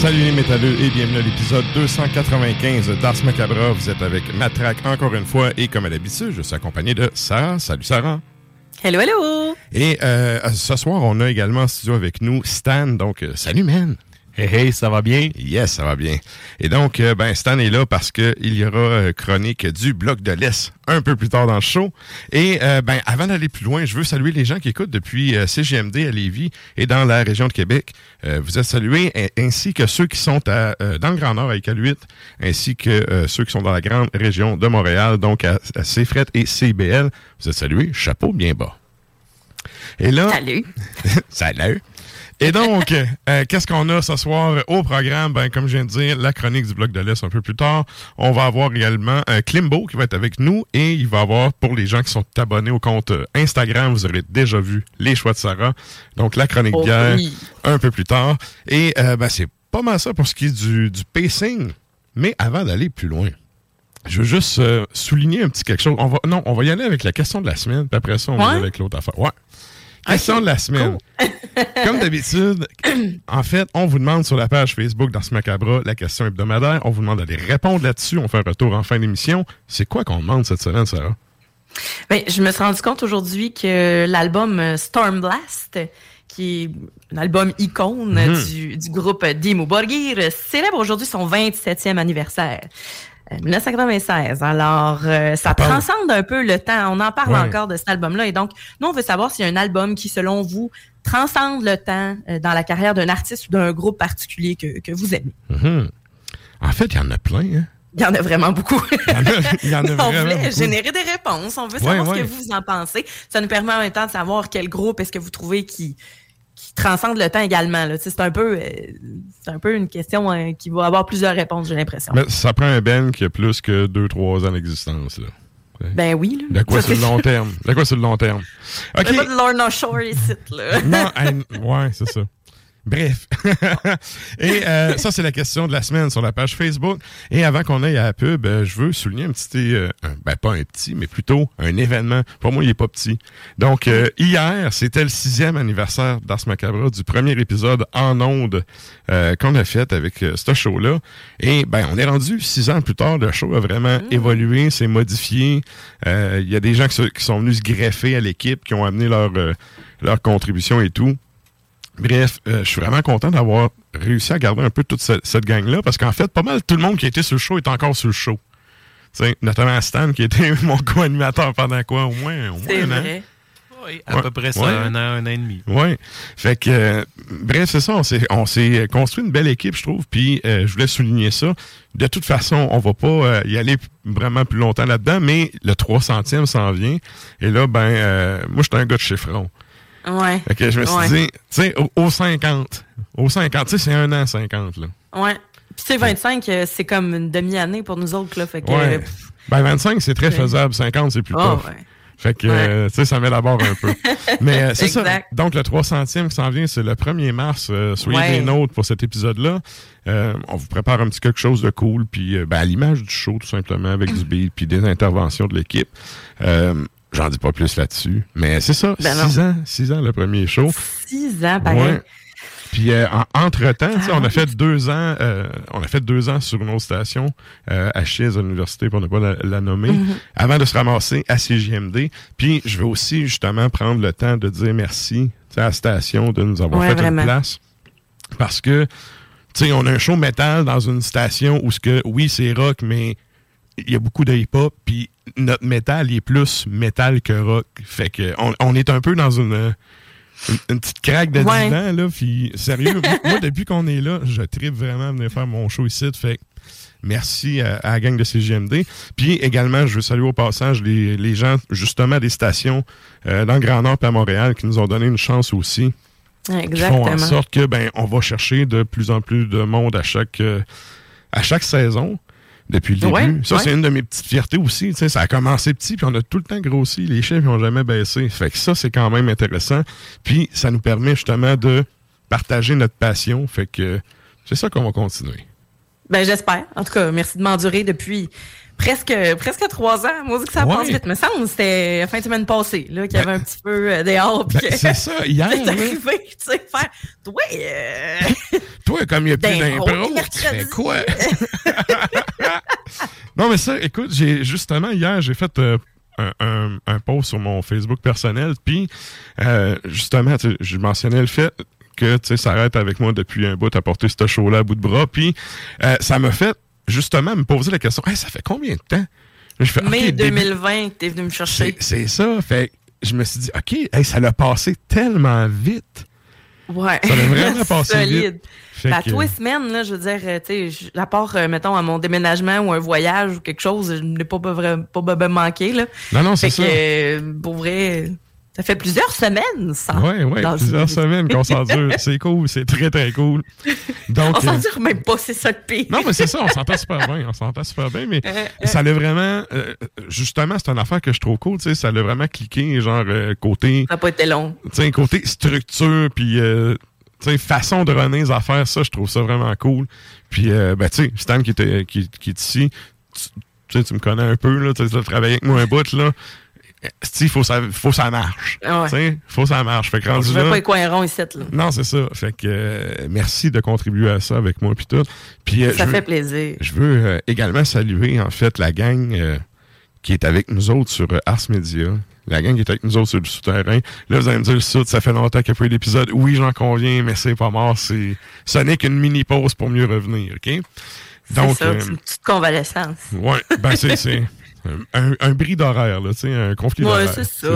Salut les métalleux et bienvenue à l'épisode 295 d'Ars Macabra. Vous êtes avec Matraque encore une fois et comme à l'habitude, je suis accompagné de Sarah. Salut Sarah. Hello, hello! Et euh, ce soir, on a également en studio avec nous Stan. Donc, euh, salut man. Hey, hey, ça va bien? Yes, ça va bien. Et donc, euh, ben, Stan est là parce que il y aura euh, chronique du bloc de l'Est un peu plus tard dans le show. Et euh, ben, avant d'aller plus loin, je veux saluer les gens qui écoutent depuis euh, CGMD à Lévis et dans la région de Québec. Euh, vous êtes salués, ainsi que ceux qui sont à, euh, dans le Grand Nord à Iqaluit, ainsi que euh, ceux qui sont dans la grande région de Montréal, donc à, à CFRET et CBL. Vous êtes salués, chapeau bien bas. Et là, Salut! Salut. Et donc, euh, qu'est-ce qu'on a ce soir au programme? Ben, comme je viens de dire, la chronique du bloc de l'Est un peu plus tard. On va avoir également euh, Klimbo qui va être avec nous et il va avoir, pour les gens qui sont abonnés au compte euh, Instagram, vous aurez déjà vu les choix de Sarah. Donc, la chronique Oh bière oui. un peu plus tard. Et euh, ben, c'est pas mal ça pour ce qui est du, du pacing. Mais avant d'aller plus loin, je veux juste souligner un petit quelque chose. On va, non, on va y aller avec la question de la semaine, puis après ça, on va y aller avec l'autre affaire. Ouais. Question de la semaine. Comme d'habitude, en fait, on vous demande sur la page Facebook dans ce macabre la question hebdomadaire. On vous demande d'aller répondre là-dessus. On fait un retour en fin d'émission. C'est quoi qu'on demande cette semaine, Sarah? Ben, je me suis rendu compte aujourd'hui que l'album euh, Stormblast, qui est un album icône Mhm. du, du groupe Dimo Borgir, célèbre aujourd'hui son 27e anniversaire. Euh, 1996. Alors, euh, ça transcende un peu le temps. On en parle Ouais. encore de cet album-là. Et donc, nous, on veut savoir s'il y a un album qui, selon vous, transcende le temps euh, dans la carrière d'un artiste ou d'un groupe particulier que, que vous aimez. Mhm. En fait, il y en a plein. Hein? Il y en a vraiment beaucoup. Il y en a, il y en a on voulait beaucoup. générer des réponses. On veut savoir ouais. ce que vous en pensez. Ça nous permet en même temps de savoir quel groupe est-ce que vous trouvez qui transcende le temps également. C'est un peu, euh, c'est un peu une question euh, qui va avoir plusieurs réponses, j'ai l'impression. Mais ça prend un Ben qui a plus que 2-3 ans d'existence. Ben oui. Là. De quoi sur le c'est- long terme? De quoi sur le long terme? Il OK. y a pas de Lorna Shore ici. Là. Non, ouais, c'est ça. Bref. Et euh, ça, c'est la question de la semaine sur la page Facebook. Et avant qu'on aille à la pub, euh, je veux souligner un petit, euh, un- ben pas un petit, mais plutôt un événement. Pour moi, il est pas petit. Donc, hier, c'était le sixième anniversaire d'Ars Macabra, du premier épisode en ondes euh, qu'on a fait avec ce show-là. Et ben, on est rendu six ans plus tard. Le show a vraiment évolué, s'est modifié. Il y a des gens qui, sont venus se greffer à l'équipe, qui ont amené leur, leur contribution et tout. Bref, euh, je suis vraiment content d'avoir réussi à garder un peu toute ce- cette gang-là parce qu'en fait, pas mal tout le monde qui était sur le show est encore sur le show. Tu sais, notamment Stan qui était mon co-animateur pendant quoi? Au moins, au moins C'est un an. vrai. Oui, à Ouais. peu près ça, Ouais. un an, un an et demi. Oui. Fait que, euh, bref, c'est ça. On s'est, on s'est construit une belle équipe, je trouve. Puis, euh, je voulais souligner ça. De toute façon, on va pas euh, y aller vraiment plus longtemps là-dedans, mais le 300e s'en vient. Et là, ben, euh, moi, j'étais un gars de chiffron. Ouais. Fait que je me suis Ouais. dit, tu sais, au, au 50, au 50, tu sais, c'est un an 50, là. Ouais. Puis, tu sais, 25, euh, c'est comme une demi-année pour nous autres, là. Fait que. Ouais. pff, Ben, 25, c'est très faisable. 50, c'est plus oh, tough. Fait que, euh, tu sais, ça met la barre un peu. Mais euh, c'est ça. Donc, le 300e qui s'en vient, c'est le 1er mars. Euh, soyez des nôtres pour cet épisode-là. On vous prépare un petit quelque chose de cool, puis ben, à l'image du show, tout simplement, avec du beat, puis des interventions de l'équipe. J'en dis pas plus là-dessus. Mais c'est ça, Ben non. six ans, six ans le premier show. Six ans, pareil. Ouais. Puis euh, en- entre-temps, Ah on a fait deux ans, euh, on a fait deux ans sur une autre station euh, à Chiez à l'université pour ne pas la, la nommer, Mhm. avant de se ramasser à CJMD. Puis je veux aussi justement prendre le temps de dire merci à la station de nous avoir Ouais, fait vraiment. une place. Parce que, tu sais, on a un show métal dans une station où ce que, oui, c'est rock, mais il y a beaucoup de hip-hop, puis notre métal est plus métal que rock. Fait que on, on est un peu dans une, euh, une, une petite craque de Ouais. divan, là. Puis sérieux, moi, depuis qu'on est là, je tripe vraiment à venir faire mon show ici. Fait que merci à, à la gang de CGMD. Puis également, je veux saluer au passage les, les gens, justement, des stations euh, dans le Grand Nord et à Montréal qui nous ont donné une chance aussi qui font Exactement. en sorte que ben on va chercher de plus en plus de monde à chaque euh, à chaque saison depuis le début. Ça ouais. c'est une de mes petites fiertés aussi, tu sais, ça a commencé petit puis on a tout le temps grossi, les chiffres n'ont jamais baissé. Fait que ça c'est quand même intéressant. Puis ça nous permet justement de partager notre passion, fait que c'est ça qu'on va continuer. Ben, j'espère. En tout cas, merci de m'endurer depuis presque, presque trois ans. Moi, je que ça Ouais. passe vite. Me semble c'était la fin de semaine passée, là, qu'il y avait Ben- un petit peu euh, dehors. Ben, c'est ça, hier, C'est arrivé, tu sais, faire. Toi, euh, Toi, comme il n'y a plus D'impro, d'impro, tu fais quoi? non, mais ça, écoute, j'ai justement, hier, j'ai fait euh, un, un, un post sur mon Facebook personnel, puis euh, justement, je mentionnais le fait que, tu sais, ça arrête avec moi depuis un bout à porter ce show-là à bout de bras, puis ça m'a fait, justement, me poser la question, hey, ça fait combien de temps? Je fais, OK, mai début- 2020 que t'es venu me chercher. C'est ça, fait je me suis dit, OK, hey, ça l'a passé tellement vite. Ouais. Ça l'a vraiment passé Solide. vite. Fait Ben, à que- tous les semaines, là, je veux dire, euh, tu sais, à part, euh, mettons, à mon déménagement ou un voyage ou quelque chose, je n'ai pas, pas, vraiment- pas, manqué, là. Non, non, c'est ça. que, euh, pour vrai, ça fait plusieurs semaines, ça. Oui, oui, plusieurs semaines qu'on s'endure. C'est cool, c'est très, très cool. Donc, On s'en euh, même pas, c'est ça le pire. non, mais c'est ça, on s'entend super bien. On s'entend super bien, mais Euh, ça l'a vraiment. euh, justement, c'est une affaire que je trouve cool, tu sais. Ça l'a vraiment cliqué, genre, euh, côté. Ça n'a pas été long. Tu sais, côté structure, puis. euh, tu sais, façon de runner les affaires, ça, je trouve ça vraiment cool. Puis, euh, ben, tu sais, Stan qui, qui, qui est ici, tu, tu me connais un peu, là, tu as travaillé avec moi un bout, là. Il faut ça, faut ça marche. Ah ouais. Faut ça marche. Fait que rendu là- pas les coins ronds ici, là. non, c'est ça. Fait que euh, merci de contribuer à ça avec moi puis tout. Puis euh, Ça fait veux, plaisir. je veux euh, également saluer en fait la gang qui est avec nous autres sur Ars Media. La gang qui est avec nous autres sur le souterrain. Là, vous allez me dire, le sud, ça fait longtemps qu'il n'y a pas eu d'épisode. Oui, j'en conviens, mais c'est pas mort. C'est, ce n'est qu'une mini pause pour mieux revenir, OK? Donc, ça, c'est une petite convalescence. Ouais, ben c'est c'est un, un bris d'horaire, là, tu sais, un conflit Ouais, d'horaire. c'est ça.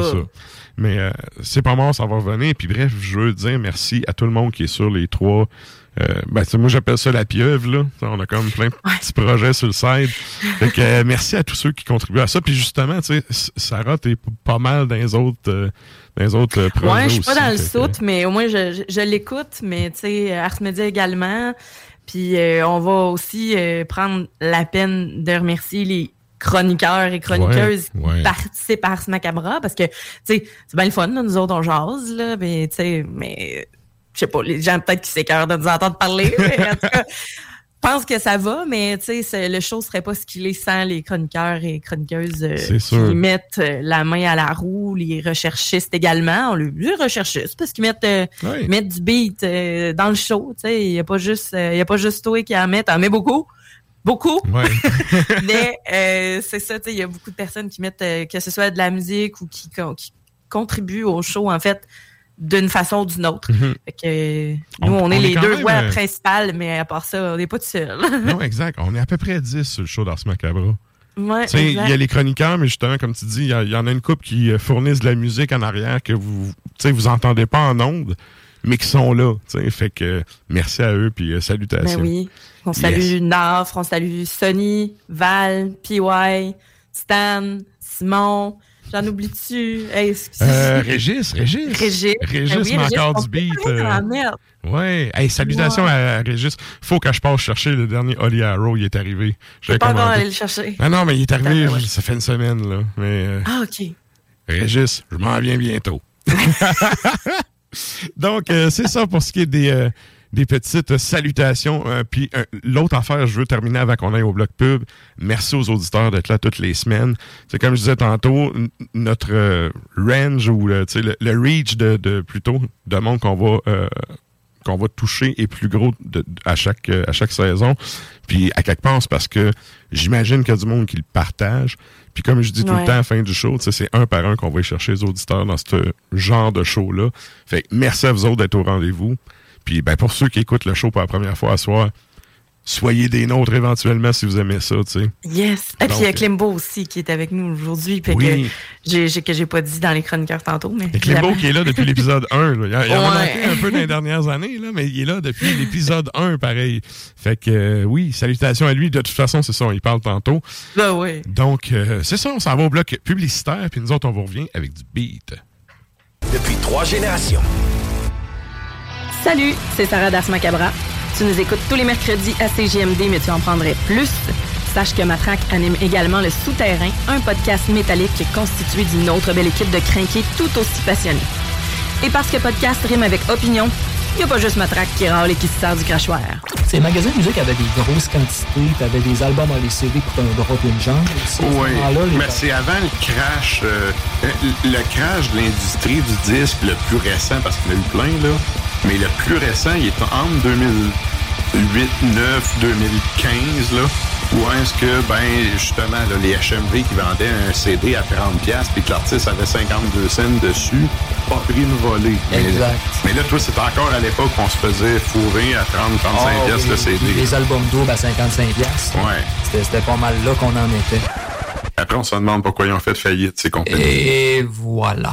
Mais euh, c'est pas mort, ça va revenir. Puis bref, je veux dire merci à tout le monde qui est sur les trois. Euh, ben, moi, j'appelle ça la pieuvre, là. On a comme plein de petits projets sur le site. Fait que euh, merci à tous ceux qui contribuent à ça. Puis justement, Sarah, t'es pas mal dans les autres, euh, dans les autres projets Ouais, je suis pas dans le soute, mais au moins je, je, je l'écoute, mais tu sais, Ars Media également. Puis on va aussi prendre la peine de remercier les chroniqueurs et chroniqueuses Ouais, ouais. qui participent à Ars Macabra parce que, tu sais, c'est bien le fun, là, nous autres on jase, là, mais tu sais, mais je sais pas, les gens peut-être qui s'écœurent de nous entendre parler. Mais en tout cas, je pense que ça va, mais tu sais, le show serait pas ce qu'il est sans les chroniqueurs et chroniqueuses euh, qui sûr. mettent euh, la main à la roue, les recherchistes également. On le les recherchistes parce qu'ils mettent, euh, Oui. mettent du beat dans le show. Tu sais, il y a pas juste, il y a pas juste toi qui en met, t'en mets beaucoup. Beaucoup, Ouais. mais euh, c'est ça, tu sais, il y a beaucoup de personnes qui mettent, euh, que ce soit de la musique ou qui, con- qui contribuent au show, en fait, d'une façon ou d'une autre. Fait que, On- nous, on, est on les deux même, voix euh, principales, mais à part ça, on n'est pas tout seul. non, exact. On est à peu près 10 sur le show d'Ars Macabra. ouais, il y a les chroniqueurs, mais justement, comme tu dis, il y, en a une couple qui fournissent de la musique en arrière que vous vous entendez pas en ondes, mais qui sont là. tu sais. Fait que merci à eux, puis euh, salutations. Ben oui. On salue Yes. Naf, on salue Sonny, Val, PY, Stan, Simon. J'en oublie-tu? Hey. Euh, Régis, Régis. Régis. Régis Ben oui, met Régis, encore du beat. euh, ouais. Hey, salutations à, Régis. Faut que je passe chercher le dernier Holly Arrow. Il est arrivé. Je l'ai pas encore aller le chercher. Ah non, mais il est arrivé, ouais. ça fait une semaine, là. Mais euh, Ah, OK. Régis, je m'en viens bientôt. Donc, euh, c'est ça pour ce qui est des, euh, des petites salutations. Euh, Puis l'autre affaire, je veux terminer avant qu'on aille au bloc pub. Merci aux auditeurs d'être là toutes les semaines. C'est comme je disais tantôt, notre range ou le, le, reach de, de plutôt de monde qu'on va qu'on va toucher est plus gros de- de- à chaque euh, à chaque saison. Puis à quelque part, c'est parce que j'imagine qu'il y a du monde qui le partage. Puis comme je dis tout le temps à la fin du show, c'est un par un qu'on va aller chercher les auditeurs dans ce genre de show-là. Fait que merci à vous autres d'être au rendez-vous. Puis ben pour ceux qui écoutent le show pour la première fois à soir, soyez des nôtres éventuellement si vous aimez ça, tu sais. Yes. Et puis il y a Klimbo aussi qui est avec nous aujourd'hui. Oui. que j'ai, j'ai- que j'ai pas dit dans les chroniqueurs tantôt. Mais Et qui est là depuis l'épisode 1. là. Il, a- il manqué un peu dans les dernières années, là, mais il est là depuis l'épisode 1, pareil. Fait que euh, oui, salutations à lui. De toute façon, c'est ça, on y parle tantôt. Ben oui. Donc, euh, c'est ça, on s'en va au bloc publicitaire, puis nous autres, on vous revient avec du beat. Depuis trois générations. Salut, c'est Sarah Das Macabra. Tu nous écoutes tous les mercredis à CGMD, mais tu en prendrais plus. Sache que Matraque anime également Le Souterrain, un podcast métallique constitué d'une autre belle équipe de crinqués tout aussi passionnés. Et parce que podcast rime avec opinion, il n'y a pas juste Matraque qui râle et qui se sert du crachoir. Ces magasins de musique avaient des grosses quantités, t'avais des albums à les CD pour un et une jambe. Oui, mais c'est avant le crash, euh, le crash de l'industrie du disque le plus récent, parce qu'il y en a eu plein, là. Mais le plus récent, il est entre 2008, 9, 2015, là. Où est-ce que, ben, justement, là, les HMV qui vendaient un CD à 30$ puis que l'artiste avait 52 cents dessus, pas pris une volée. Mais- Exact. Mais, là, toi, c'est encore à l'époque qu'on se faisait fourrer à 30-35$ Ah, piastres le CD. Les albums doubles à 55 piastres. Ouais. C'était c'était pas mal là qu'on en était. Après, on se demande pourquoi ils ont fait faillite, ces compagnies. Et voilà.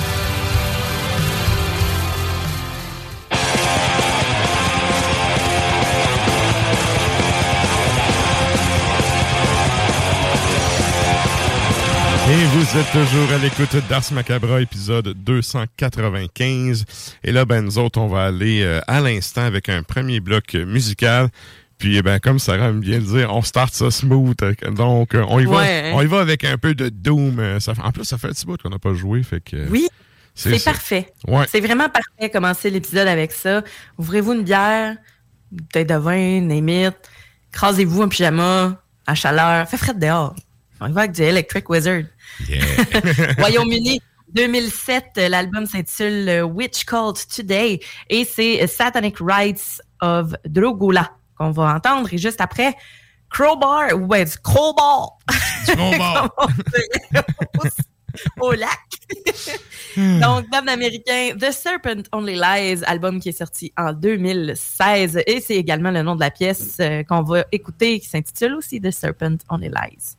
Et vous êtes toujours à l'écoute d'Ars Macabra, épisode 295. Et là, ben, nous autres, on va aller euh, à l'instant avec un premier bloc musical. Puis, eh ben, comme Sarah aime bien le dire, on start ça smooth. Donc, euh, on y va, Ouais. on y va avec un peu de Doom. Euh, Ça, en plus, ça fait un petit bout qu'on n'a pas joué, fait que... Oui, c'est parfait. Ouais. C'est vraiment parfait commencer l'épisode avec ça. Ouvrez-vous une bière, une bouteille de vin, name it. Crasez-vous un pyjama à chaleur. Fait frais dehors. On va avec du Electric Wizard. Yeah. Royaume-Uni, 2007, euh, l'album s'intitule euh, Witch Called Today et c'est euh, Satanic Rites of Drogula qu'on va entendre et juste après Crowbar, ouais, du Crowbar Du au lac. Donc, band américain The Serpent Only Lies, album qui est sorti en 2016 et c'est également le nom de la pièce qu'on va écouter qui s'intitule aussi The Serpent Only Lies.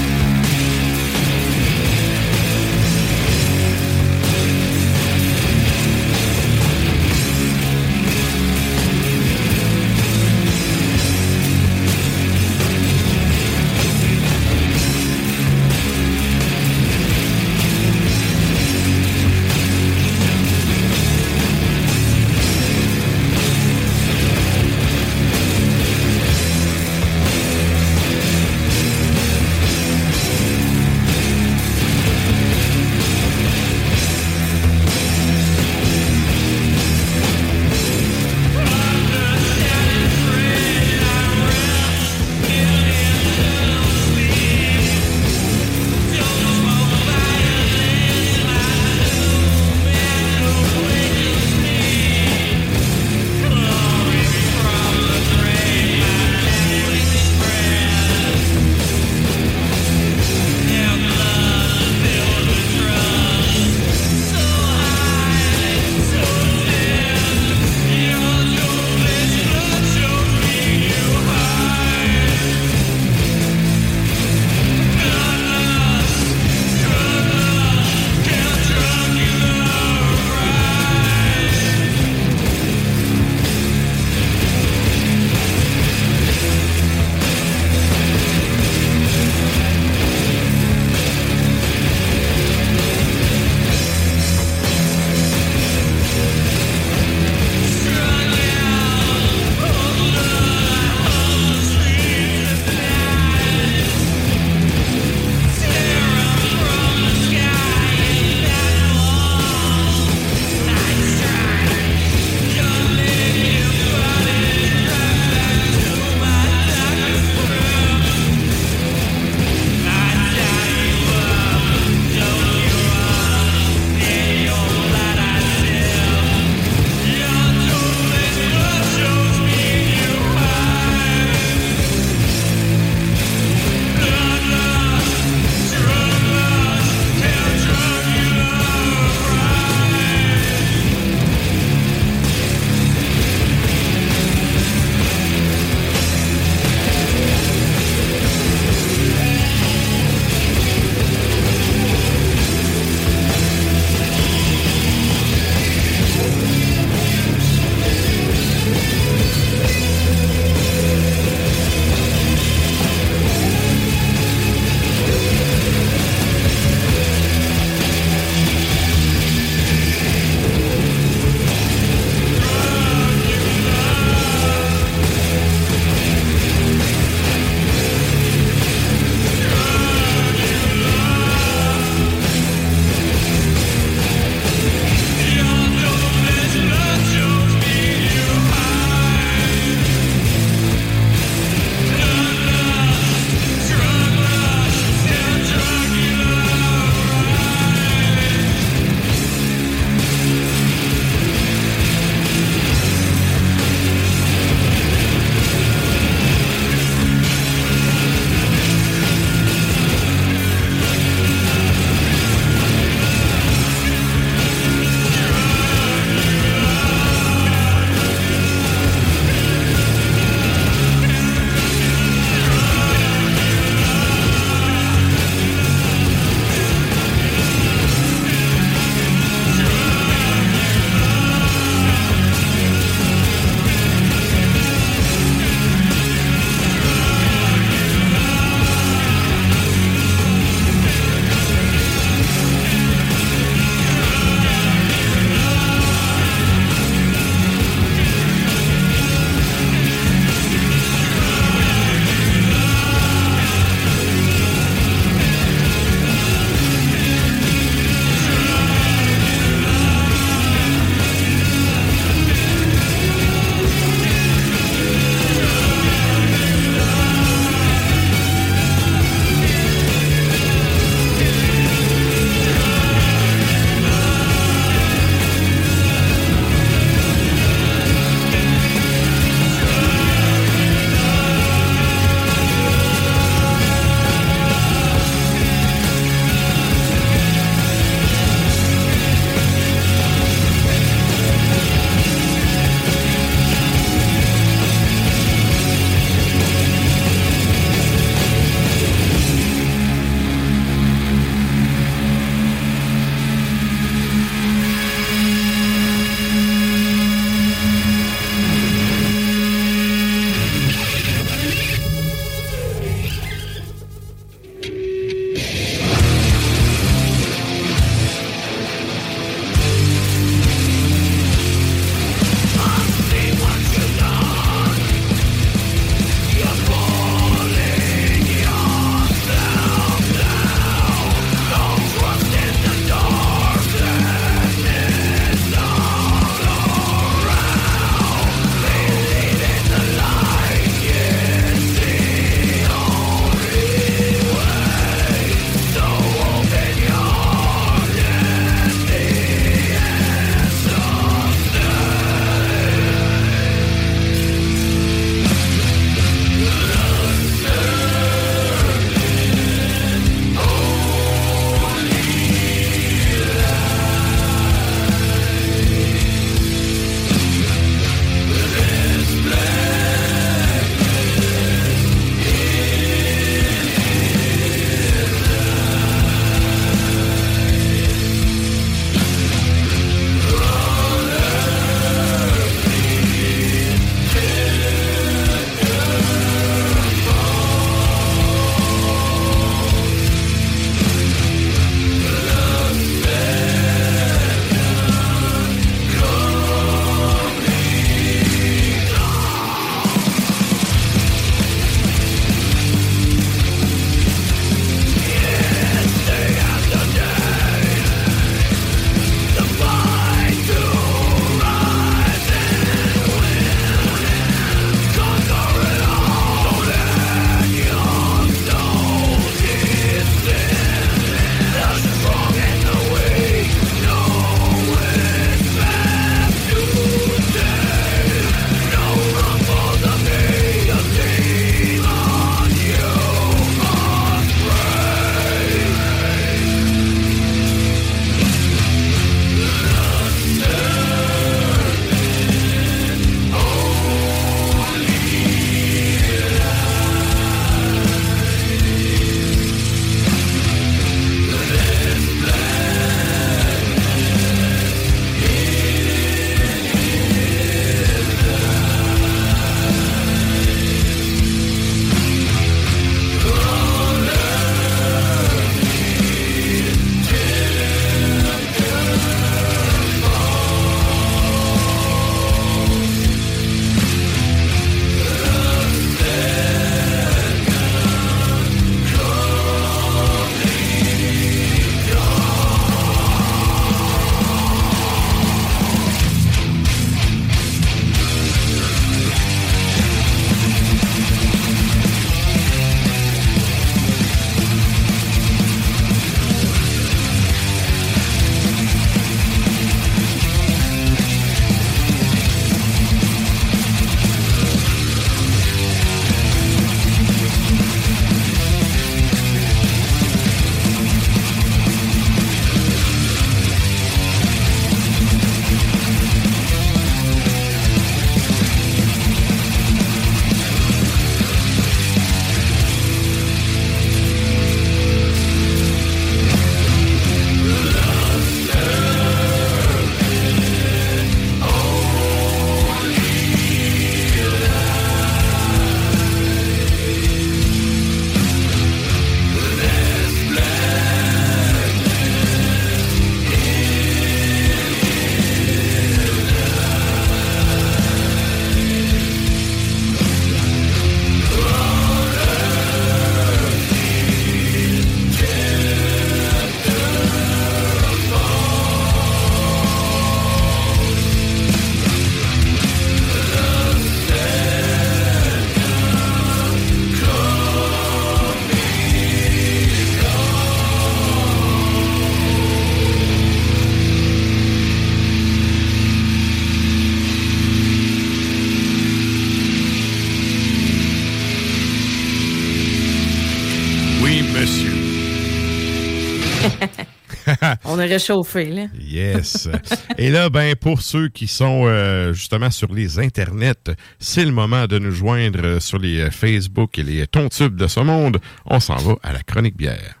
Est réchauffé, là. Yes. Et là, ben, pour ceux qui sont euh, justement sur les internets, c'est le moment de nous joindre sur les euh, Facebook et les tontubes de ce monde. On s'en va à la chronique bière.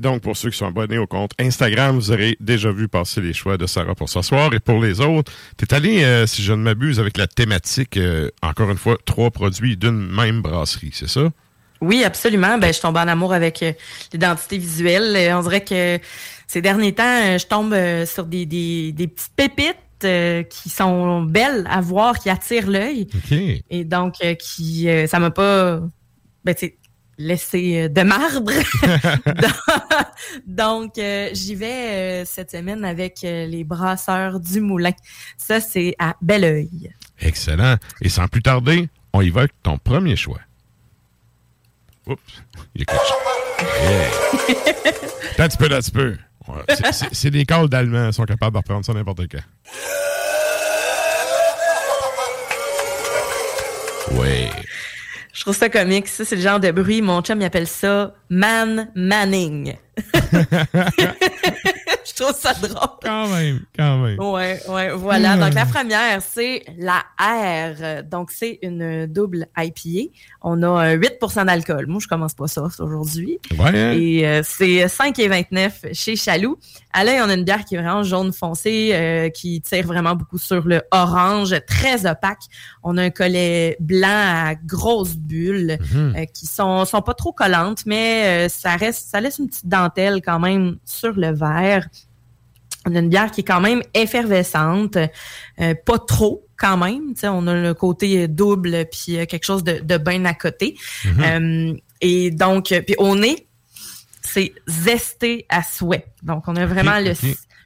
Et donc, pour ceux qui sont abonnés au compte Instagram, vous aurez déjà vu passer les choix de Sarah pour ce soir. Et pour les autres, tu es allé, euh, si je ne m'abuse, avec la thématique, euh, encore une fois, trois produits d'une même brasserie, c'est ça? Oui, absolument. Ben, je tombe en amour avec euh, l'identité visuelle. on dirait que ces derniers temps, je tombe sur des, des, des petites pépites qui sont belles à voir, qui attirent l'œil. Et donc, qui ça m'a pas... Ben, laissé de marbre. Donc, j'y vais cette semaine avec les brasseurs du Moulin. Ça, c'est à Belleuil. Excellent. Et sans plus tarder, on y va avec ton premier choix. Oups, il y a quelque chose. Yeah. un petit peu, un petit peu. C'est des calls d'Allemands, ils sont capables de reprendre ça n'importe quand. Je trouve ça comique. Ça, c'est le genre de bruit. Mon chum, il appelle ça man manning. je trouve ça drôle. Quand même, quand même. Ouais, ouais, voilà. Donc, la première, c'est la R. Donc, c'est une double IPA. On a 8% d'alcool. Moi, je commence pas ça aujourd'hui. Ouais. Et euh, c'est 5,29 chez Chaloux. À l'œil, on a une bière qui est vraiment jaune foncé, euh, qui tire vraiment beaucoup sur le orange, très opaque. On a un collet blanc à grosses bulles Mhm. euh, qui sont, sont pas trop collantes, mais euh, ça reste, ça laisse une petite dentelle quand même sur le verre. On a une bière qui est quand même effervescente, euh, pas trop quand même. Tu sais, on a le côté double puis quelque chose de, de bien à côté. Mhm. Euh, et donc, puis au nez, c'est zesté à souhait. Donc, on a vraiment le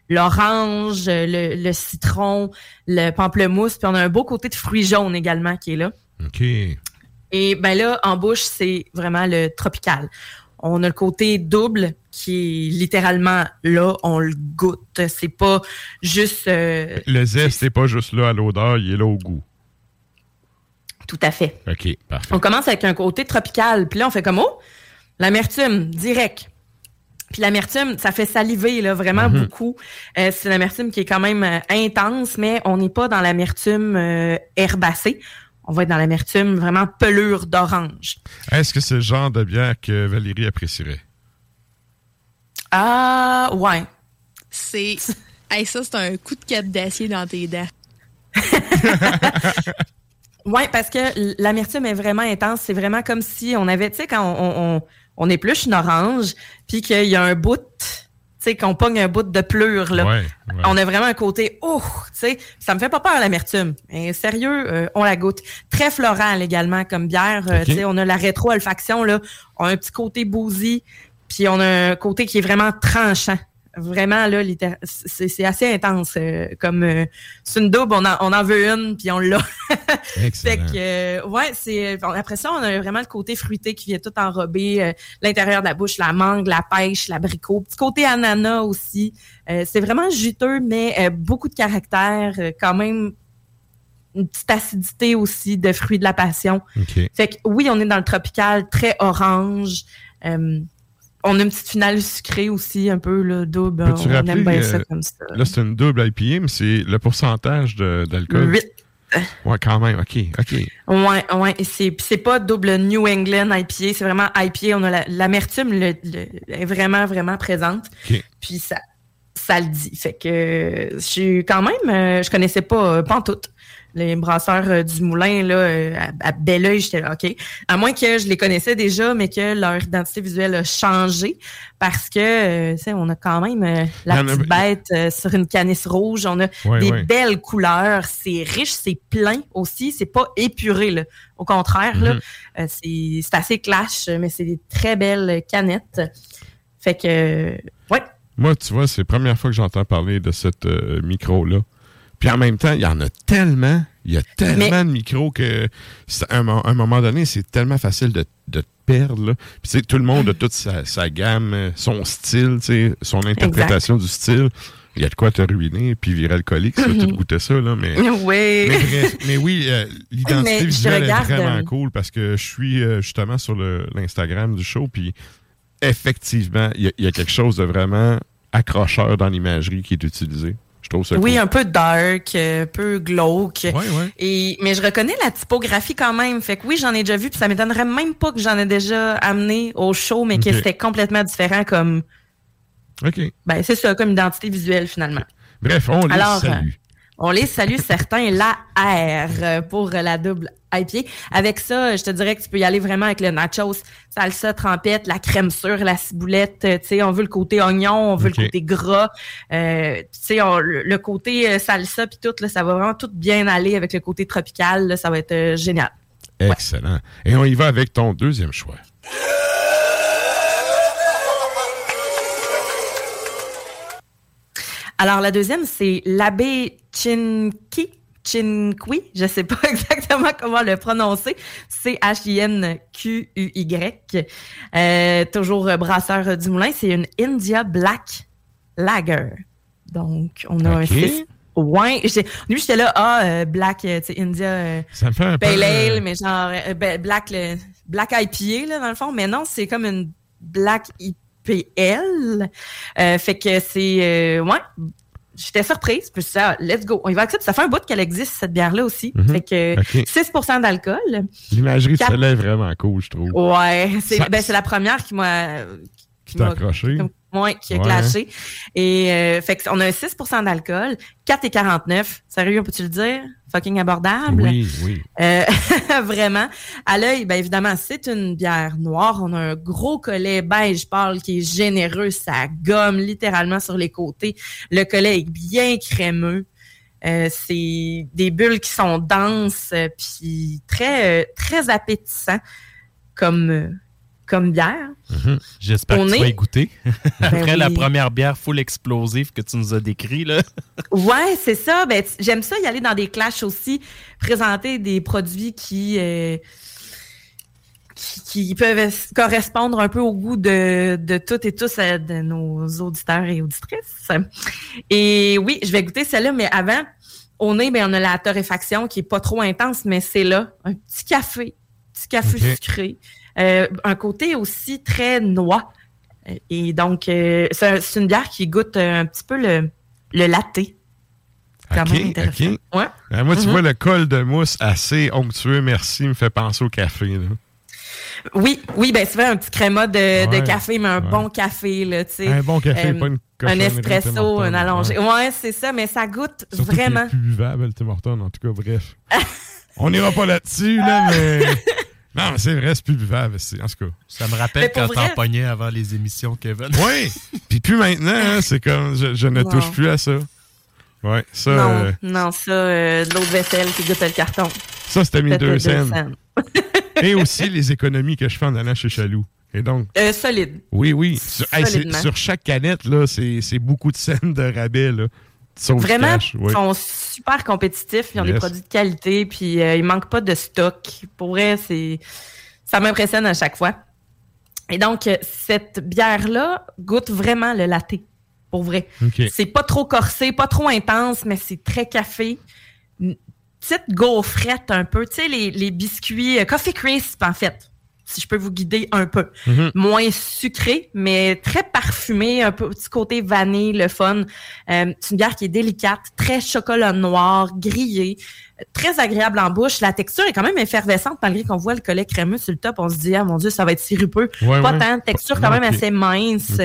l'orange, le, le citron, le pamplemousse, puis on a un beau côté de fruits jaunes également qui est là. OK. Et ben là, en bouche, c'est vraiment le tropical. On a le côté double qui est littéralement là, on le goûte. C'est pas juste euh, Le zeste, c'est pas juste là à l'odeur, il est là au goût. tout à fait. OK, parfait. On commence avec un côté tropical, puis là on fait comme oh, l'amertume direct. Puis l'amertume, ça fait saliver là vraiment Mhm. beaucoup. Euh, c'est l'amertume qui est quand même euh, intense, mais on n'est pas dans l'amertume euh, herbacée. On va être dans l'amertume vraiment pelure d'orange. Est-ce que c'est le genre de bière que Valérie apprécierait? Ah ouais. C'est. Hey, ça, c'est un coup de cap d'acier dans tes dents. Oui, parce que l'amertume est vraiment intense. C'est vraiment comme si on avait, tu sais, quand on, on, on épluche une orange, puis qu'il y a un bout, tu sais, qu'on pogne un bout de pleure, là. Ouais, ouais. On a vraiment un côté, oh, tu sais, ça me fait pas peur l'amertume. Mais sérieux, euh, on la goûte. Très floral également comme bière. Euh. Tu sais, on a la rétro-olfaction, là. On a un petit côté bousy, puis on a un côté qui est vraiment tranchant. Vraiment, là, c'est assez intense. euh, comme euh, c'est une double, on en, on en veut une, puis on l'a. fait que, euh, ouais, c'est. bon, après ça, on a vraiment le côté fruité qui vient tout enrober. euh, L'intérieur de la bouche, la mangue, la pêche, l'abricot. Petit côté ananas aussi. Euh, c'est vraiment juteux, mais euh, beaucoup de caractère. euh, quand même, une petite acidité aussi de fruits de la passion. OK. Fait que oui, on est dans le tropical, très orange. Euh, on a une petite finale sucrée aussi, un peu, là, double. Peux-tu on rappeler, aime bien ça euh, comme ça. Là, c'est une double IPA, mais c'est le pourcentage de- d'alcool? Huit. Ouais, quand même. OK, OK. Ouais, ouais. C'est, c'est pas double New England IPA, c'est vraiment IPA. On a la- l'amertume le, le- est vraiment, vraiment présente. OK. Puis ça, ça le dit. Fait que je suis quand même, euh, je connaissais pas, euh, pas en tout. Les brasseurs euh, du moulin là, euh, à, à bel oeil, j'étais là, OK. À moins que je les connaissais déjà, mais que leur identité visuelle a changé. Parce que, euh, tu sais, on a quand même la petite bête sur une canisse rouge. On a des belles couleurs. C'est riche, c'est plein aussi. C'est pas épuré, là. Au contraire, là, Mhm. euh, c'est c'est assez clash, mais c'est des très belles canettes. Fait que, ouais. Moi, tu vois, c'est la première fois que j'entends parler de cette euh, micro-là. Puis en même temps, il y en a tellement, il y a tellement Mais- de micros que à un, un moment donné, c'est tellement facile de, de te perdre. là. Puis tout le monde a toute sa, sa gamme, son style, son interprétation du style. il y a de quoi te ruiner puis virer alcoolique, ça, tout goûter ça, là, mais... Oui. Mais, bref, mais oui, euh, l'identité visuelle est vraiment euh, cool parce que je suis euh, justement sur l'Instagram du show, puis effectivement, il y, y a quelque chose de vraiment accrocheur dans l'imagerie qui est utilisée. Je trouve ça Oui, cool. un peu dark, euh, un peu glauque. ouais. Et, mais je reconnais la typographie quand même. Fait que oui, j'en ai déjà vu, puis ça m'étonnerait même pas que j'en ai déjà amené au show, mais que c'était complètement différent comme. OK. Ben, c'est ça, comme identité visuelle finalement. Bref, on les Alors, salue. On les salue certains, la R pour la double IPA. Avec ça, je te dirais que tu peux y aller vraiment avec le nachos, salsa, trempette, la crème sûre, la ciboulette. Tu sais, on veut le côté oignon, on veut le côté gras. Euh, tu sais, on- le, côté euh, salsa puis tout, là, ça va vraiment tout bien aller avec le côté tropical. là, ça va être euh, génial. Excellent. Et on y va avec ton deuxième choix. Alors, la deuxième, c'est l'abbé Chinki. Chinqui, je sais pas exactement comment le prononcer. C-H-I-N-Q-U-Y. Euh, toujours brasseur du moulin. C'est une India Black Lager. Donc, on a un Ok. 6. Ouais, lui j'étais là, ah, euh, Black, euh, tu sais, India, euh, Ça fait un. Pale Ale, mais genre euh, ben, Black, le, Black IPA, là, dans le fond. Mais non, c'est comme une Black IPL. Euh, fait que c'est... euh, ouais, j'étais surprise. Puis ça, let's go. On y va accepter. Ça fait un bout qu'elle existe, cette bière-là aussi. Mhm. Fait que Ok. 6% d'alcool. L'imagerie de Quatre- celle-là est vraiment cool, je trouve. Ouais, c'est Ça- ben, c'est la première qui m'a... Qui t'a accroché. comme- Ouais, qui a clashé. Et euh, fait que on a un 6% d'alcool, 4,49. Sérieux, peux-tu le dire? Fucking abordable. Oui, oui. Euh, vraiment. À l'œil, bien évidemment, c'est une bière noire. On a un gros collet beige pâle qui est généreux. Ça gomme littéralement sur les côtés. Le collet est bien crémeux. Euh, c'est des bulles qui sont denses euh, puis très euh, très appétissant comme euh, comme bière. J'espère On que tu est- vas y goûter. Après Ben la oui. première bière full explosive que tu nous as décrit, là. Ouais, c'est ça. Ben, j'aime ça y aller dans des clashs aussi, présenter des produits qui, euh, qui, qui peuvent es- correspondre un peu au goût de, de toutes et tous euh, de nos auditeurs et auditrices. Et oui, je vais goûter celle-là, mais avant, au nez, ben, on a la torréfaction qui est pas trop intense, mais c'est là. Un petit café, petit café sucré. Euh, un côté aussi très noix. Et donc, euh, c'est un- c'est une bière qui goûte un petit peu le, le latte. Quand OK, même intéressant. OK. Ouais. Euh, moi, tu Mhm. vois, le col de mousse assez onctueux, merci, me fait penser au café. Là. Oui, oui, ben c'est vrai, un petit créma de, café, mais un ouais. bon café, là, tu sais. Un bon café, Euh, pas une Un espresso, un allongé. ouais. C'est ça, mais ça goûte Surtout vraiment. plus buvable, le Tim Hortons, en tout cas, bref. On n'ira pas là-dessus, là, mais... Non, mais c'est vrai, c'est plus buvable, c'est- en tout cas. Ça me rappelle quand t'en vrai- pognais avant les émissions, Kevin. Oui! Puis plus maintenant, hein, c'est comme, je, je ne Non. touche plus à ça. Ouais, ça, non, euh, non, ça, euh, de l'eau de vaisselle qui goûte le carton. ça c'était mes deux deux scènes. scènes. Et aussi les économies que je fais en allant chez Chaloux. Et donc, Euh, solide. oui, oui. Sur, hey, sur chaque canette, là, c'est c'est beaucoup de scènes de rabais, là. Vraiment, ils sont super compétitifs, ils ont des produits de qualité, puis euh, il manque pas de stock. Pour vrai, c'est ça m'impressionne à chaque fois. Et donc, euh, cette bière-là goûte vraiment le latte, pour vrai. C'est pas trop corsé, pas trop intense, mais c'est très café. Une petite gaufrette un peu, tu sais, les, les biscuits, euh, Coffee Crisp, en fait, si je peux vous guider un peu. Mhm. Moins sucré, mais très parfumé, un peu petit côté vanille, le fun. Euh, c'est une bière qui est délicate, très chocolat noir, grillé, très agréable en bouche. La texture est quand même effervescente, malgré qu'on voit le collet crémeux sur le top. On se dit, ah mon Dieu, ça va être sirupeux. Ouais, Pas ouais. tant, texture quand Non, même assez mince.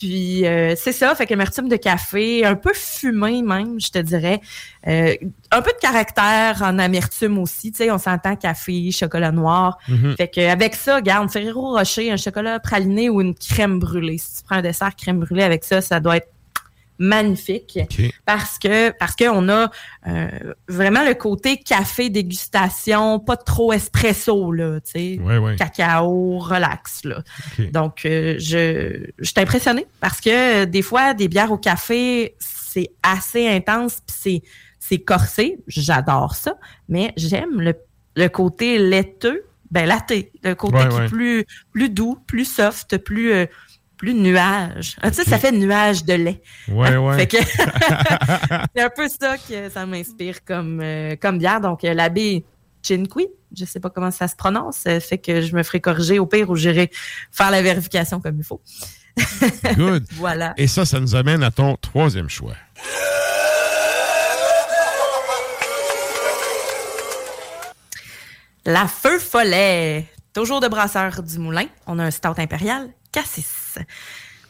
Puis euh, c'est ça, fait qu'amertume de café, un peu fumé même, je te dirais. Euh, un peu de caractère en amertume aussi, tu sais, on s'entend café, chocolat noir. Mhm. Fait que avec ça, garde Ferrero Rocher, un chocolat praliné ou une crème brûlée. Si tu prends un dessert crème brûlée avec ça, ça doit être magnifique parce que parce qu'on a euh, vraiment le côté café dégustation, pas trop espresso là, tu sais, Ouais, ouais. cacao, relax là. Donc euh, je je suis impressionnée parce que euh, des fois des bières au café, c'est assez intense puis c'est c'est corsé, j'adore ça, mais j'aime le le côté laiteux, ben latte, le côté Ouais, qui est plus plus doux, plus soft, plus euh, plus nuage. Ah, Tu sais, ça fait nuage de lait. Ouais, ouais. Fait que c'est un peu ça que ça m'inspire comme, euh, comme bière. Donc, euh, la baie Chinqui, je sais pas comment ça se prononce, euh, fait que je me ferai corriger au pire ou j'irai faire la vérification comme il faut. Good. Voilà. Et ça, ça nous amène à ton troisième choix. La Feu Follet. Toujours de brasseur du moulin. On a un stout impérial, Cassis.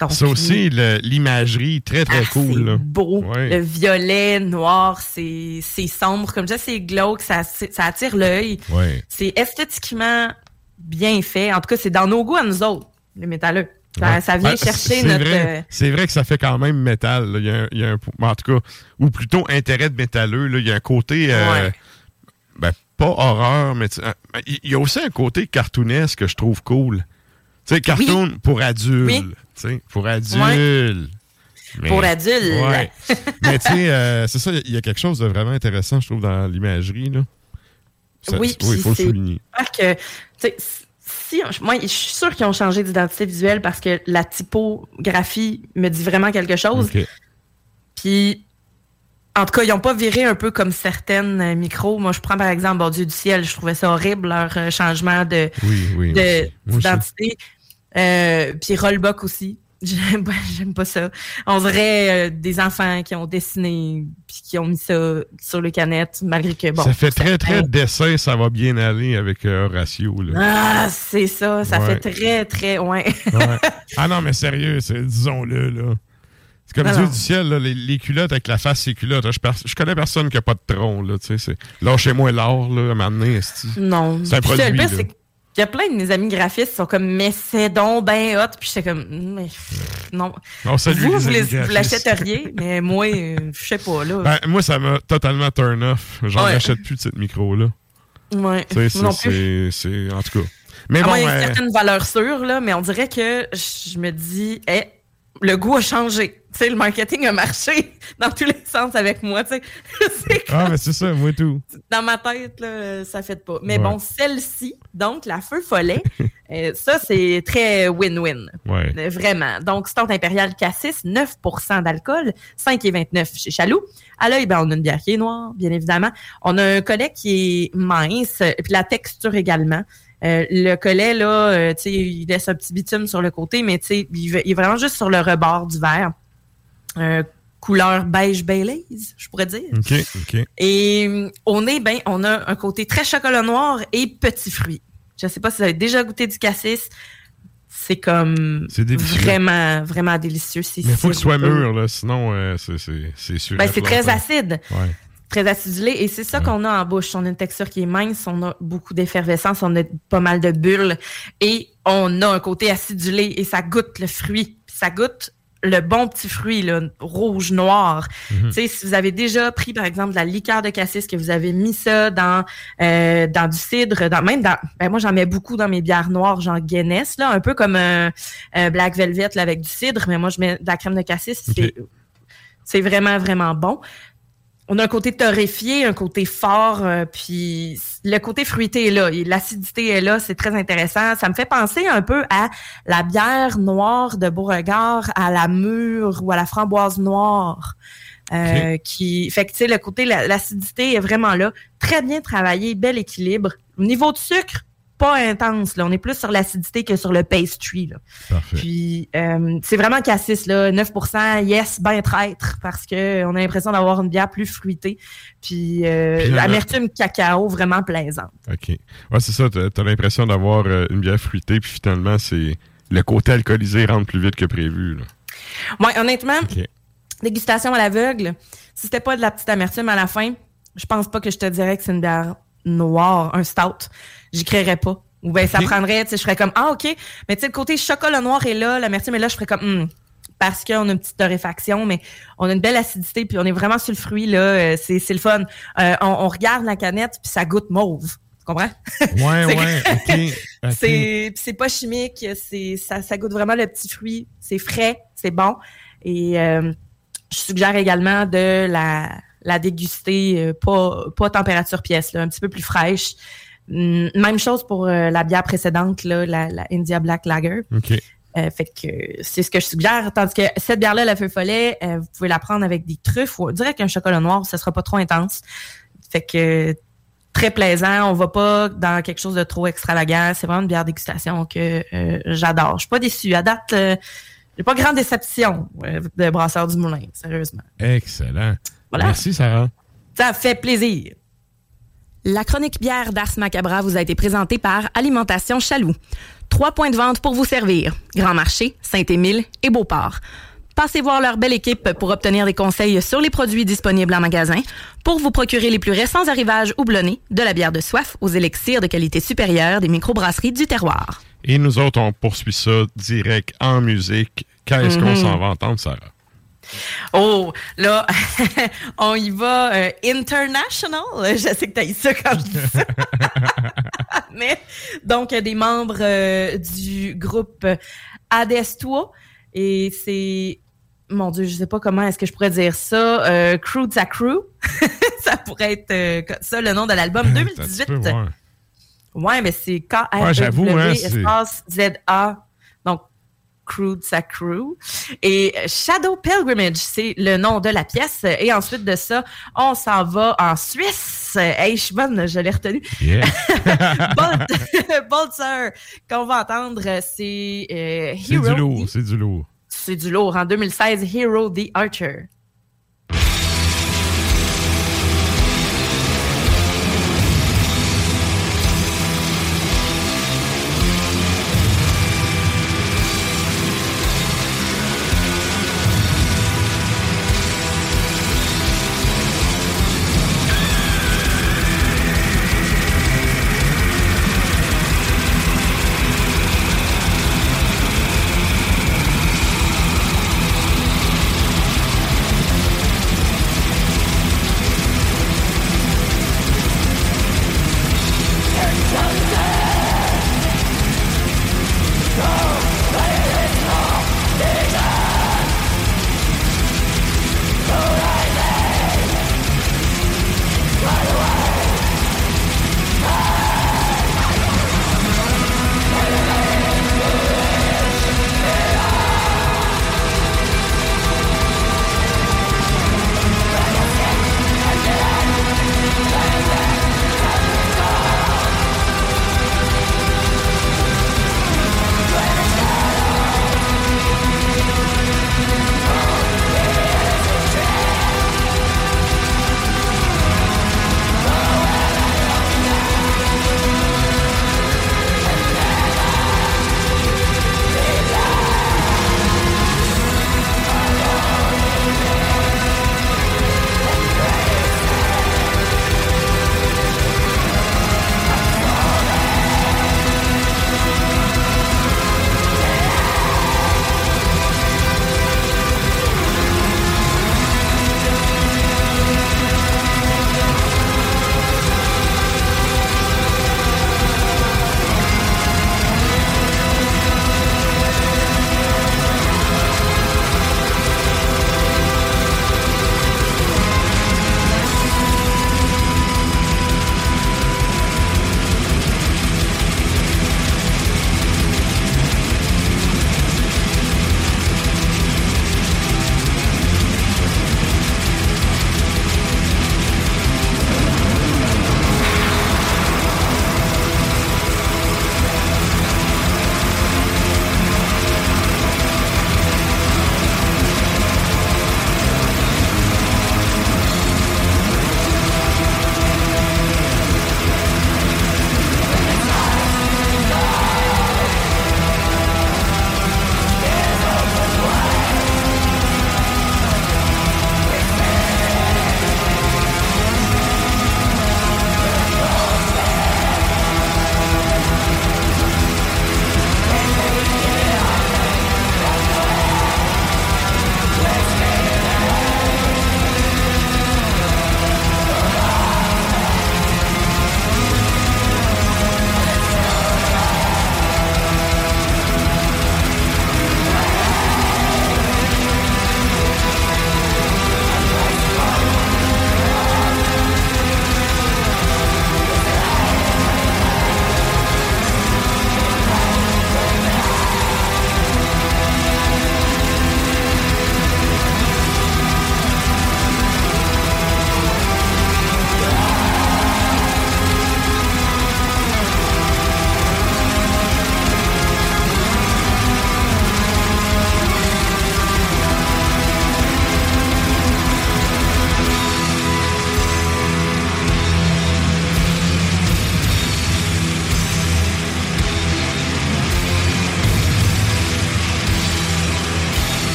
Donc, Ça aussi, l'imagerie, très, très Ah, cool. c'est beau. Ouais. Le violet, noir, c'est sombre. Comme ça, c'est glauque, ça, ça attire l'œil. Ouais. C'est esthétiquement bien fait. En tout cas, c'est dans nos goûts à nous autres, les métalleux. Ça, Ouais. ça vient Ben, chercher notre... Vrai, c'est vrai que ça fait quand même métal. là. Il y a, un- il y a un, en tout cas, ou plutôt intérêt de métalleux. là. Il y a un côté, euh, ben, pas horreur, mais tu- il il y a aussi un côté cartoonesque que je trouve cool. Tu sais, cartoon pour adultes. Oui. tu sais, Pour adultes. Mais- Pour adultes. Ouais. mais tu sais, euh, c'est ça, il y a quelque chose de vraiment intéressant, je trouve, dans l'imagerie. là. Ça- oui, il faut le souligner. que, si, moi, je suis sûre qu'ils ont changé d'identité visuelle parce que la typographie me dit vraiment quelque chose. Puis, en tout cas, ils n'ont pas viré un peu comme certaines euh, micros. Moi, je prends par exemple Bon Dieu du ciel. Je trouvais ça horrible, leur euh, changement de Oui, oui. d'identité. Euh, puis Rollbuck aussi. J'aime pas, ça. On dirait euh, des enfants qui ont dessiné puis qui ont mis ça sur le canette, malgré que bon. ça fait très, très dessin, ça va bien aller avec euh, Horatio. Là. Ah, c'est ça. Ça Ouais. fait très, très, ouais. Ouais. Ah non, mais sérieux, disons-le, là. C'est comme Dieu du ciel, là, les, les culottes avec la face, c'est culottes. Je, connais personne qui a pas de tronc, là, tu sais. Lâchez-moi l'or, là, à un moment donné. Non. C'est un produit, c'est qu'il y a plein de mes amis graphistes qui sont comme, mais c'est donc ben hot. Puis j'étais comme, Mm, mais non. On salue vous, les vous, les- l'achèteriez, mais moi, euh, je sais pas, là. Ben, moi, ça m'a totalement turn off. J'en Ouais. achète plus de cette micro-là. ouais. Tu sais, non c'est- plus. c'est. c'est- En tout cas. Mais bon, moins, il y a une euh, certaine valeur sûre, là, mais on dirait que je me dis, eh, le goût a changé. Tu sais, le marketing a marché dans tous les sens avec moi. Tu sais, Ah, mais c'est ça, moi tout. dans ma tête, là, ça fait pas. Mais Ouais. bon, celle-ci, donc la feu follet, euh, ça, c'est très win-win. Ouais. Euh, Vraiment. Donc, Stout Impérial Cassis, 9% d'alcool, 5,29 chez Chaloux. À l'œil, ben, on a une bière qui est noire, bien évidemment. On a un collet qui est mince, et puis la texture également. Euh, le collet, là, euh, tu sais, il laisse un petit bitume sur le côté, mais tu sais, il est vraiment juste sur le rebord du verre. Euh, couleur beige Baileys, je pourrais dire. Et euh, au nez, ben, on a un côté très chocolat noir et petits fruits. Je sais pas si vous avez déjà goûté du cassis. C'est comme vraiment, vraiment délicieux. Mais il faut qu'il soit sirupeux. mûr, là, sinon, euh, c'est- sûr. Ben, c'est très acide. Ouais. Très acidulé. Et c'est ça qu'on a en bouche. On a une texture qui est mince, on a beaucoup d'effervescence, on a pas mal de bulles. Et on a un côté acidulé et ça goûte le fruit. Ça goûte le bon petit fruit, là, rouge, noir. Tu sais, si vous avez déjà pris, par exemple, de la liqueur de cassis, que vous avez mis ça dans, euh, dans du cidre, dans, même dans, ben moi, j'en mets beaucoup dans mes bières noires, genre Guinness, là, un peu comme un, un Black Velvet, là, avec du cidre, mais moi, je mets de la crème de cassis, c'est vraiment, vraiment bon. On a un côté torréfié, un côté fort, euh, puis le côté fruité est là, l'acidité est là, c'est très intéressant. Ça me fait penser un peu à la bière noire de Beauregard, à la mûre ou à la framboise noire. Euh, qui fait que tu sais le côté la- l'acidité est vraiment là très bien travaillé bel équilibre au niveau de sucre pas intense là on est plus sur l'acidité que sur le pastry là Parfait. puis euh, c'est vraiment cassis là 9% yes ben traître parce que on a l'impression d'avoir une bière plus fruitée puis, euh, Puis, amertume cacao vraiment plaisante OK. Ouais, c'est ça. T'as as, l'impression d'avoir euh, une bière fruitée, puis finalement, c'est le côté alcoolisé rentre plus vite que prévu. Là. Ouais, honnêtement, dégustation à l'aveugle, si c'était pas de la petite amertume à la fin, je pense pas que je te dirais que c'est une bière noire, un stout. J'y créerais pas. Ou ben ça prendrait, tu sais, je ferais comme ah OK, mais tu sais le côté chocolat noir est là, l'amertume est là, je ferais comme Hmm. parce qu'on a une petite torréfaction, mais on a une belle acidité, puis on est vraiment sur le fruit là, euh, c'est le fun. Euh, on, on regarde la canette, puis ça goûte mauve. Tu comprends? Ouais, ouais, OK. C'est pas chimique, c'est ça, ça goûte vraiment le petit fruit, c'est frais, c'est bon. Et euh, je suggère également de la la déguster euh, pas pas température pièce, là, un petit peu plus fraîche. Même chose pour euh, la bière précédente, là, la, la India Black Lager. Euh, fait que c'est ce que je suggère. Tandis que cette bière-là, la feu follet, euh, vous pouvez la prendre avec des truffes ou direct un chocolat noir, ça sera pas trop intense. Fait que très plaisant. On va pas dans quelque chose de trop extravagant. C'est vraiment une bière dégustation que euh, j'adore. Je suis pas déçue. À date, j'ai pas grande déception de Brasseur du Moulin, sérieusement. Excellent. Voilà. Merci, Sarah. Ça fait plaisir. La chronique bière d'Ars Macabra vous a été présentée par Alimentation Chaloux. Trois points de vente pour vous servir. Grand Marché, Saint-Émile et Beauport. Passez voir leur belle équipe pour obtenir des conseils sur les produits disponibles en magasin, pour vous procurer les plus récents arrivages houblonnés, de la bière de soif aux élixirs de qualité supérieure des microbrasseries du terroir. Et nous autres, on poursuit ça direct en musique. Qu'est-ce qu'on Mhm. s'en va entendre, Sarah? Oh, là, on y va euh, international. Je sais que tu as ça comme ça. Mais, donc, euh, des membres euh, du groupe Adestua. Et c'est, mon Dieu, je sais pas comment est-ce que je pourrais dire ça. Euh, Crew to Crew. ça pourrait être euh, ça le nom de l'album 2018. Un petit peu, ouais. Ouais, mais c'est k r Ouais, j'avoue, hein, espace Z-A. Crew sa Crew. Et Shadow Pilgrimage, c'est le nom de la pièce. Et ensuite de ça, on s'en va en Suisse. Hey, je suis bonne, je l'ai retenu. Yeah. Bolt, Bolter, qu'on va entendre, c'est euh, C'est Hero. du lourd, c'est du lourd. C'est du lourd. En 2016, Hero the Archer.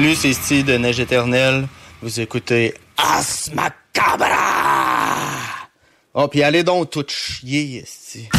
Salut, c'est Steve de Neige Éternelle. Vous écoutez As Macabra! Oh, puis allez donc tout chier, esti.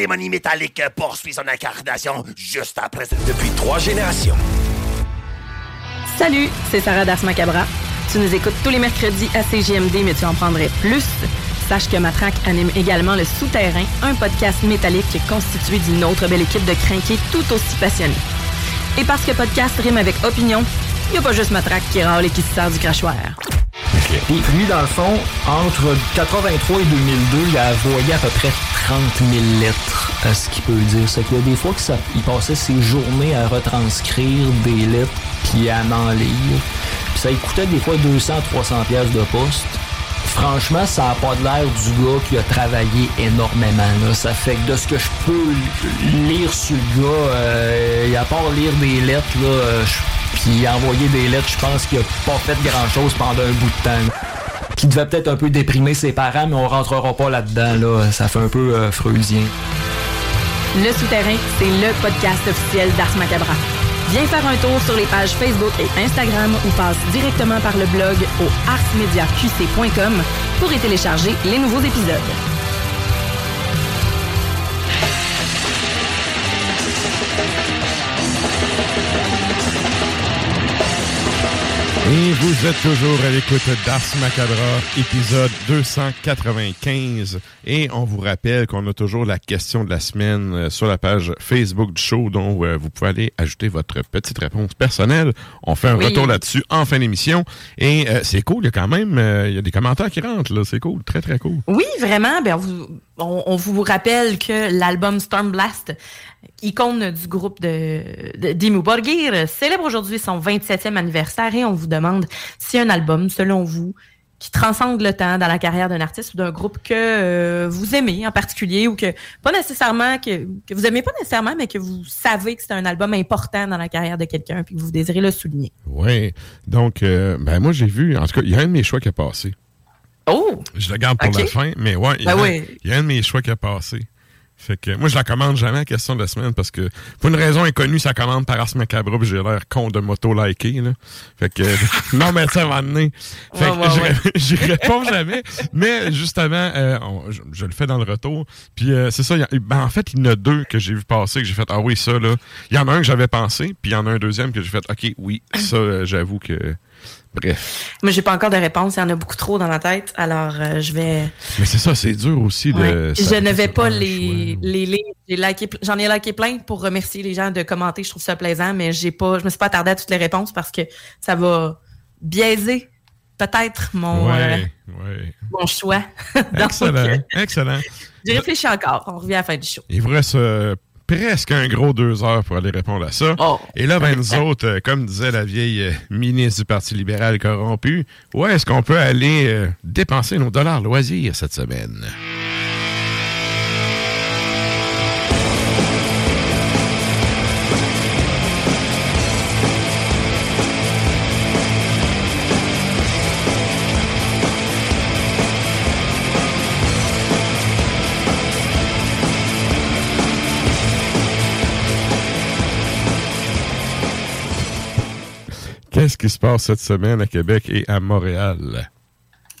Cérémonie métallique poursuit son incarnation juste après. Depuis trois générations. Salut, c'est Sarah Das Macabra. Tu nous écoutes tous les mercredis à CGMD, mais tu en prendrais plus. Sache que Matraque anime également Le Souterrain, un podcast métallique constitué d'une autre belle équipe de crinqués tout aussi passionnés. Et parce que podcast rime avec opinion, il n'y a pas juste Matraque qui râle et qui se sert du crachoir. Puis lui, dans le fond, entre 83 et 2002, il a envoyé à peu près 30 000 lettres à ce qu'il peut dire. C'est qu'il y a des fois qu'il passait ses journées à retranscrire des lettres puis à en lire. Puis ça coûtait des fois 200-300 pièces de poste. Franchement, ça n'a pas l'air du gars qui a travaillé énormément. Ça fait que de ce que je peux lire sur le gars, euh, à part lire des lettres, là, euh, je- puis envoyer des lettres, je pense qu'il a pas fait grand-chose pendant un bout de temps. Qui devait peut-être un peu déprimer ses parents, mais on rentrera pas là-dedans. Là. Ça fait un peu euh, freudien. Le Souterrain, c'est le podcast officiel d'Ars Macabra. Viens faire un tour sur les pages Facebook et Instagram ou passe directement par le blog au arsmediaqc.com pour y télécharger les nouveaux épisodes. Et vous êtes toujours à l'écoute d'Ars Macabra, épisode 295. Et on vous rappelle qu'on a toujours la question de la semaine euh, sur la page Facebook du show, dont euh, vous pouvez aller ajouter votre petite réponse personnelle. On fait un Oui. retour là-dessus en fin d'émission. Et euh, c'est cool, il y a quand même euh, il y a des commentaires qui rentrent. là. C'est cool, très très cool. Oui, vraiment. Ben, vous, on, vous rappelle que l'album Stormblast, icône du groupe de, de Dimmu Borgir, célèbre aujourd'hui son 27e anniversaire et on vous demande si un album, selon vous, qui transcende le temps dans la carrière d'un artiste ou d'un groupe que euh, vous aimez en particulier ou que pas nécessairement que, que vous aimez pas nécessairement mais que vous savez que c'est un album important dans la carrière de quelqu'un puis que vous désirez le souligner. Oui. Donc, euh, ben moi, j'ai vu, en tout cas, il y a un de mes choix qui a passé. Oh! Je le garde pour la fin, mais ouais, il y, a Ben oui. il y a un de mes choix qui a passé. Fait que moi, je la commande jamais à question de la semaine parce que, pour une raison inconnue, ça commande par Ars Macabra puis j'ai l'air con de moto-liker, là. Fait que, non, mais ça va donner. Fait Ouais, que ouais, j'y ouais. réponds jamais. Mais, justement, euh, on- je, je le fais dans le retour. Puis, euh, c'est ça. a- ben, en fait, il y en a deux que j'ai vu passer que j'ai fait, ah oui, ça, là. Il y en a un que j'avais pensé, puis il y en a un deuxième que j'ai fait, OK, oui, ça, euh, j'avoue que, bref. Mais j'ai pas encore de réponse, il y en a beaucoup trop dans ma tête, alors euh, je vais Mais c'est ça, c'est dur aussi de. Ouais. je ne vais pas les, les lire. J'en ai liké plein pour remercier les gens de commenter. Je trouve ça plaisant, mais j'ai pas, je me suis pas attardée à toutes les réponses parce que ça va biaiser peut-être mon, Ouais, euh, ouais. mon choix. Donc, Excellent, excellent. J'ai réfléchi encore. On revient à la fin du show. Il vous reste euh, presque un gros deux heures pour aller répondre à ça. Oh. Et là, ben, nous autres, euh, comme disait la vieille euh, ministre du Parti libéral corrompu, où est-ce qu'on peut aller euh, dépenser nos dollars loisirs cette semaine? Qu'est-ce qui se passe cette semaine à Québec et à Montréal?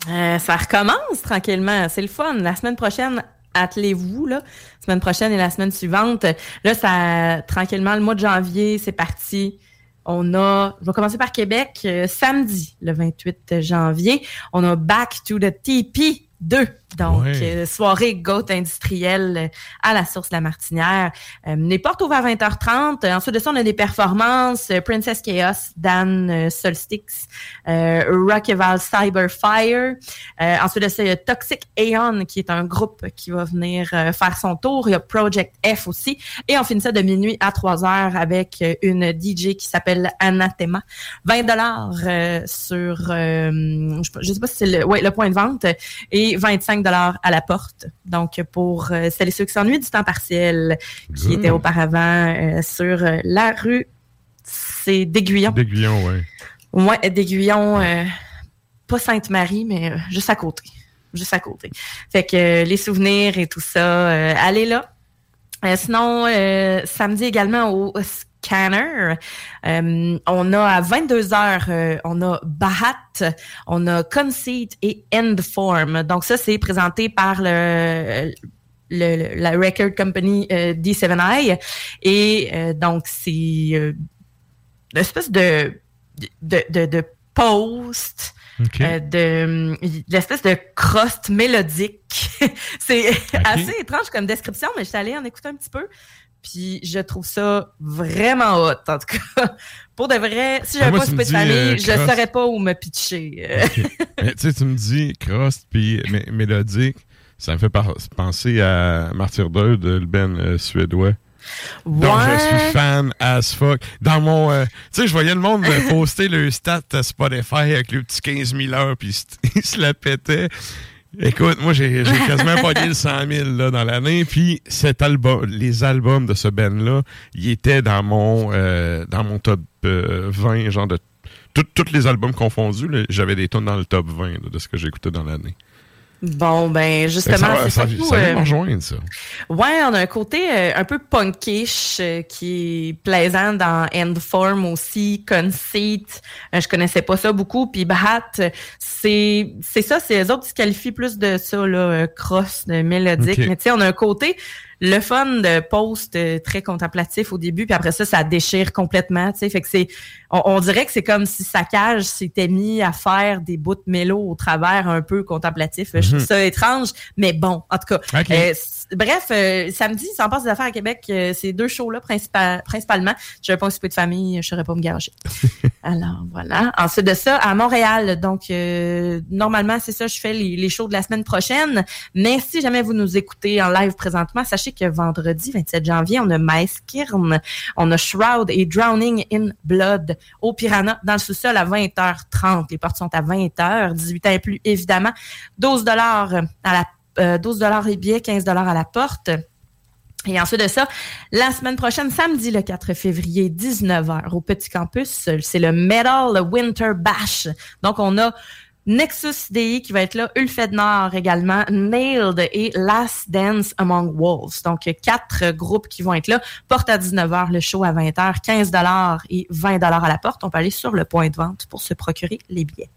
Euh, ça recommence tranquillement. C'est le fun. La semaine prochaine, attelez-vous, là. Semaine prochaine et la semaine suivante. Là, ça, tranquillement, le mois de janvier, c'est parti. On a, je vais commencer par Québec, euh, samedi, le 28 janvier. On a Back to the TP 2. Donc, euh, soirée goat industrielle à la source de la Martinière. Euh, les portes ouvertes à 20h30. Euh, Ensuite de ça, on a des performances. euh, Princess Chaos, Dan euh, Solstix, euh, Rockeval Cyberfire. Euh, ensuite de ça, il y a Toxic Aeon, qui est un groupe qui va venir euh, faire son tour. Il y a Project F aussi. Et on finit ça de minuit à 3 heures avec une DJ qui s'appelle Anathema. 20 dollars sur, euh, je, je sais pas si c'est le, ouais, le point de vente, et 25 dollars à la porte. Donc, pour euh, celles et ceux qui s'ennuient du temps partiel, qui Good. était auparavant euh, sur euh, la rue, c'est d'Aiguillon. D'Aiguillon, oui. Ouais, d'Aiguillon, pas Sainte-Marie, mais juste à côté. Juste à côté. Fait que les souvenirs et tout ça, allez là. Sinon, samedi également au Scanner, euh, on a à 22h, on a Bahat, on a Conceit et Endform. Donc ça, c'est présenté par le la record company euh, D7i. Et euh, donc, c'est euh, une espèce de, de, de, de post. Euh, de l'espèce de crust mélodique. c'est assez étrange comme description, mais je suis allée en écouter un petit peu. Puis je trouve ça vraiment hot, en tout cas. Pour de vrai, si Ah, j'avais moi, pas me de famille, euh, je crust. saurais pas où me pitcher. Mais tu sais, tu me dis crust puis mé- mélodique, ça me fait penser à Martyr 2 de le euh, suédois. Donc, je suis fan as fuck. Dans mon. euh, tu sais, je voyais le monde euh, poster le stat à Spotify avec le petit 15 000 heures, puis ils se- la pétaient. Écoute, moi, j'ai quasiment pogné le 100 000 là, dans l'année. Puis cet album, les albums de ce band-là, ils étaient dans mon, euh, dans mon top euh, 20, genre de. Tous les albums confondus, j'avais des tonnes dans le top 20 là, de ce que j'écoutais dans l'année. Bon, ben justement, ça, c'est ça, surtout, ça vient euh, rejoindre, ça. Ouais, on a un côté euh, un peu punkish euh, qui est plaisant dans Endform aussi, Conceit. Euh, je connaissais pas ça beaucoup. Puis Bahat, c'est c'est ça, c'est les autres qui se qualifient plus de ça, là, euh, cross, de mélodique. Mais tu sais, on a un côté le fun de post euh, très contemplatif au début, puis après ça, ça déchire complètement. Tu sais, fait que c'est, on, on dirait que c'est comme si Saccage s'était mis à faire des bouts de mélo au travers un peu contemplatif. Je trouve Mhm. ça étrange, mais bon, en tout cas. Euh, Bref, euh, samedi, ça en passe des affaires à Québec. euh, ces deux shows-là, principa- principalement. Je pas un souper de famille, je ne saurais pas me garocher. Alors, voilà. Ensuite de ça, à Montréal. Donc, euh, normalement, c'est ça, je fais les, les shows de la semaine prochaine. Mais si jamais vous nous écoutez en live présentement, sachez que vendredi, 27 janvier, on a Maeskirn, on a Shroud et Drowning in Blood au Piranha dans le sous-sol à 20h30. Les portes sont à 20h, 18 ans et plus, évidemment. 12 dollars à la euh, 12 dollars les billets, 15 dollars à la porte. Et ensuite de ça, la semaine prochaine, samedi le 4 février, 19h, au Petit Campus, c'est le Metal Winter Bash. Donc, on a Nexus DI qui va être là, Ulfednor également, Nailed et Last Dance Among Wolves. Donc, quatre groupes qui vont être là. Porte à 19h, le show à 20h, 15 et 20 à la porte. On peut aller sur le point de vente pour se procurer les billets.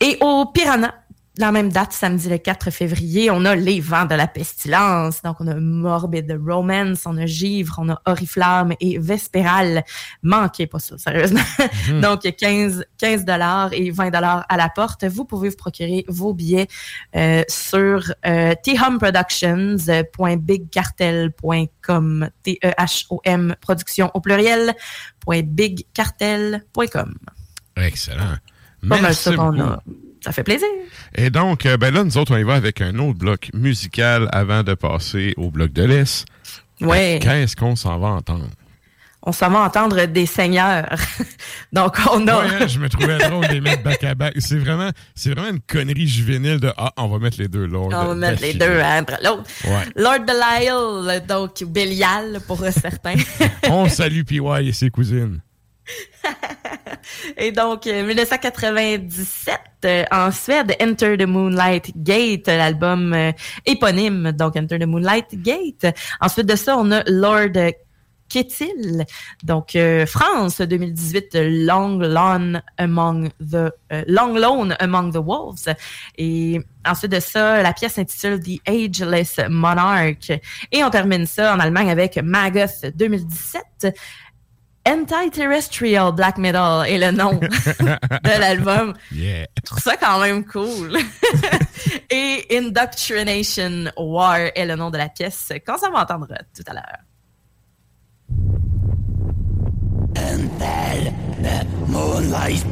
Et au Piranha, la même date, samedi le 4 février, on a Les Vents de la Pestilence. Donc, on a Morbid Romance, on a Givre, on a Oriflamme et Vespéral. Manquez pas ça, sérieusement. Mhm. Donc, 15, 15 dollars et 20 dollars à la porte. Vous pouvez vous procurer vos billets euh, sur euh, thomproductions.bigcartel.com. T-E-H-O-M production au pluriel, bigcartel.com. Excellent. Pas mal Merci ça qu'on a. Ça fait plaisir. Et donc, euh, ben là, nous autres, on y va avec un autre bloc musical avant de passer au bloc de l'Est. Ouais. Qu'est-ce qu'on s'en va entendre? On s'en va entendre des seigneurs. Donc, on a. Ouais, hein, je me trouvais drôle de les mettre back à back. C'est vraiment, c'est vraiment une connerie juvénile de Ah, on va mettre les deux Lords. On va mettre les deux un après l'autre. Ouais. Lord Belial, donc Belial pour certains. on salue PY et ses cousines. Et donc, euh, 1997, euh, en Suède, Enter the Moonlight Gate, l'album euh, éponyme, donc Enter the Moonlight Gate. Ensuite de ça, on a Lord Ketil, donc euh, France 2018, Long Lone Among the euh, Long Lone Among the Wolves. Et ensuite de ça, la pièce s'intitule The Ageless Monarch. Et on termine ça en Allemagne avec Maggoth 2017. Anti-Terrestrial Black Metal est le nom de l'album. Yeah. Je trouve ça quand même cool. Et Indoctrination War est le nom de la pièce qu'on s'en va entendre tout à l'heure. Enter the moonlight.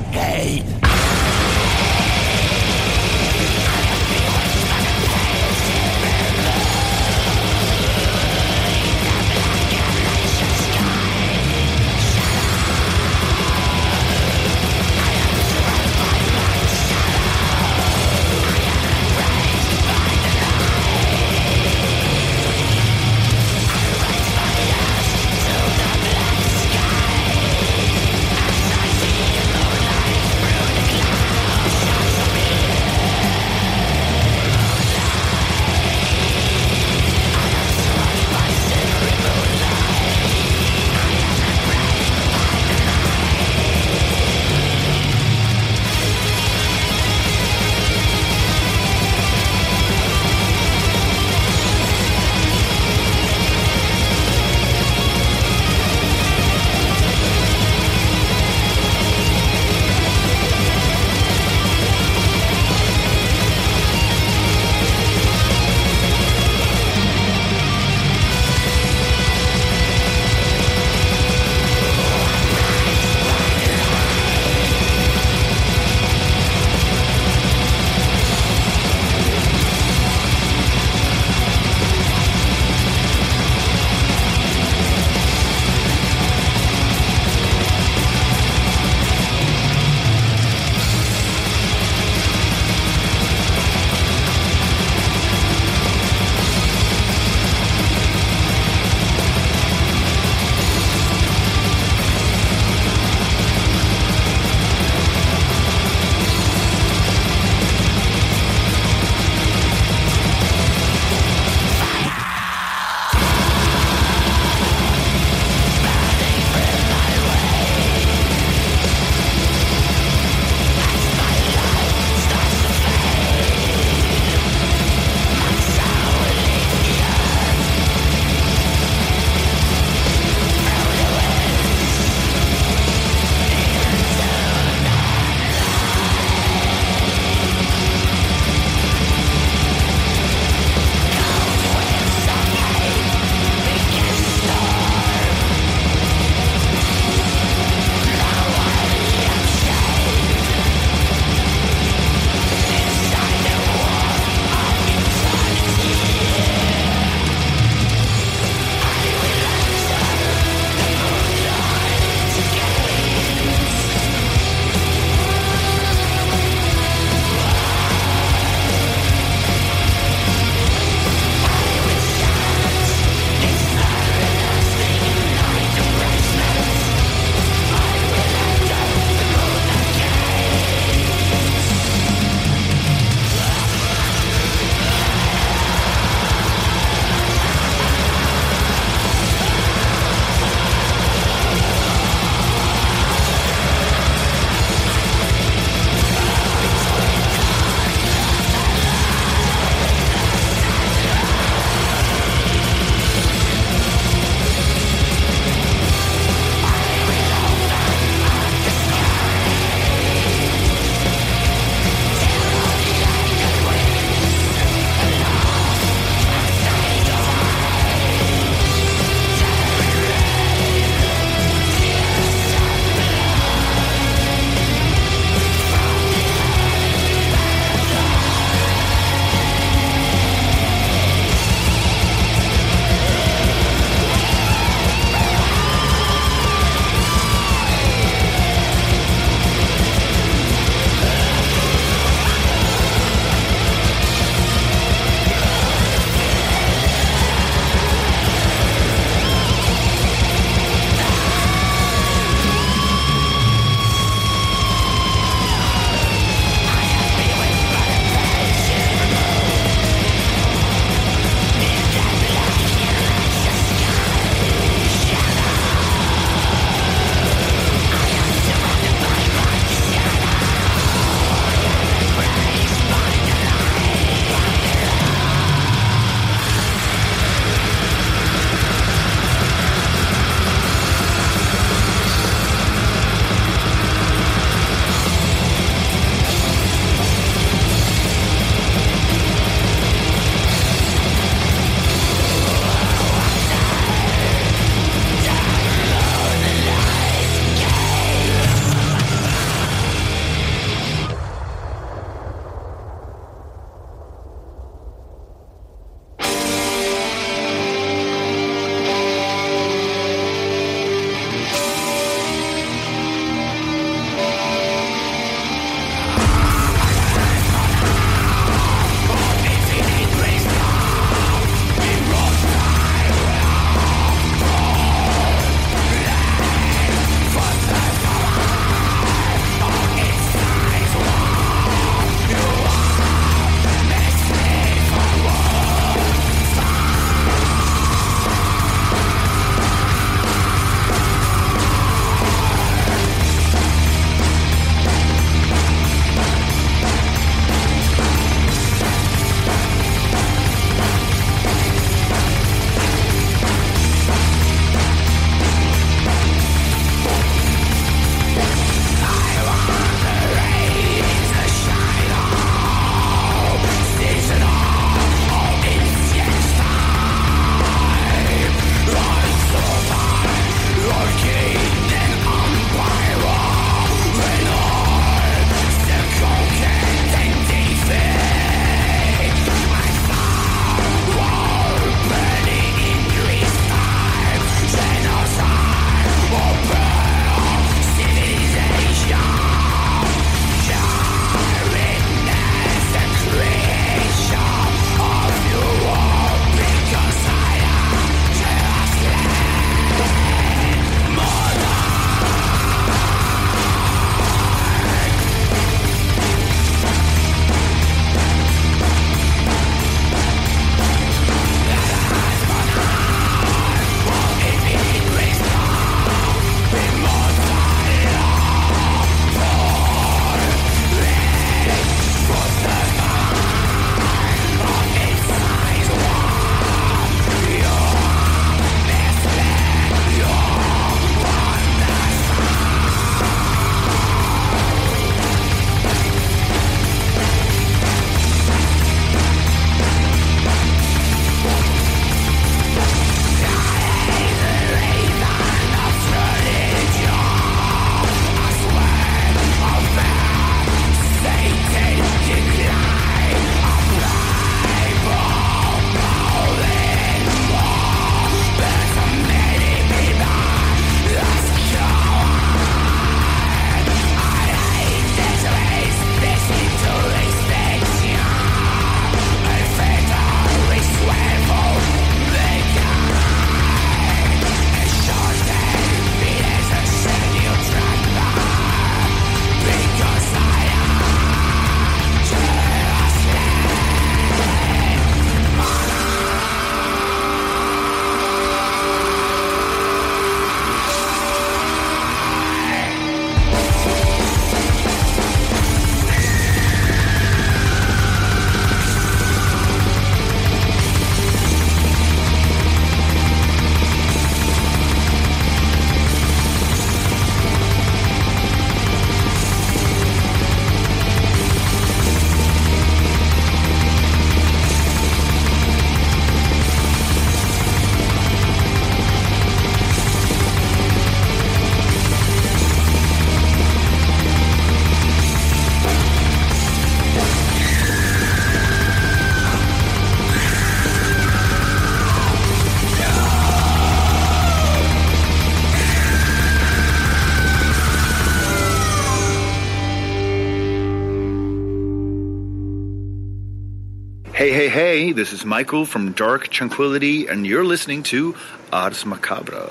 This is Michael from Dark Tranquility, and you're listening to Ars Macabra.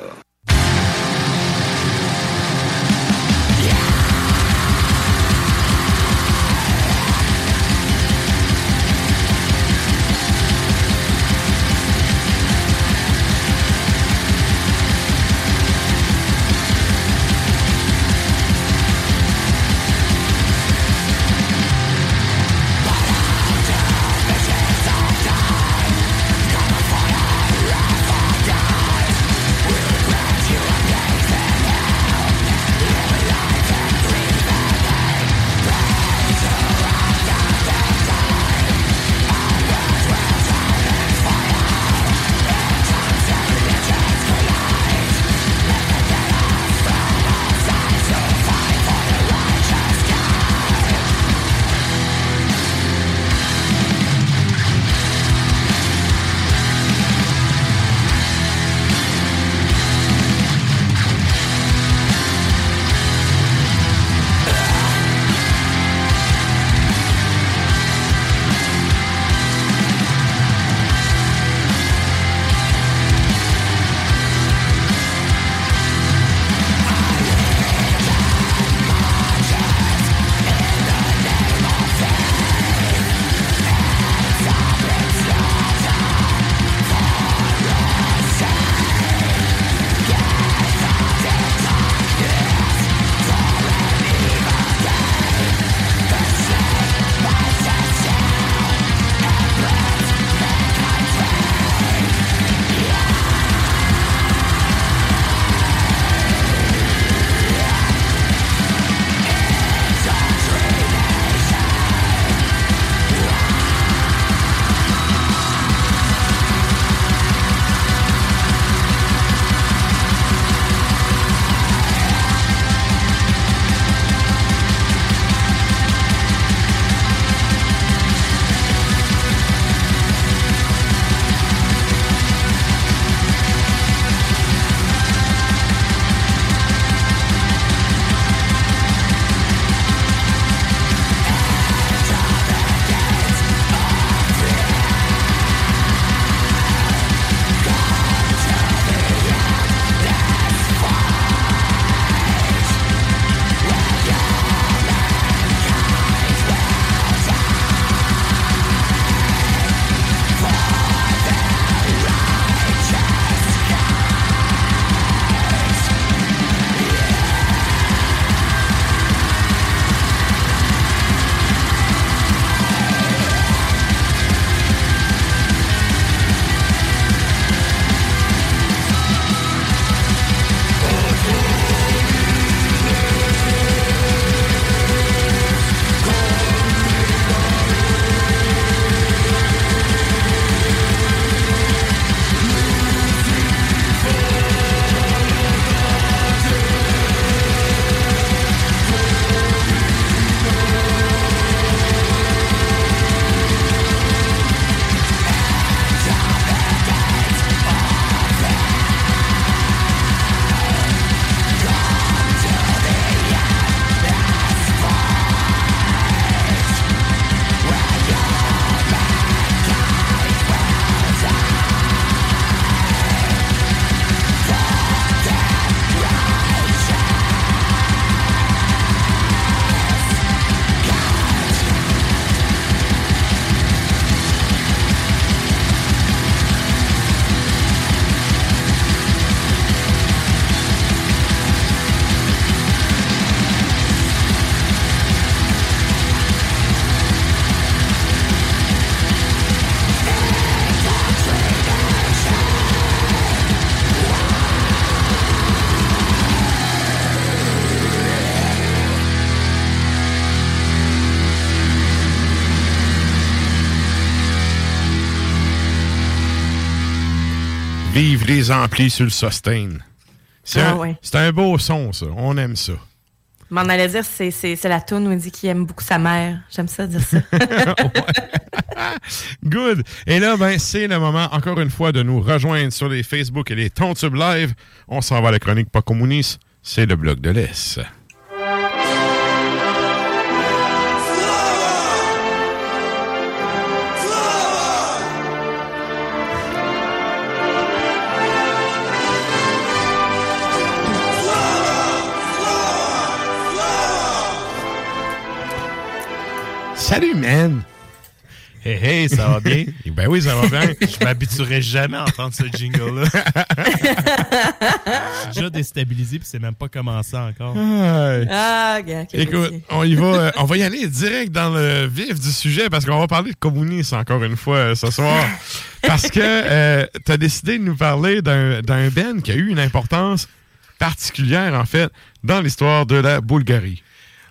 Les amplis sur le sustain. C'est Ah un, ouais. c'est un beau son, ça. On aime ça. M'en allait dire, c'est la toune où il dit qu'il aime beaucoup sa mère. J'aime ça dire ça. Good. Et là, ben, c'est le moment, encore une fois, de nous rejoindre sur les Facebook et les Tontubes Live. On s'en va à la chronique pas communiste. C'est le bloc de l'Est. Salut, man! Hey, hey, ça va bien? ben oui, ça va bien. Je m'habituerai jamais à entendre ce jingle-là. Je suis déjà déstabilisé puis c'est même pas commencé encore. Ouais. Ah, gars, quel Écoute, on y va, euh, on va y aller direct dans le vif du sujet parce qu'on va parler de communisme encore une fois euh, ce soir. Parce que tu as décidé de nous parler d'un d'un Ben qui a eu une importance particulière, en fait, dans l'histoire de la Bulgarie.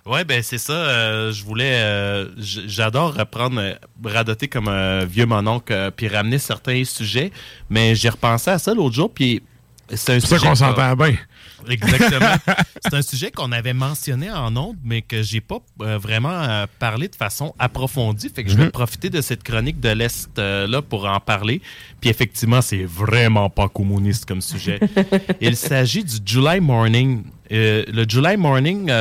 Ouais, ben c'est ça. euh, je voulais, euh, j'adore reprendre, euh, radoter comme un vieux mononcle, puis ramener certains sujets. Mais j'ai repensé à ça l'autre jour, puis c'est un C'est pour ça sujet qu'on s'entend bien. Exactement. c'est un sujet qu'on avait mentionné en ondes, mais que j'ai pas euh, vraiment euh, parlé de façon approfondie. Fait que je vais Mhm. profiter de cette chronique de l'Est euh, là pour en parler. Puis effectivement, c'est vraiment pas communiste comme sujet. Il s'agit du July Morning. Le July Morning,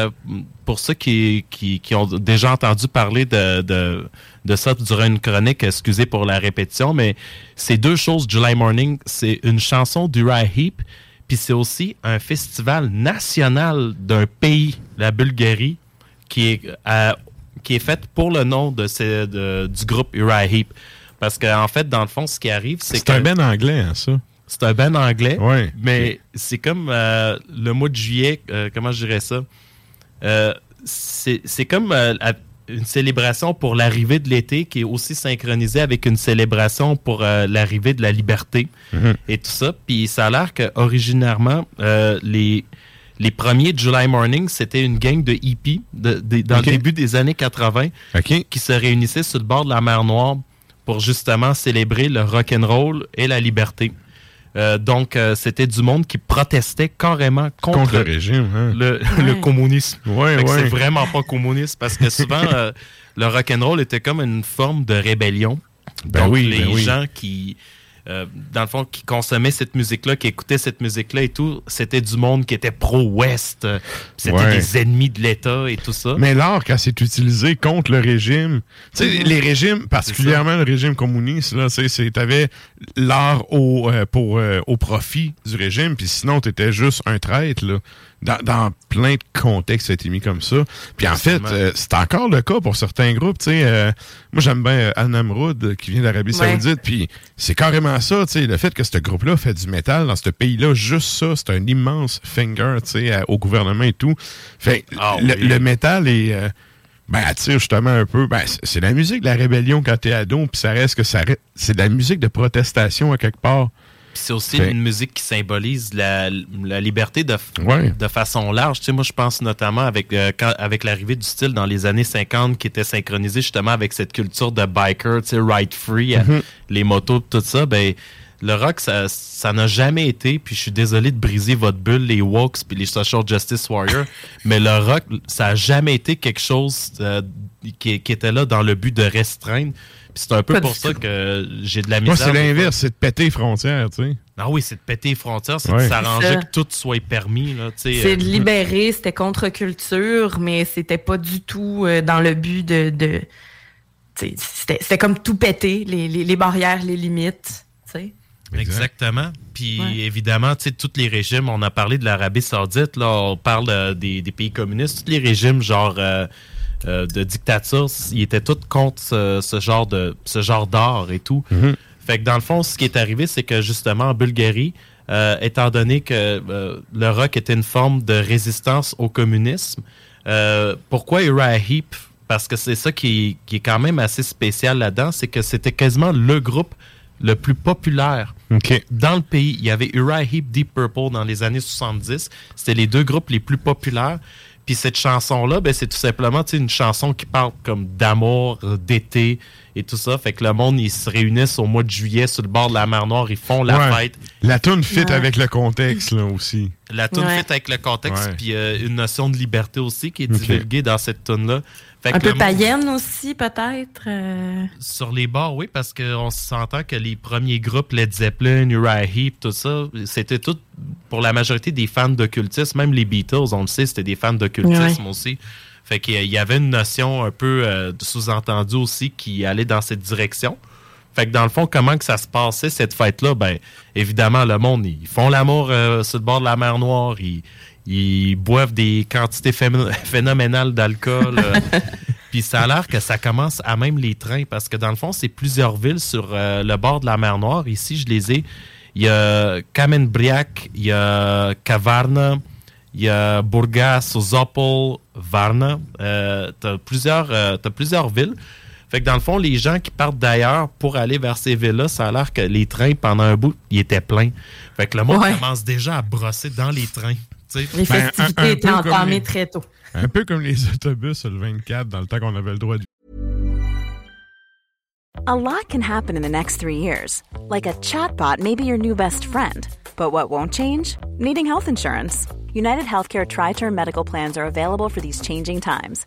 pour ceux qui, qui, qui ont déjà entendu parler de, de, de ça durant une chronique, excusez pour la répétition, mais c'est deux choses, July Morning. C'est une chanson d'Uriah Heep, puis c'est aussi un festival national d'un pays, la Bulgarie, qui est, euh, qui est fait pour le nom de ce- de- du groupe Uriah Heep. Parce qu'en fait, dans le fond, ce qui arrive, c'est C'est que... un Ben anglais, hein, ça? C'est un band anglais. Ouais. Mais c'est comme euh, le mois de juillet, euh, comment je dirais ça? Euh, c'est c'est comme euh, une célébration pour l'arrivée de l'été qui est aussi synchronisée avec une célébration pour euh, l'arrivée de la liberté Mhm. et tout ça. Puis ça a l'air qu'originairement, euh, les, les premiers July Morning, c'était une gang de hippies de- de- dans le début des années 80 qui se réunissaient sur le bord de la mer Noire pour justement célébrer le rock and roll et la liberté. Euh, donc, euh, c'était du monde qui protestait carrément contre, Contre le régime, hein. le, Ouais. le communisme. Ouais, ouais. C'est vraiment pas communiste parce que souvent, euh, le rock and roll était comme une forme de rébellion. Ben donc, oui, les ben oui. gens qui, euh, dans le fond, qui consommaient cette musique-là, qui écoutaient cette musique-là et tout, c'était du monde qui était pro-Ouest. C'était Ouais. des ennemis de l'État et tout ça. Mais l'art, quand c'est utilisé contre le régime, tu sais, Mhm. les régimes, particulièrement le régime communiste, là, t'avais l'art au, euh, pour, euh, au profit du régime, puis sinon, t'étais juste un traître, là. Dans, dans plein de contextes, ça a été mis comme ça. Puis en fait, euh, c'est encore le cas pour certains groupes, tu sais. euh, moi, j'aime bien euh, Al Namroud, euh, qui vient d'Arabie Ouais. Saoudite, puis c'est carrément ça, tu sais. Le fait que ce groupe-là fait du métal dans ce pays-là, juste ça, c'est un immense finger, tu sais, au gouvernement et tout. Fait Ah le, oui. le métal est... euh, ben, attire justement un peu. Ben, c'est- c'est la musique de la rébellion quand t'es ado, puis ça reste que ça reste- c'est de la musique de protestation à quelque part. C'est aussi Fait- une musique qui symbolise la, la liberté de, Ouais. de façon large. Tu sais, moi, je pense notamment avec, euh, quand- avec l'arrivée du style dans les années 50 qui était synchronisé justement avec cette culture de biker, tu sais, ride free, euh, Mhm. les motos, tout ça. Ben, le rock, ça ça n'a jamais été, puis je suis désolé de briser votre bulle, les Walks puis les Social Justice Warriors, mais le rock, ça n'a jamais été quelque chose euh, qui, qui était là dans le but de restreindre. Puis c'est un peu Pas pour ça que j'ai de la Moi, misère. c'est des fois. l'inverse, c'est de péter les frontières, tu sais. Ah oui, c'est de péter les frontières, c'est Ouais. de s'arranger C'est que tout soit permis. là, tu sais, C'est euh, de libérer, c'était contre-culture, mais c'était pas du tout euh, dans le but de. de c'était c'était comme tout péter, les, les- les barrières, les limites. t'sais. Exactement. Puis Ouais. évidemment, tu sais, tous les régimes, on a parlé de l'Arabie Saoudite, là, on parle euh, des, des pays communistes, tous les régimes genre euh, euh, de dictature, ils étaient tous contre ce, ce genre de ce genre d'art et tout. Fait que dans le fond, ce qui est arrivé, c'est que justement en Bulgarie, euh, étant donné que euh, le rock était une forme de résistance au communisme, pourquoi Uriah Heep Parce que c'est ça qui, qui est quand même assez spécial là-dedans, c'est que c'était quasiment le groupe le plus populaire dans le pays. Il y avait Uriah Heep, Deep Purple dans les années 70. C'était les deux groupes les plus populaires. Puis cette chanson-là, ben, c'est tout simplement une chanson qui parle comme d'amour, d'été et tout ça. Fait que le monde, ils se réunissent au mois de juillet sur le bord de la mer Noire, ils font la Ouais. fête. La tune fit Ouais. avec le contexte, là, aussi. La tune Ouais. fit avec le contexte, puis euh, une notion de liberté aussi qui est divulguée dans cette tune-là. Un peu païenne aussi, peut-être. euh. Sur les bars, oui, parce qu'on s'entend que les premiers groupes, Led Zeppelin, Uriah Heep, tout ça, c'était tout pour la majorité des fans d'occultisme. Même les Beatles, on le sait, c'était des fans d'occultisme Ouais. aussi. Fait qu'il y a- il y avait une notion un peu euh, sous-entendue aussi qui allait dans cette direction. Fait que dans le fond, comment que ça se passait cette fête-là? Ben, évidemment, le monde, ils font l'amour euh, sur le bord de la mer Noire, ils, ils boivent des quantités phénoménales d'alcool. euh, Puis ça a l'air que ça commence à même les trains, parce que dans le fond, c'est plusieurs villes sur euh, le bord de la mer Noire. Ici, je les ai. Il y a Kamenbriak, il y a Kavarna, il y a Burgas, Zopol, Varna. Euh, t'as plusieurs, euh, plusieurs villes. Fait que dans le fond, les gens qui partent d'ailleurs pour aller vers ces villes-là, ça a l'air que les trains, pendant un bout, ils étaient pleins. Fait que le monde Ouais. commence déjà à brosser dans les trains. Tu sais. Les Ben, festivités étaient entamées les- très tôt. Un peu comme les autobus le 24, dans le temps qu'on avait le droit de A lot can happen in the next three years. Like a chatbot may be your new best friend. But what won't change? Needing health insurance. United Healthcare Tri Term Medical Plans are available for these changing times.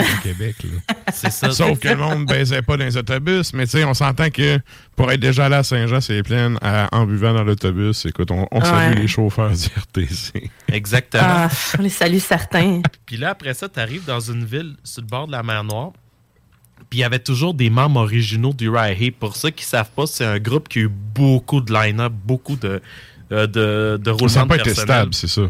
Au Québec. Là. C'est ça. Sauf que le monde baisait pas dans les autobus, mais tu sais, on s'entend que pour être déjà allé à Saint-Jean, c'est plein à- en buvant dans l'autobus. Écoute, on, on salue les chauffeurs du RTC. Exactement. Ah, on les salue certains. Puis là, après ça, tu arrives dans une ville sur le bord de la mer Noire. Puis il y avait toujours des membres originaux du Heep. Pour ceux qui savent pas, c'est un groupe qui a eu beaucoup de line-up, beaucoup de, euh, de, de roulements Ça n'a pas été stable, c'est ça.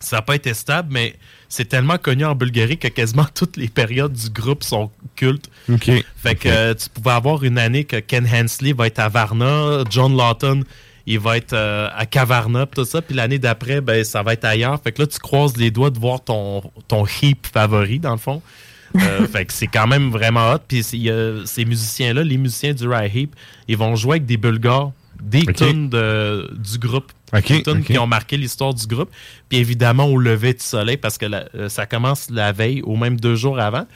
Ça n'a pas été stable, mais c'est tellement connu en Bulgarie que quasiment toutes les périodes du groupe sont cultes. OK. Fait que euh, tu pouvais avoir une année que Ken Hensley va être à Varna, John Lawton, il va être euh, à Kavarna, tout ça, puis l'année d'après, ben, ça va être ailleurs. Fait que là, tu croises les doigts de voir ton, ton heap favori, dans le fond. Euh, fait que c'est quand même vraiment hot. Puis ces musiciens-là, les musiciens du Rye Heap, ils vont jouer avec des Bulgares, des Ok. tunes de- du groupe. Tunes qui ont marqué l'histoire du groupe. Puis évidemment, au lever du soleil, parce que la- euh, ça commence la veille ou même deux jours avant.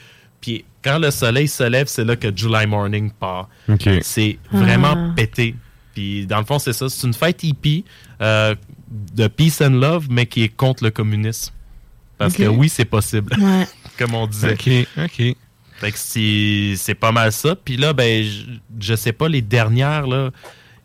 Puis quand le soleil se lève, c'est là que July Morning part. C'est vraiment Ah. pété. Puis dans le fond, c'est ça. C'est une fête hippie euh, de peace and love, mais qui est contre le communisme. Parce que oui, c'est possible. Ouais. Comme on disait. OK, OK. Fait que c'est c'est pas mal ça. Puis là, ben, je, je sais pas, les dernières, là,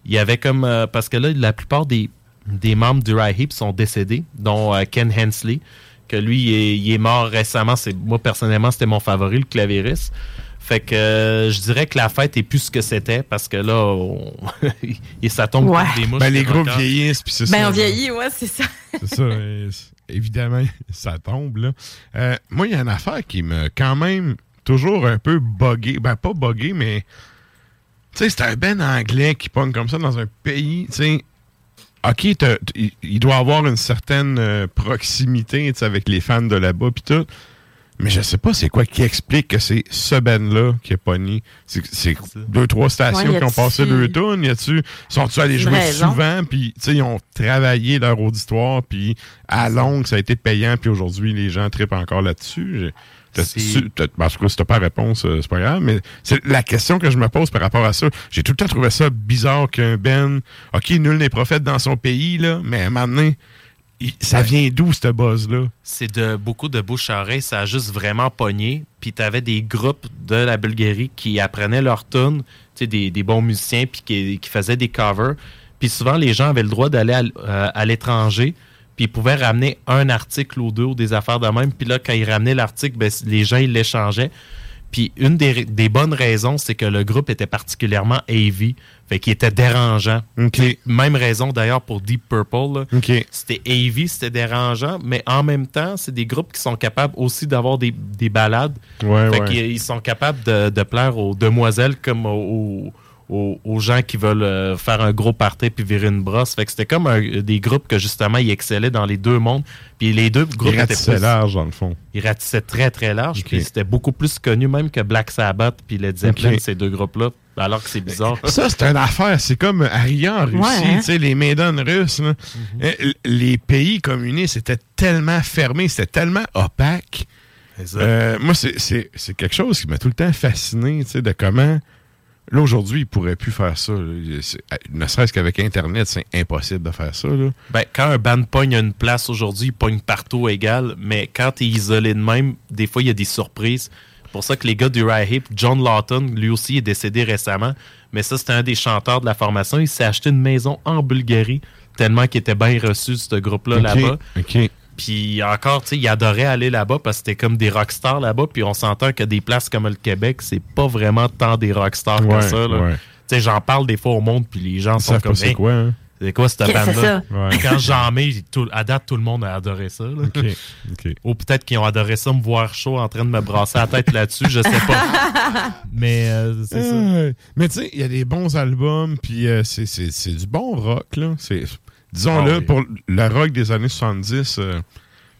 il y avait comme. euh, parce que là, la plupart des, des membres du Rye Heap sont décédés, dont euh, Ken Hensley, que lui, il est, il est mort récemment. C'est Moi, personnellement, c'était mon favori, le clavieriste. Fait que euh, je dirais que la fête est plus ce que c'était parce que là, on- et ça tombe Ouais. comme des mouches. Ben, les groupes vieillissent, puis c'est ça. Ben, on vieillit, ouais, c'est ça. C'est ça. évidemment, ça tombe, là. Euh, moi, il y a une affaire qui me, quand même, toujours un peu buggé. Ben, pas buggé, mais. Tu sais, c'est un ben anglais qui pogne comme ça dans un pays, tu sais. OK, il- doit avoir une certaine euh, proximité avec les fans de là-bas, puis tout. Mais je sais pas c'est quoi qui explique que c'est ce band-là qui est pogné. C'est c'est deux, trois stations Ouais, qui ont passé deux tonnes. Y a-tu, sont-tu allés jouer raison? souvent? Puis, tu sais, ils ont travaillé leur auditoire, puis à longue, ça a été payant, puis aujourd'hui, les gens trippent encore là-dessus. Tu- t'as- ben, en tout cas, si t'as pas réponse, euh, c'est pas grave, mais c'est la question que je me pose par rapport à ça. J'ai tout le temps trouvé ça bizarre qu'un Ben, OK, nul n'est prophète dans son pays, là, mais maintenant, ça vient d'où, ce buzz-là? c'est de beaucoup de bouche à oreille, ça a juste vraiment pogné. Puis tu avais des groupes de la Bulgarie qui apprenaient leur tune, tu sais, des, des bons musiciens, puis qui, qui faisaient des covers. Puis souvent, les gens avaient le droit d'aller à, euh, à l'étranger, puis ils pouvaient ramener un article ou deux ou des affaires de même. Puis là, quand ils ramenaient l'article, ben, les gens, ils l'échangeaient. Puis une des, des bonnes raisons, c'est que le groupe était particulièrement heavy, fait qu'il était dérangeant. Même raison d'ailleurs pour Deep Purple. C'était heavy, c'était dérangeant, mais en même temps, c'est des groupes qui sont capables aussi d'avoir des, des balades. Ouais, fait ouais. qu'ils ils sont capables de, de plaire aux demoiselles comme aux, aux- aux gens qui veulent euh, faire un gros party puis virer une brosse. Fait que c'était comme un- des groupes que justement ils excellaient dans les deux mondes. Puis les deux groupes Ils étaient plus- large, dans le fond. ils ratissaient très très large. Puis c'était beaucoup plus connu même que Black Sabbath puis Led Zeppelin, ces deux groupes-là. Alors que c'est bizarre. Ça, c'est une affaire. C'est comme Aria en Russie, Ouais, hein? tu sais, les Maidens russes. là. Euh, Les pays communistes étaient tellement fermés, c'était tellement opaque. Euh, moi, c'est- c'est c'est quelque chose qui m'a tout le temps fasciné, tu sais, de comment. Là, aujourd'hui, ils pourraient plus faire ça. Ne serait-ce qu'avec Internet, c'est impossible de faire ça. Là. Ben, quand un band pogne une place aujourd'hui, il pogne partout égal, mais quand tu es isolé de même, des fois, il y a des surprises. C'est pour ça que les gars du Rye Hip, John Lawton, lui aussi, est décédé récemment, mais ça, c'était un des chanteurs de la formation. Il s'est acheté une maison en Bulgarie, tellement qu'il était bien reçu, ce groupe-là, là-bas. OK. Puis encore, tu sais, il adorait aller là-bas parce que c'était comme des rockstars là-bas. Puis on s'entend que des places comme le Québec, c'est pas vraiment tant des rockstars Ouais, que ça. ouais. Tu sais, j'en parle des fois au monde, puis les gens Ils sont comme. c'est Hey, quoi, hein? C'est quoi cette bande-là? c'est ça? Ouais. Quand j'en mets, tout- à date, tout le monde a adoré ça. là. Ou peut-être qu'ils ont adoré ça, me voir chaud en train de me brasser la tête là-dessus, je sais pas. Mais euh, c'est ça. Mais tu sais, il y a des bons albums, puis euh, c'est- c'est c'est du bon rock, là. C'est- Disons-le, Ah oui. pour le rock des années 70, euh,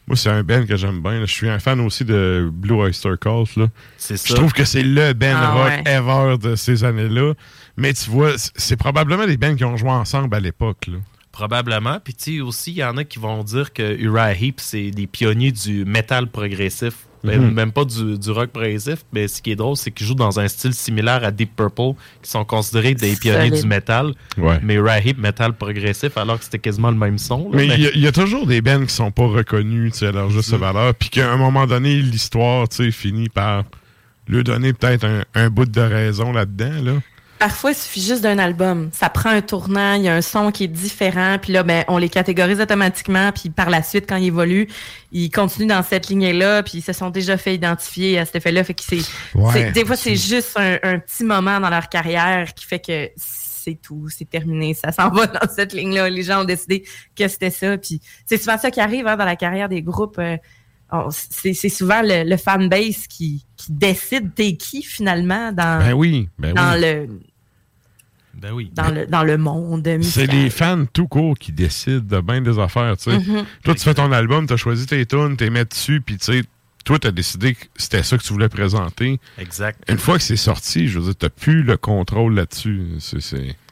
moi, c'est un band que j'aime bien. Je suis un fan aussi de Blue Oyster Cult, là. C'est Je ça. trouve que c'est le band Ah rock ouais. ever de ces années-là. Mais tu vois, c'est probablement des bands qui ont joué ensemble à l'époque, là. Probablement. Puis tu sais, aussi, il y en a qui vont dire que Uriah Heep, c'est des pionniers du métal progressif. Mhm. Même pas du, du rock progressif, mais ce qui est drôle, c'est qu'ils jouent dans un style similaire à Deep Purple, qui sont considérés des pionniers du métal. Ouais. Mais Heep, métal progressif, alors que c'était quasiment le même son. là. Mais Mais- il y a- il y, a toujours des bands qui sont pas reconnus tu sais, à leur juste valeur, puis qu'à un moment donné, l'histoire tu sais, finit par lui donner peut-être un, un bout de raison là-dedans. Là. Parfois, il suffit juste d'un album. Ça prend un tournant, il y a un son qui est différent, puis là, ben, on les catégorise automatiquement, puis par la suite, quand ils évoluent, ils continuent dans cette lignée-là, puis ils se sont déjà fait identifier à cet effet-là. Fait que c'est, Ouais. des fois, c'est juste un, un petit moment dans leur carrière qui fait que c'est tout, c'est terminé, ça s'en va dans cette ligne-là. Les gens ont décidé que c'était ça, puis c'est souvent ça qui arrive hein, dans la carrière des groupes. euh, c'est, souvent le, le fanbase qui, qui décide t'es qui finalement dans, Ben oui, ben dans oui. le Ben oui. dans le dans le monde C'est les fans tout court qui décident de bien des affaires. tu sais. Mhm. Toi, tu fais ton album, tu as choisi tes tunes, tu les mets dessus, puis tu sais, toi, tu as décidé que c'était ça que tu voulais présenter. Exact. Une fois que c'est sorti, je veux dire, tu plus le contrôle là-dessus.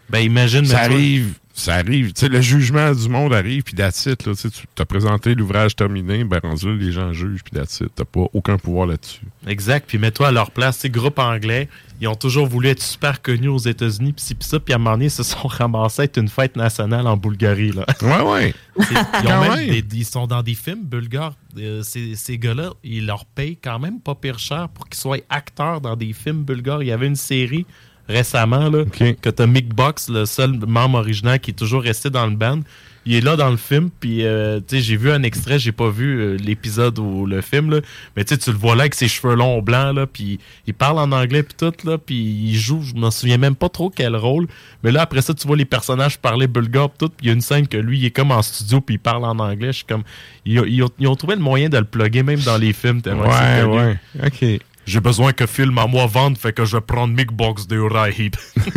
Ben imagine, Ça arrive, ça arrive. Tu sais, le jugement du monde arrive, puis it, là, tu as présenté l'ouvrage terminé, ben rendu là, les gens jugent, puis it. T'as pas aucun pouvoir là-dessus. Exact. Puis mets-toi à leur place. Ces groupes anglais, ils ont toujours voulu être super connus aux États-Unis. Puis ça. Puis à un moment donné, ils se sont ramassés à être une fête nationale en Bulgarie. Là. Ouais, ouais. Ils, ont même même. des- ils sont dans des films bulgares. Euh, ces ces gars-là, ils leur payent quand même pas pire cher pour qu'ils soient acteurs dans des films bulgares. Il y avait une série récemment là, que t'as Mick Box, le seul membre original qui est toujours resté dans le band. Il est là dans le film, puis euh, j'ai vu un extrait, j'ai pas vu euh, l'épisode ou le film, là, mais tu le vois là avec ses cheveux longs blancs, là, puis il parle en anglais puis tout, là, puis il joue, je m'en souviens même pas trop quel rôle, mais là, après ça, tu vois les personnages parler bulgare pis tout, puis il y a une scène que lui, il est comme en studio, puis il parle en anglais, je suis comme, ils, ont- ils ont, ils ont trouvé le moyen de le plugger même dans les films, tellement Ouais, ouais. OK. J'ai besoin que film à moi vende, fait que je vais prendre Mick Box de Uriah Heep.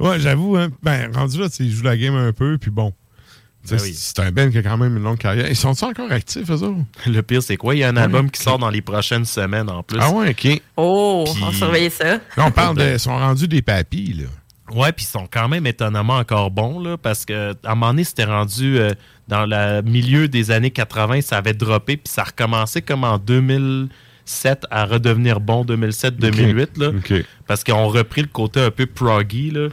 Ouais, j'avoue, hein, ben, rendu là, tu jouent la game un peu, puis bon. Tu sais, Ben oui. C'est un band qui a quand même une longue carrière. Ils sont-ils encore actifs, eux autres? Le pire, c'est quoi? Il y a un album qui sort dans les prochaines semaines en plus. Ah ouais, OK. Oh, Puis- on va surveiller ça. Là, on parle de... Ils sont rendus des papis, là. Ouais, puis ils sont quand même étonnamment encore bons, là, parce que à un moment donné, c'était rendu euh, dans le milieu des années 80, ça avait droppé, puis ça a recommencé comme en 2007 à redevenir bon, 2007-2008, là. OK. Parce qu'ils ont repris le côté un peu proggy, là.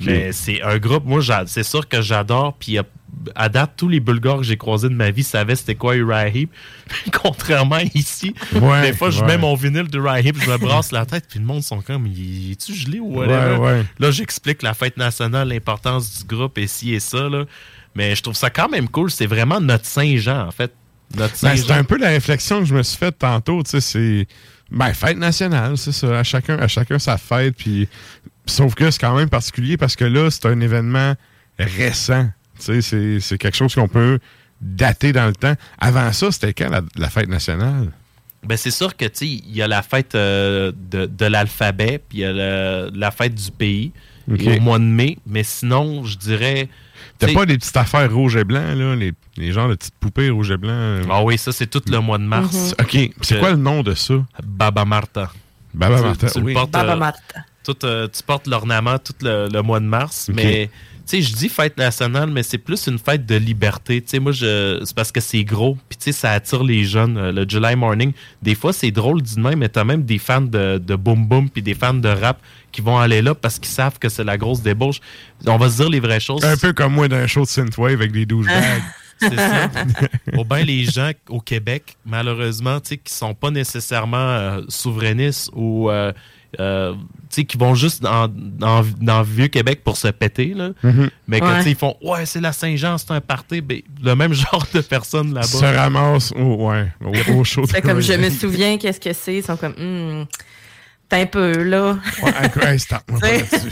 Mais c'est un groupe, moi, c'est sûr que j'adore, puis il y a- à date, tous les Bulgares que j'ai croisés de ma vie savaient c'était quoi Uriah Heep. Contrairement ici, Ouais, des fois, je mets mon vinyle de Uriah Heep, je me brasse la tête, puis le monde sont comme, il est-tu gelé ou whatever? Ouais. Là, j'explique la fête nationale, l'importance du groupe et ci et ça, là. Mais je trouve ça quand même cool. C'est vraiment notre Saint-Jean, en fait. Notre Ben, c'est un peu la réflexion que je me suis faite tantôt, c'est... Ben, fête nationale, c'est ça. À chacun, à chacun sa fête, puis... Sauf que c'est quand même particulier parce que là, c'est un événement récent. C'est- c'est quelque chose qu'on peut dater dans le temps. Avant ça, c'était quand la, la fête nationale? Ben, c'est sûr que, il y a la fête euh, de, de l'alphabet, puis il y a le- la fête du pays au mois de mai. Mais sinon, je dirais. T'as pas des petites affaires rouge et blanc, là? Les, les genres de petites poupées rouge et blanc? Ah oui, ça, c'est tout le mois de mars. OK. C'est quoi le nom de ça? Baba Marta. Baba Tu- Martha, tu oui. portes, Baba euh, Martha. tout, euh, tu portes l'ornement tout le, le mois de mars, mais sais, je dis fête nationale, mais c'est plus une fête de liberté. Tu sais, moi, je, c'est parce que c'est gros, puis tu sais, ça attire les jeunes. euh, Le July Morning, des fois, c'est drôle dit de même, mais t'as même des fans de, de boom boom puis des fans de rap qui vont aller là parce qu'ils savent que c'est la grosse débauche. On va se dire les vraies choses. Un peu comme moi d'un show de synthwave avec des douchebags. C'est ça. Ou bien les gens au Québec, malheureusement, tu sais, qui sont pas nécessairement euh, souverainistes ou euh, euh, tu sais, qui vont juste dans, dans, dans le Vieux-Québec pour se péter, là. Mhm. Mais quand Ouais. ils font Ouais, c'est la Saint-Jean, c'est un party, ben, le même genre de personnes là-bas. se ramassent au, ouais, au, au show de C'est comme je me souviens, qu'est-ce que c'est? Ils sont comme, t'es un peu là. Ouais, pas T'sais. là-dessus.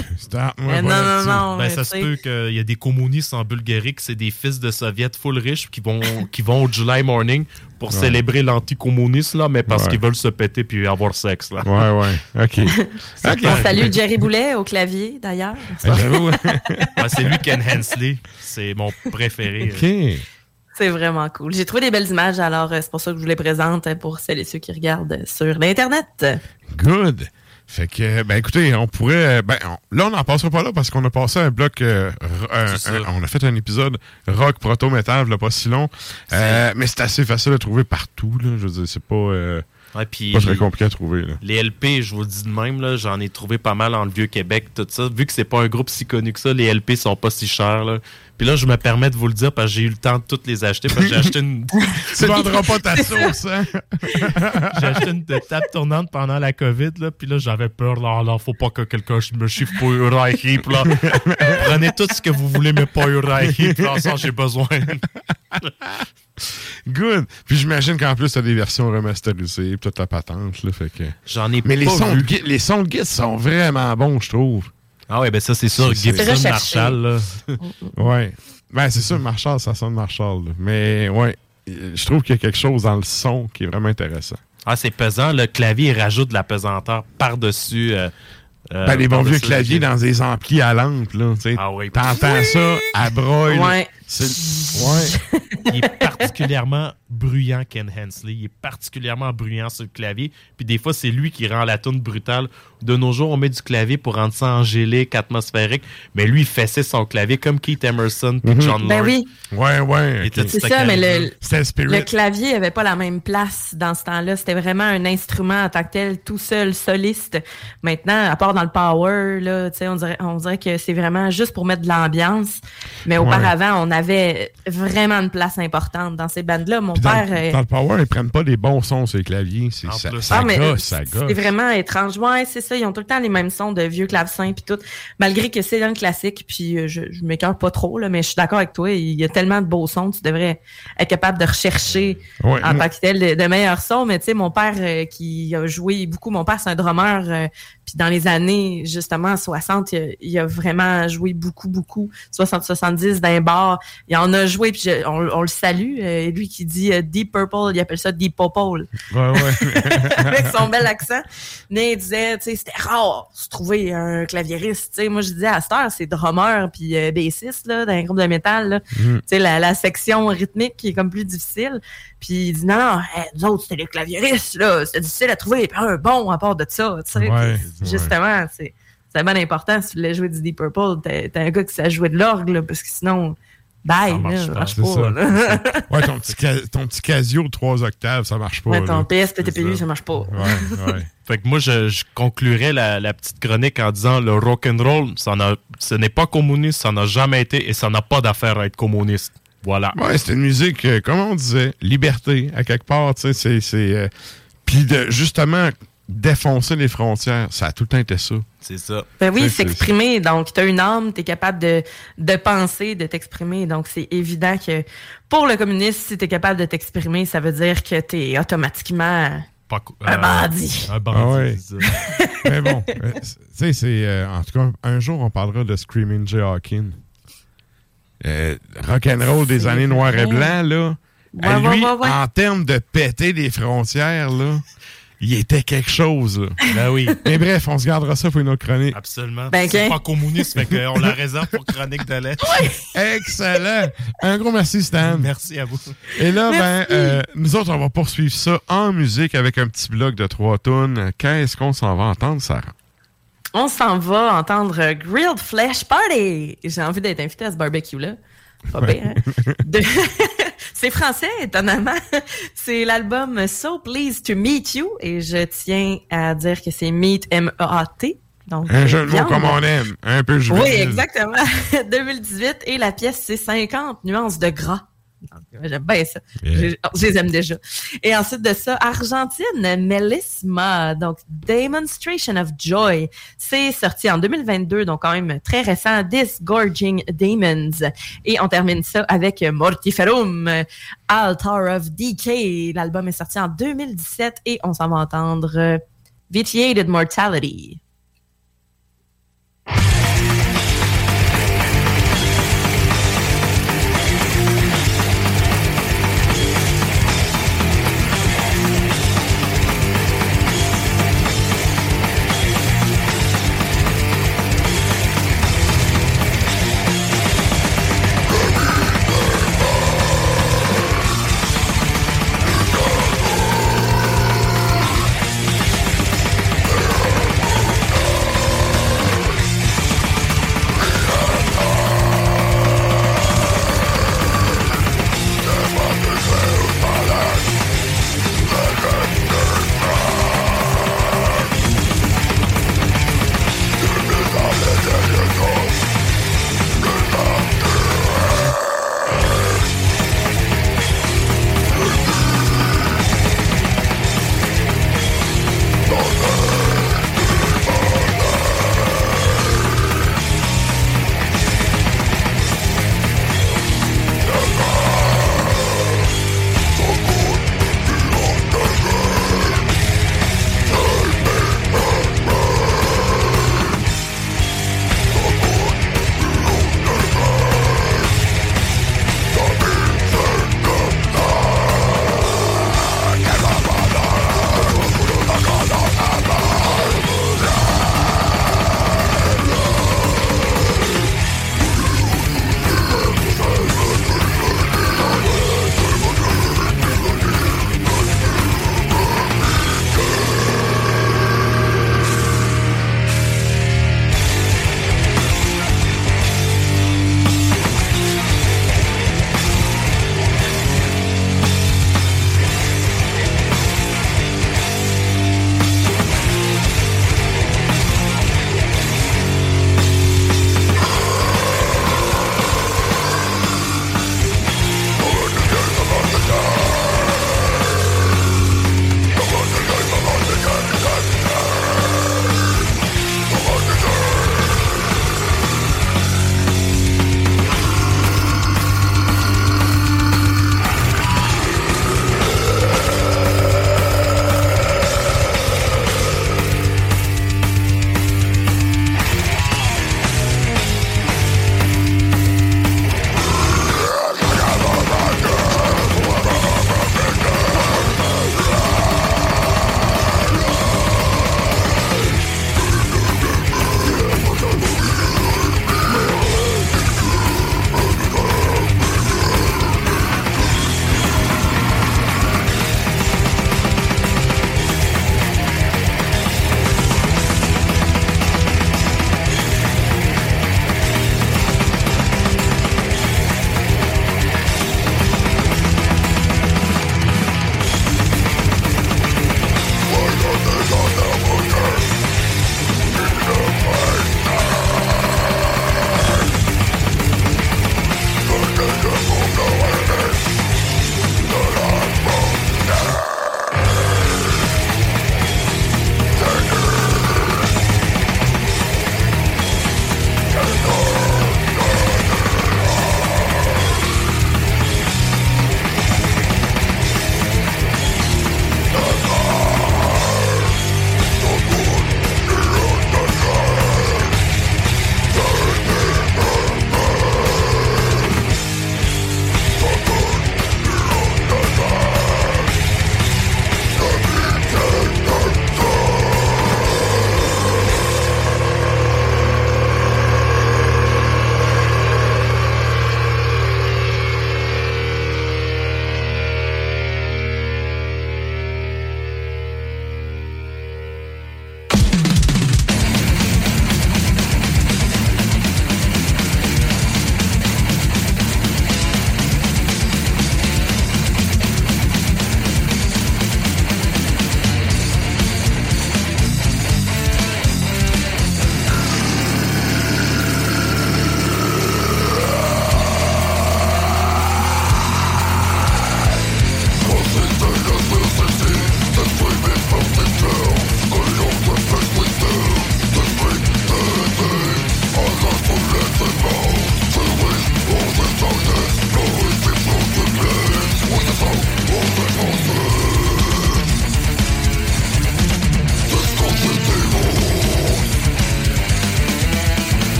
Mais pas non, non, non. Ben, mais ça se peut qu'il y a des communistes en Bulgarie que c'est des fils de soviets full riches qui vont, qui vont au July Morning pour Ouais. célébrer l'anticommunisme, là, mais parce Ouais. qu'ils veulent se péter puis avoir sexe. Là. Ouais, ouais. OK. OK. On salue Jerry Boulet au clavier, d'ailleurs. C'est lui, Ken Hensley. C'est mon préféré. euh. C'est vraiment cool. J'ai trouvé des belles images, alors euh, c'est pour ça que je vous les présente euh, pour celles et ceux qui regardent euh, sur l'Internet. Good. Fait que, ben écoutez, on pourrait. Ben, on- là, on n'en passera pas là parce qu'on a passé un bloc. euh, un- un- on a fait un épisode rock proto-metal, là, pas si long. Euh, mais c'est assez facile à trouver partout. Là, je veux dire, c'est pas, euh, Ouais, puis pas très compliqué à trouver. Là. Les LP, je vous le dis de même, là, j'en ai trouvé pas mal dans le Vieux-Québec, tout ça. Vu que c'est pas un groupe si connu que ça, les LP sont pas si chers. Là. Puis là, je me permets de vous le dire parce que j'ai eu le temps de toutes les acheter. Parce que j'ai acheté une. Tu vendras pas ta sauce, hein? j'ai acheté une table tournante pendant la COVID, là. Puis là, j'avais peur. Là, là, faut pas que quelqu'un me chiffre pour Uriah Heep, là. Prenez tout ce que vous voulez, mais pas Uriah Heep. Là, ça, j'ai besoin. Good. Puis j'imagine qu'en plus, t'as des versions remasterisées, puis toute la patente. Là, fait que... J'en ai Mais les pas sons, vu. de Git- les sons de Git sont vraiment bons, je trouve. Ah ouais, ben ça, c'est sûr. Gibson. Marshall, là. Ouais. Ben, c'est sûr, Marshall, ça sonne Marshall. là. Mais ouais, je trouve qu'il y a quelque chose dans le son qui est vraiment intéressant. Ah, c'est pesant. Le clavier, rajoute de la pesanteur par-dessus. euh, euh, ben, les bons vieux claviers dans des amplis à lampe, là. tu sais. Ah oui. T'entends ça à broil. Ouais. C'est- Ouais. Il est particulièrement bruyant, Ken Hensley. Il est particulièrement bruyant sur le clavier. Puis des fois, c'est lui qui rend la tune brutale. De nos jours, on met du clavier pour rendre ça angélique, atmosphérique. Mais lui, il fessait son clavier comme Keith Emerson puis Mhm. John Lord. Ben oui. Ouais, ouais. C'est ce ça, mais le, le clavier avait pas la même place dans ce temps-là. C'était vraiment un instrument en tant que tel, tout seul, soliste. Maintenant, à part dans le power, là, tu sais, on dirait, on dirait que c'est vraiment juste pour mettre de l'ambiance. Mais Ouais. auparavant, on avait vraiment une place importante dans ces bandes-là. Mon dans, père. euh, dans le power, ils prennent pas des bons sons sur les claviers. C'est, ça, plus. ça Ah, gosse, ça c'est gosse. vraiment étrange. Ouais, c'est ça. Ils ont tout le temps les mêmes sons de vieux clavecins puis tout. Malgré que c'est un classique, puis euh, je, je m'écœure pas trop, là, mais je suis d'accord avec toi. Il y a tellement de beaux sons, tu devrais être capable de rechercher Ouais, en tant que tel de, de meilleurs sons. Mais tu sais, mon père euh, qui a joué beaucoup, mon père c'est un drummer, euh, puis dans les années justement 60, il a, il a vraiment joué beaucoup, beaucoup. 60-70 d'un bar. Il en a joué, puis je- on, on le salue. euh, lui qui dit euh, Deep Purple, il appelle ça Deep Purple Ouais, ouais. avec son bel accent. Mais il disait, tu sais, c'était rare de trouver un claviériste. Sais, moi, je disais, à cette heure, c'est drummer puis euh, bassiste, là, dans un groupe de métal, là. Mhm. Tu sais, la, la section rythmique qui est comme plus difficile. Puis il dit, non, non, hey, nous autres, c'était les claviéristes, là. C'était difficile à trouver. Puis un bon à part de ça, tu sais. Ouais, Justement, c'est... C'est bien important si tu voulais jouer du Deep Purple, t'as un gars qui sait jouer de l'orgue, parce que sinon, bye, Ça marche là, ça pas, marche c'est pas. ça. là. Ouais, ton petit, ton petit Casio de 3 octaves, ça marche pas. Ouais, là. ton PS, C'est PTPU, ça. ça marche pas. Ouais, ouais. Fait que moi, je, je conclurais la, la petite chronique en disant le rock'n'roll, ce n'est pas communiste, ça n'a jamais été et ça n'a pas d'affaire à être communiste. Voilà. Ouais, c'était une musique, euh, comme on disait, liberté, à quelque part, tu sais, c'est... c'est euh, Puis de, justement, défoncer les frontières, ça a tout le temps été ça. C'est ça. Ben oui, s'exprimer. Donc, tu as une âme, tu es capable de, de penser, de t'exprimer. Donc, c'est évident que pour le communiste, si tu es capable de t'exprimer, ça veut dire que tu es automatiquement Pas un euh, bandit. Un bandit. Ah ouais. Mais bon, euh, tu sais, c'est... euh, en tout cas, un jour, on parlera de Screaming Jay Hawkins. Euh, rock'n'roll des années noir et blanc, là. Ouais, À ouais, lui, ouais, ouais. en termes de péter les frontières, là, il était quelque chose. là. Ben oui. Mais bref, on se gardera ça pour une autre chronique. Absolument. Ben, c'est pas communiste, fait qu'on la réserve pour Chronique de l'Est. Excellent. Un gros merci, Stan. Merci à vous. Et là, ben, euh, nous autres, on va poursuivre ça en musique avec un petit bloc de trois tonnes. Qu'est-ce qu'on s'en va entendre, Sarah? On s'en va entendre Grilled Flesh Party. J'ai envie d'être invité à ce barbecue-là. Pas Ouais. bien, hein? De- C'est français, étonnamment. C'est l'album So Pleased to Meet You. Et je tiens à dire que c'est Meet M-E-A-T. Donc, Un euh, jeu de mots viande. comme on aime. Un peu Oui, juvénile. exactement. 2018. Et la pièce, c'est 50 nuances de gras. J'aime bien ça. Yeah. Je, je les aime déjà. Et ensuite de ça, Argentine, Melisma, donc Demonstration of Joy. C'est sorti en 2022, donc quand même très récent, Disgorging Demons. Et on termine ça avec Mortiferum, Altar of Decay. L'album est sorti en 2017 et on s'en va entendre Vitiated Mortality.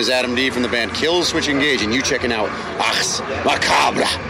Name is Adam D from the band Kill Switch Engage, and you checking out Ars Macabra.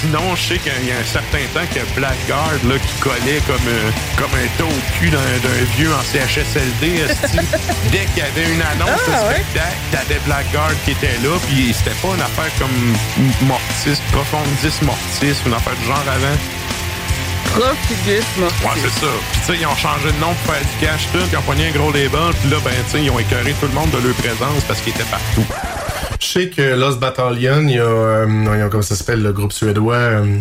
Sinon, je sais qu'il y a un certain temps que Blackguard là, qui collait comme, euh, comme un dos au cul d'un vieux en CHSLD. Dès qu'il y avait une annonce Ah, de ouais? spectacle, t'avais Blackguard qui était là, puis c'était pas une affaire comme Mortis, Profondis Mortis, une affaire du genre avant. Profidus, Ouais, c'est ça. Puis tu sais, ils ont changé de nom pour faire du cash, tout. Ils ont pogné un gros label, puis là, ben, tu sais, ils ont écœuré tout le monde de leur présence parce qu'ils étaient partout. Je sais que Lost Battalion, il y a, euh, non, il y a comment ça s'appelle, le groupe suédois euh,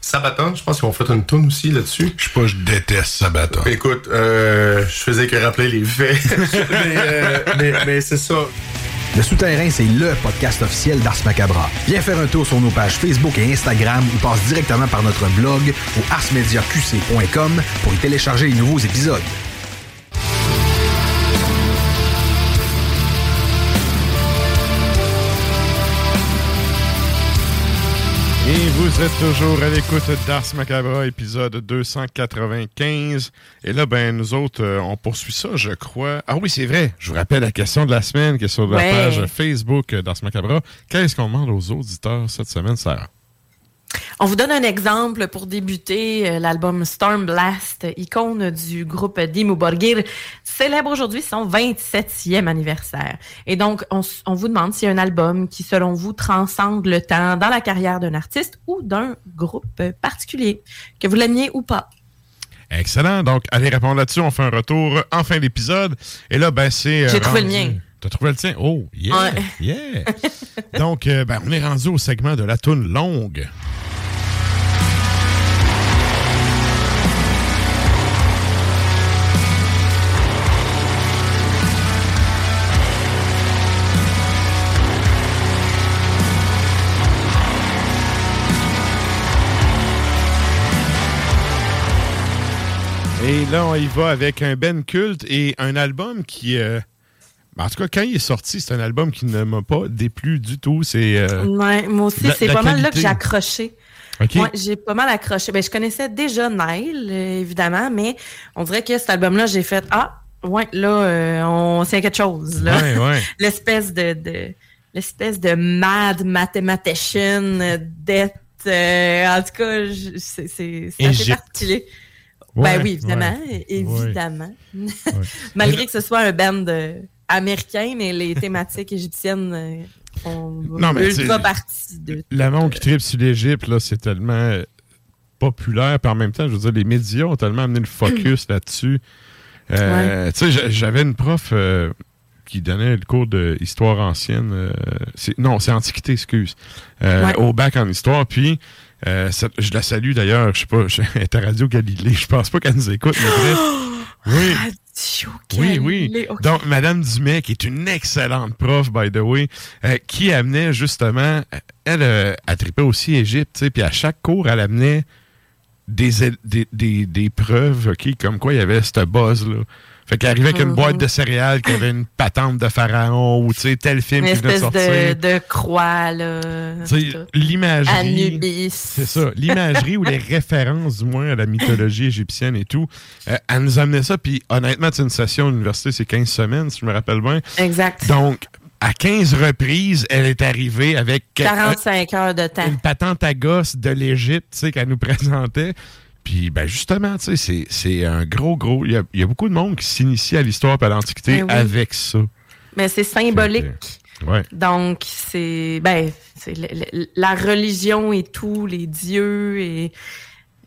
Sabaton, je pense qu'ils ont fait une tune aussi là-dessus. Je sais pas, je déteste Sabaton. Écoute, euh, je faisais que rappeler les faits. mais euh, mais, mais c'est ça. Le Souterrain, c'est LE podcast officiel d'Ars Macabra. Viens faire un tour sur nos pages Facebook et Instagram ou passe directement par notre blog au arsmediaqc.com pour y télécharger les nouveaux épisodes. Et vous êtes toujours à l'écoute d'Ars Macabra, épisode 295. Et là, ben, nous autres, euh, on poursuit ça, je crois. Ah oui, c'est vrai. Je vous rappelle la question de la semaine qui est sur la Ouais. page Facebook d'Ars Macabra. Qu'est-ce qu'on demande aux auditeurs cette semaine, Sarah? On vous donne un exemple pour débuter. Euh, L'album Storm Blast, icône du groupe Dimmu Borgir, célèbre aujourd'hui son 27e anniversaire. Et donc, on, vous demande s'il y a un album qui, selon vous, transcende le temps dans la carrière d'un artiste ou d'un groupe particulier, que vous l'aimiez ou pas. Excellent. Donc, allez répondre là-dessus. On fait un retour en fin d'épisode. Et là, ben, c'est. euh, J'ai trouvé le mien. T'as trouvé le tien? Oh, yeah! Ouais. Yeah! Donc, euh, ben, on est rendu au segment de la toune longue. Et là, on y va avec un Ben culte et un album qui. euh, en tout cas, quand il est sorti, c'est un album qui ne m'a pas déplu du tout. C'est. euh, Ouais, moi aussi, c'est pas mal là que j'ai accroché. Ouais, j'ai pas mal accroché. Ben, je connaissais déjà Nile, euh, évidemment, mais on dirait que cet album-là, j'ai fait Ah, ouais, là, euh, on sait quelque chose. Là. Ouais, ouais. L'espèce de, de l'espèce de mad mathematician euh, en tout cas, c'est c'est- assez particulier. Ben oui, évidemment. Évidemment. Malgré que ce soit un band euh, américain, mais les thématiques égyptiennes euh, font Non, mais partie de. Monde qui tripe sur l'Égypte, là, c'est tellement euh, populaire. Puis en même temps, je veux dire, les médias ont tellement amené le focus là-dessus. Euh, Tu sais, j'a- j'avais une prof euh, qui donnait le cours d'histoire ancienne. euh, non, c'est Antiquité, excuse. Ouais. Au bac en histoire. Puis, ça- je la salue d'ailleurs. Je sais pas, elle est à Radio Galilée. Je pense pas qu'elle nous écoute, mais bref. Oui. Oui. Donc, Madame Dumais, qui est une excellente prof, by the way, euh, qui amenait justement, euh, elle, euh, elle tripait aussi Égypte, tu sais, puis à chaque cours, elle amenait des, des, des, des preuves, OK, comme quoi il y avait ce buzz-là. Fait qu'elle arrivait avec une boîte de céréales qui avait une patente de pharaon ou, tu sais, tel film Une qui venait de espèce sortir. de, de croix, là. Tu sais, l'imagerie. Anubis. C'est ça. L'imagerie ou les références, du moins, à la mythologie égyptienne et tout. euh, elle nous amenait ça. Puis, honnêtement, c'est une session à l'université, c'est 15 semaines, si je me rappelle bien. Exact. Donc, à 15 reprises, elle est arrivée avec euh, 45 heures de temps. une patente à gosse de l'Égypte, tu sais, qu'elle nous présentait. Puis, ben, justement, tu sais, c'est- un gros, gros. Il y y a beaucoup de monde qui s'initie à l'histoire et à l'Antiquité Ben oui. avec ça. Mais c'est symbolique. Ouais. Donc, c'est. Ben, la religion et tout, les dieux et.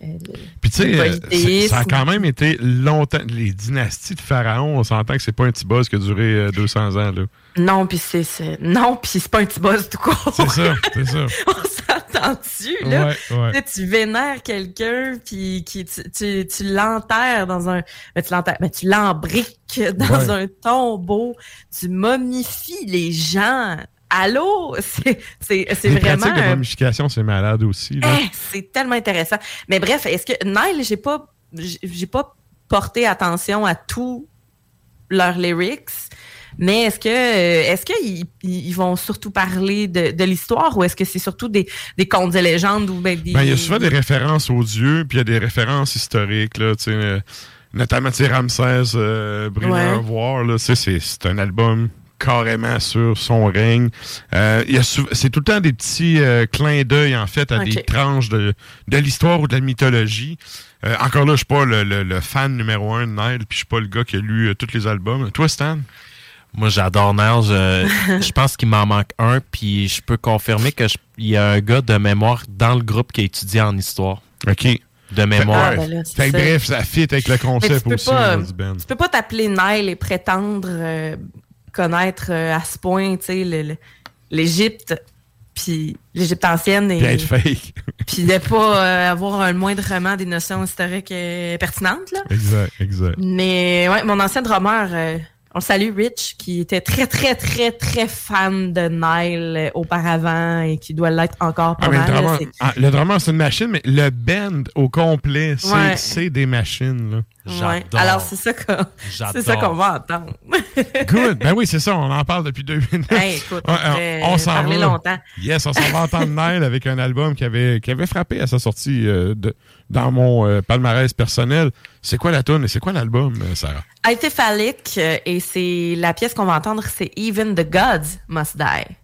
Euh, Puis tu sais, euh, ça a quand même été longtemps. Les dynasties de pharaons, on s'entend que c'est pas un petit buzz qui a duré euh, 200 ans. Là. Non, puis c'est. c'est- Non, puis c'est pas un petit boss tout court. C'est ça, c'est ça. On s'entend-tu, là? Ouais, ouais. Là, tu vénères quelqu'un, puis qui, tu, tu, tu l'enterres dans un... ben, tu l'enterres, ben, tu l'embriques dans Ouais. un tombeau. Tu momifies les gens. Allô? C'est Les vraiment... pratiques de momification, c'est malade aussi. Eh, c'est tellement intéressant. Mais bref, est-ce que Nile, j'ai pas, j'ai pas porté attention à tous leurs lyrics, Mais est-ce que euh, est-ce qu'ils ils vont surtout parler de, de l'histoire ou est-ce que c'est surtout des, des contes et légendes ou ben, des. Ben, il y a souvent des références aux dieux, puis il y a des références historiques, là, tu sais, euh, notamment, Ramsès, euh, Brûlé Ouais. voir, là, c'est un album carrément sur son règne. Euh, il y a sou- c'est tout le temps des petits euh, clins d'œil, en fait, à des tranches de, de l'histoire ou de la mythologie. Euh, encore là, je suis pas le, le- le fan numéro un de Nile, puis je suis pas le gars qui a lu euh, tous les albums. Toi, Stan? Moi, j'adore Nile. Je, je pense qu'il m'en manque un, puis je peux confirmer que je- il y a un gars de mémoire dans le groupe qui a étudié en histoire. OK. De mémoire. Ah, ben là, c'est Fait que ça. bref, ça fit avec le concept tu peux aussi pas, du band. tu peux pas t'appeler Nile et prétendre euh, connaître euh, à ce point, tu sais, l'Égypte, puis l'Égypte ancienne, et Puis être fake. puis de pas euh, avoir un moindrement des notions historiques euh, pertinentes, là. Exact, exact. Mais ouais, mon ancien drummer, euh, on le salue, Rich, qui était très, très, très, très fan de Nile auparavant et qui doit l'être encore pas Ah, le, mal. là, drummer, c'est- ah, le drummer, c'est une machine, mais le band au complet, c'est Ouais. des machines. Là. Ouais. Alors, c'est ça qu'on c'est ça qu'on va entendre. Good. Ben oui, c'est ça. On en parle depuis deux minutes. Hey, écoute, on s'en va. longtemps. Yes, on s'en va entendre Nile avec un album qui avait, qui avait frappé à sa sortie euh, de, dans mon euh, palmarès personnel. C'est quoi la tune et c'est quoi l'album, euh, Sarah? Phallic, et c'est la pièce qu'on va entendre, c'est Even the Gods Must Die.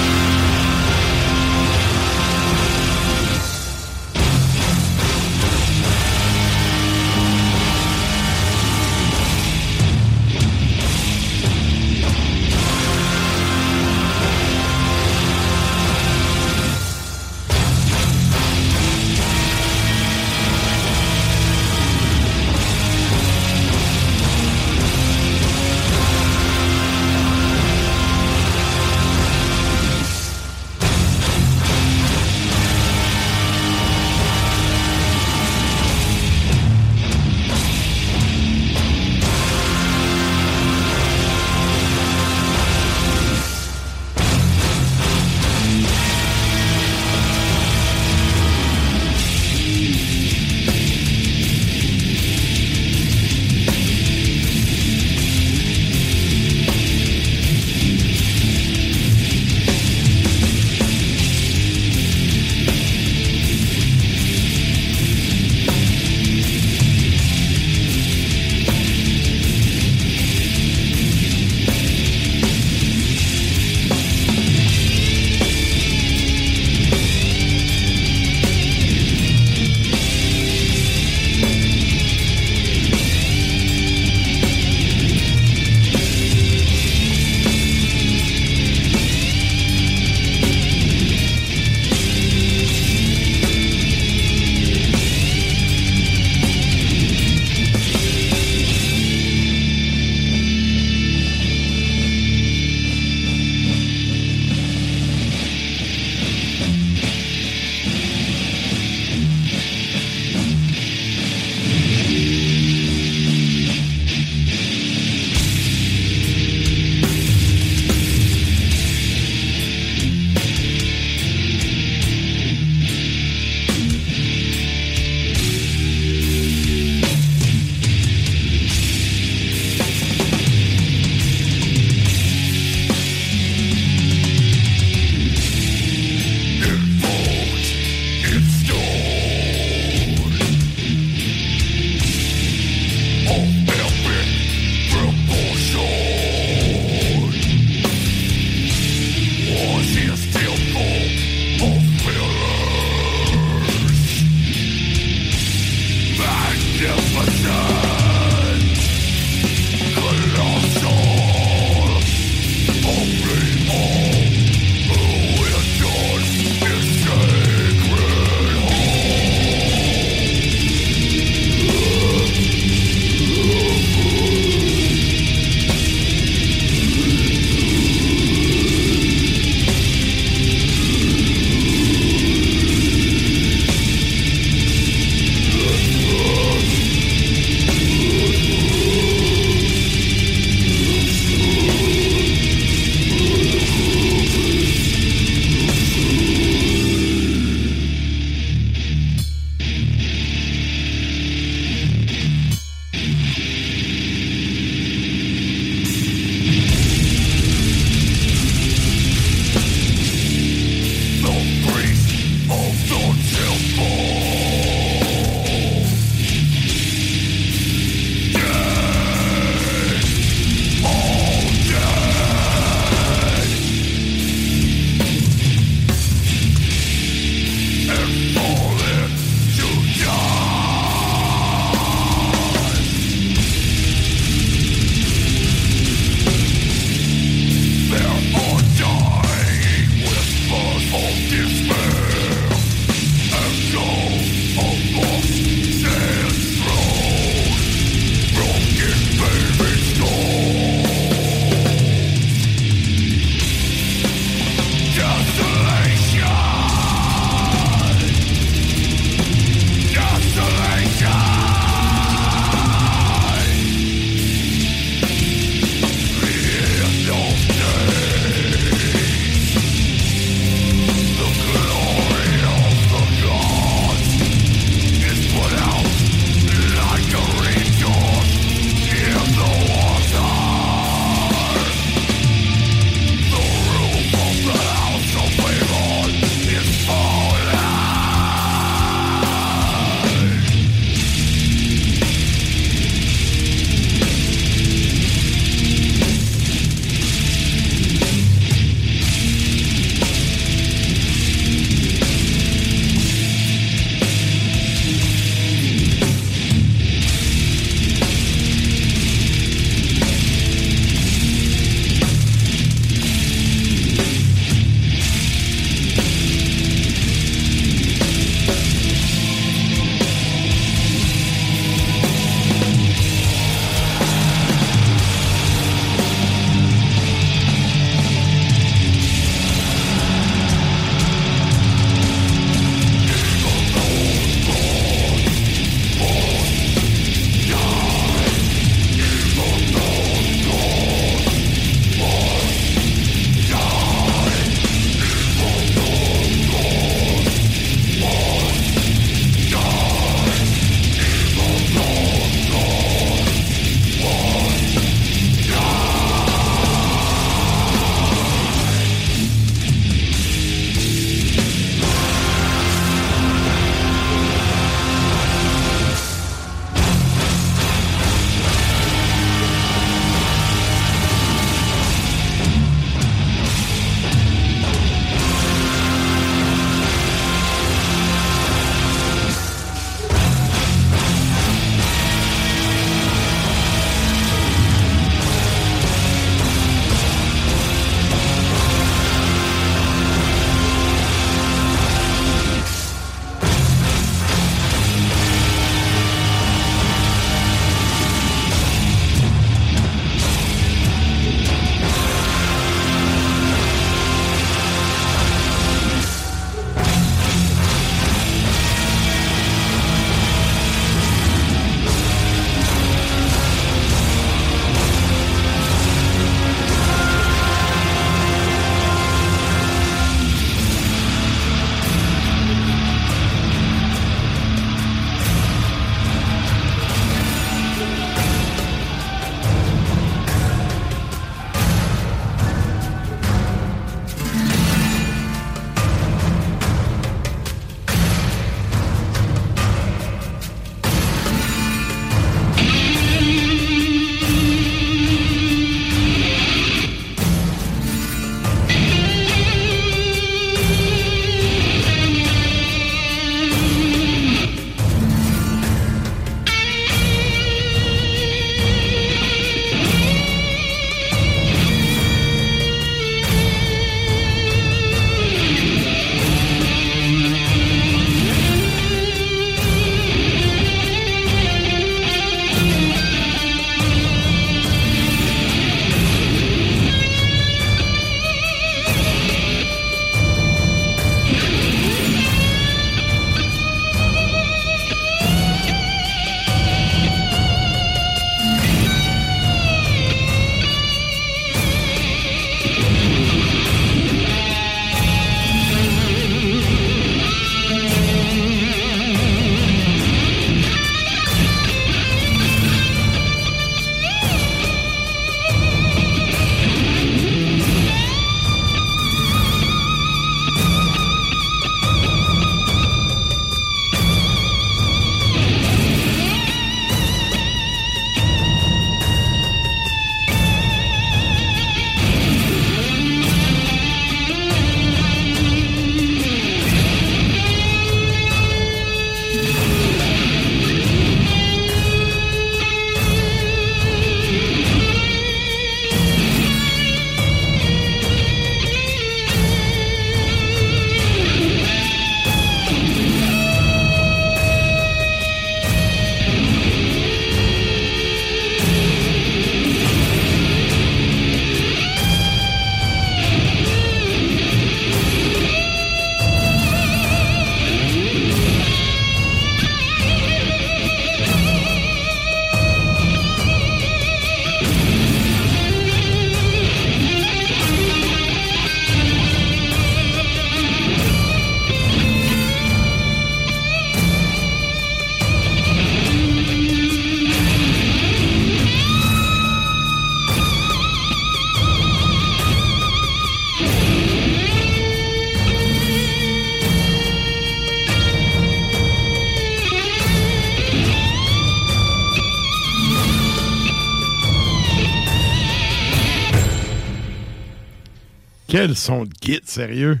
Quel son de guide, sérieux?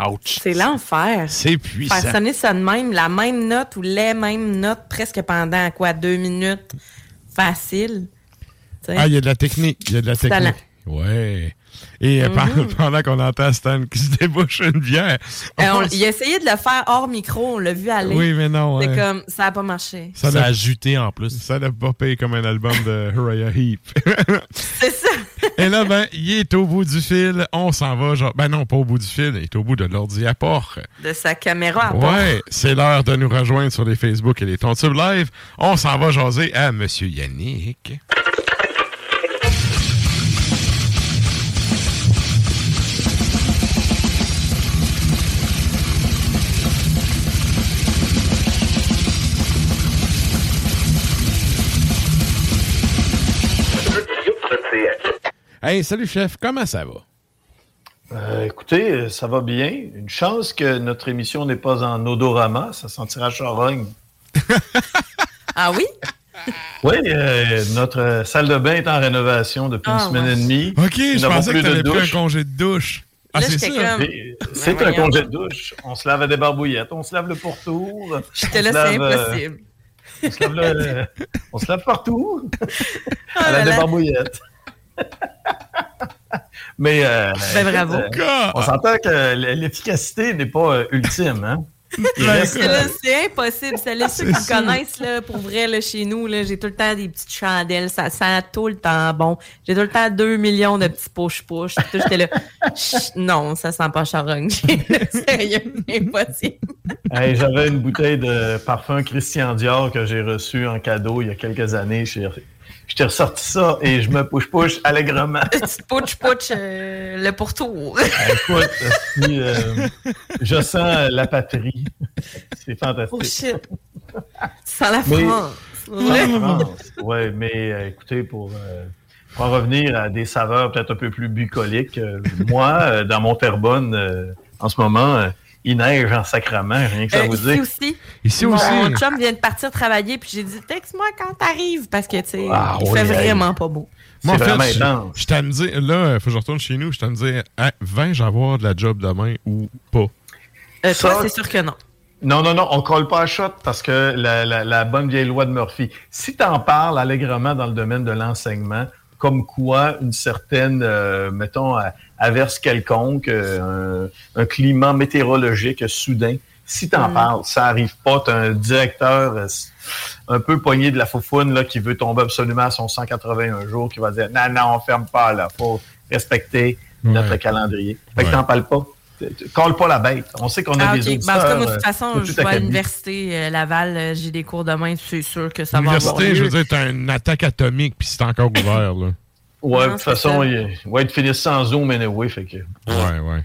Ouch. C'est l'enfer. C'est puissant. Faire sonner ça de même, la même note ou les mêmes notes presque pendant quoi, deux minutes. Facile. Ah, il y a de la technique. Il y a de la technique. Et euh, pendant- Mhm. pendant qu'on entend Stan qui se débouche une bière. Euh, on- il a essayé de le faire hors micro, on l'a vu aller. Oui, mais non, C'est ouais. comme, ça n'a pas marché. Ça a ajouté en plus. Ça n'a pas payé comme un album de Uriah Heep. C'est ça. Et là, ben, il est au bout du fil. On s'en va, genre. Ben non, pas au bout du fil. Il est au bout de l'ordi à port. De sa caméra à part. Ouais, c'est l'heure de nous rejoindre sur les Facebook et les Tontubes Live. On s'en va jaser à Monsieur Yannick. Hey, salut chef, comment ça va? Euh, écoutez, ça va bien. Une chance que notre émission n'est pas en odorama, ça sentira charogne. Ah oui? Oui, euh, notre salle de bain est en rénovation depuis une Ah, semaine ouais. et demie. Ok, Nous je pensais que plus t'avais pris un congé de douche. Ah, c'est ça? comme- Et C'est Ben un congé de douche. On se lave à des barbouillettes, on se lave le pourtour. J'étais on là, se c'est euh, impossible. on, se lave le- on se lave partout. Oh à la débarbouillette. Mais euh, Ben, bravo. euh, on s'entend que l'efficacité n'est pas euh, ultime. Hein? C'est impossible. C'est là, ceux qui me connaissent, là, pour vrai, là, chez nous, là, j'ai tout le temps des petites chandelles. Ça sent tout le temps bon. J'ai tout le temps 2 millions de petits push-push. Tout, J'étais là, non, ça sent pas charogne. Sérieux, impossible. Hey, J'avais une bouteille de parfum Christian Dior que j'ai reçu en cadeau il y a quelques années. J'ai- Je t'ai ressorti ça et je me push-push allègrement. Petite push-push, euh, le pourtour. Écoute, si, euh, je sens la patrie. C'est fantastique. Oh shit. Sans la Mais- France. La France. Ouais, mais euh, écoutez, pour, euh, pour en revenir à des saveurs peut-être un peu plus bucoliques, euh, moi, euh, dans mon Terrebonne, euh, en ce moment, euh, il neige en sacrament, rien que ça Euh, vous ici dit. aussi. Ici Mon aussi. chum vient de partir travailler, puis j'ai dit texte-moi quand t'arrives, parce que, tu sais, Ah, il oui, fait vraiment pas beau. Moi, en fait, je- intense. je t'ai à me dire, là, il faut que je retourne chez nous, je t'ai à me dire, Hey, vais-je avoir de la job demain ou pas? Euh, Ça- toi, c'est sûr que non. Non, non, non, on colle pas à shot parce que la, la- la bonne vieille loi de Murphy. Si tu en parles allègrement dans le domaine de l'enseignement, comme quoi une certaine, euh, mettons, averse quelconque, euh, un, un climat météorologique soudain, si tu en Mm. parles, ça arrive pas, tu un directeur euh, un peu poigné de la foufoune là, qui veut tomber absolument à son 181 jours, qui va dire non, non, on ferme pas là, faut respecter notre calendrier. Fait que Ouais. t'en parles pas. Colle pas la bête. On sait qu'on a Ah, des ok. auditeurs. Ben, en tout cas, moi, de euh, toute façon, tout je vais à l'université euh, Laval, euh, j'ai des cours demain, c'est sûr que ça va avoir L'université, je veux dire, t'as une attaque atomique, puis c'est encore ouvert, là. Ouais, de toute façon, il, ouais, ils finissent sans Zoom anyway, fait que. Ouais, ouais.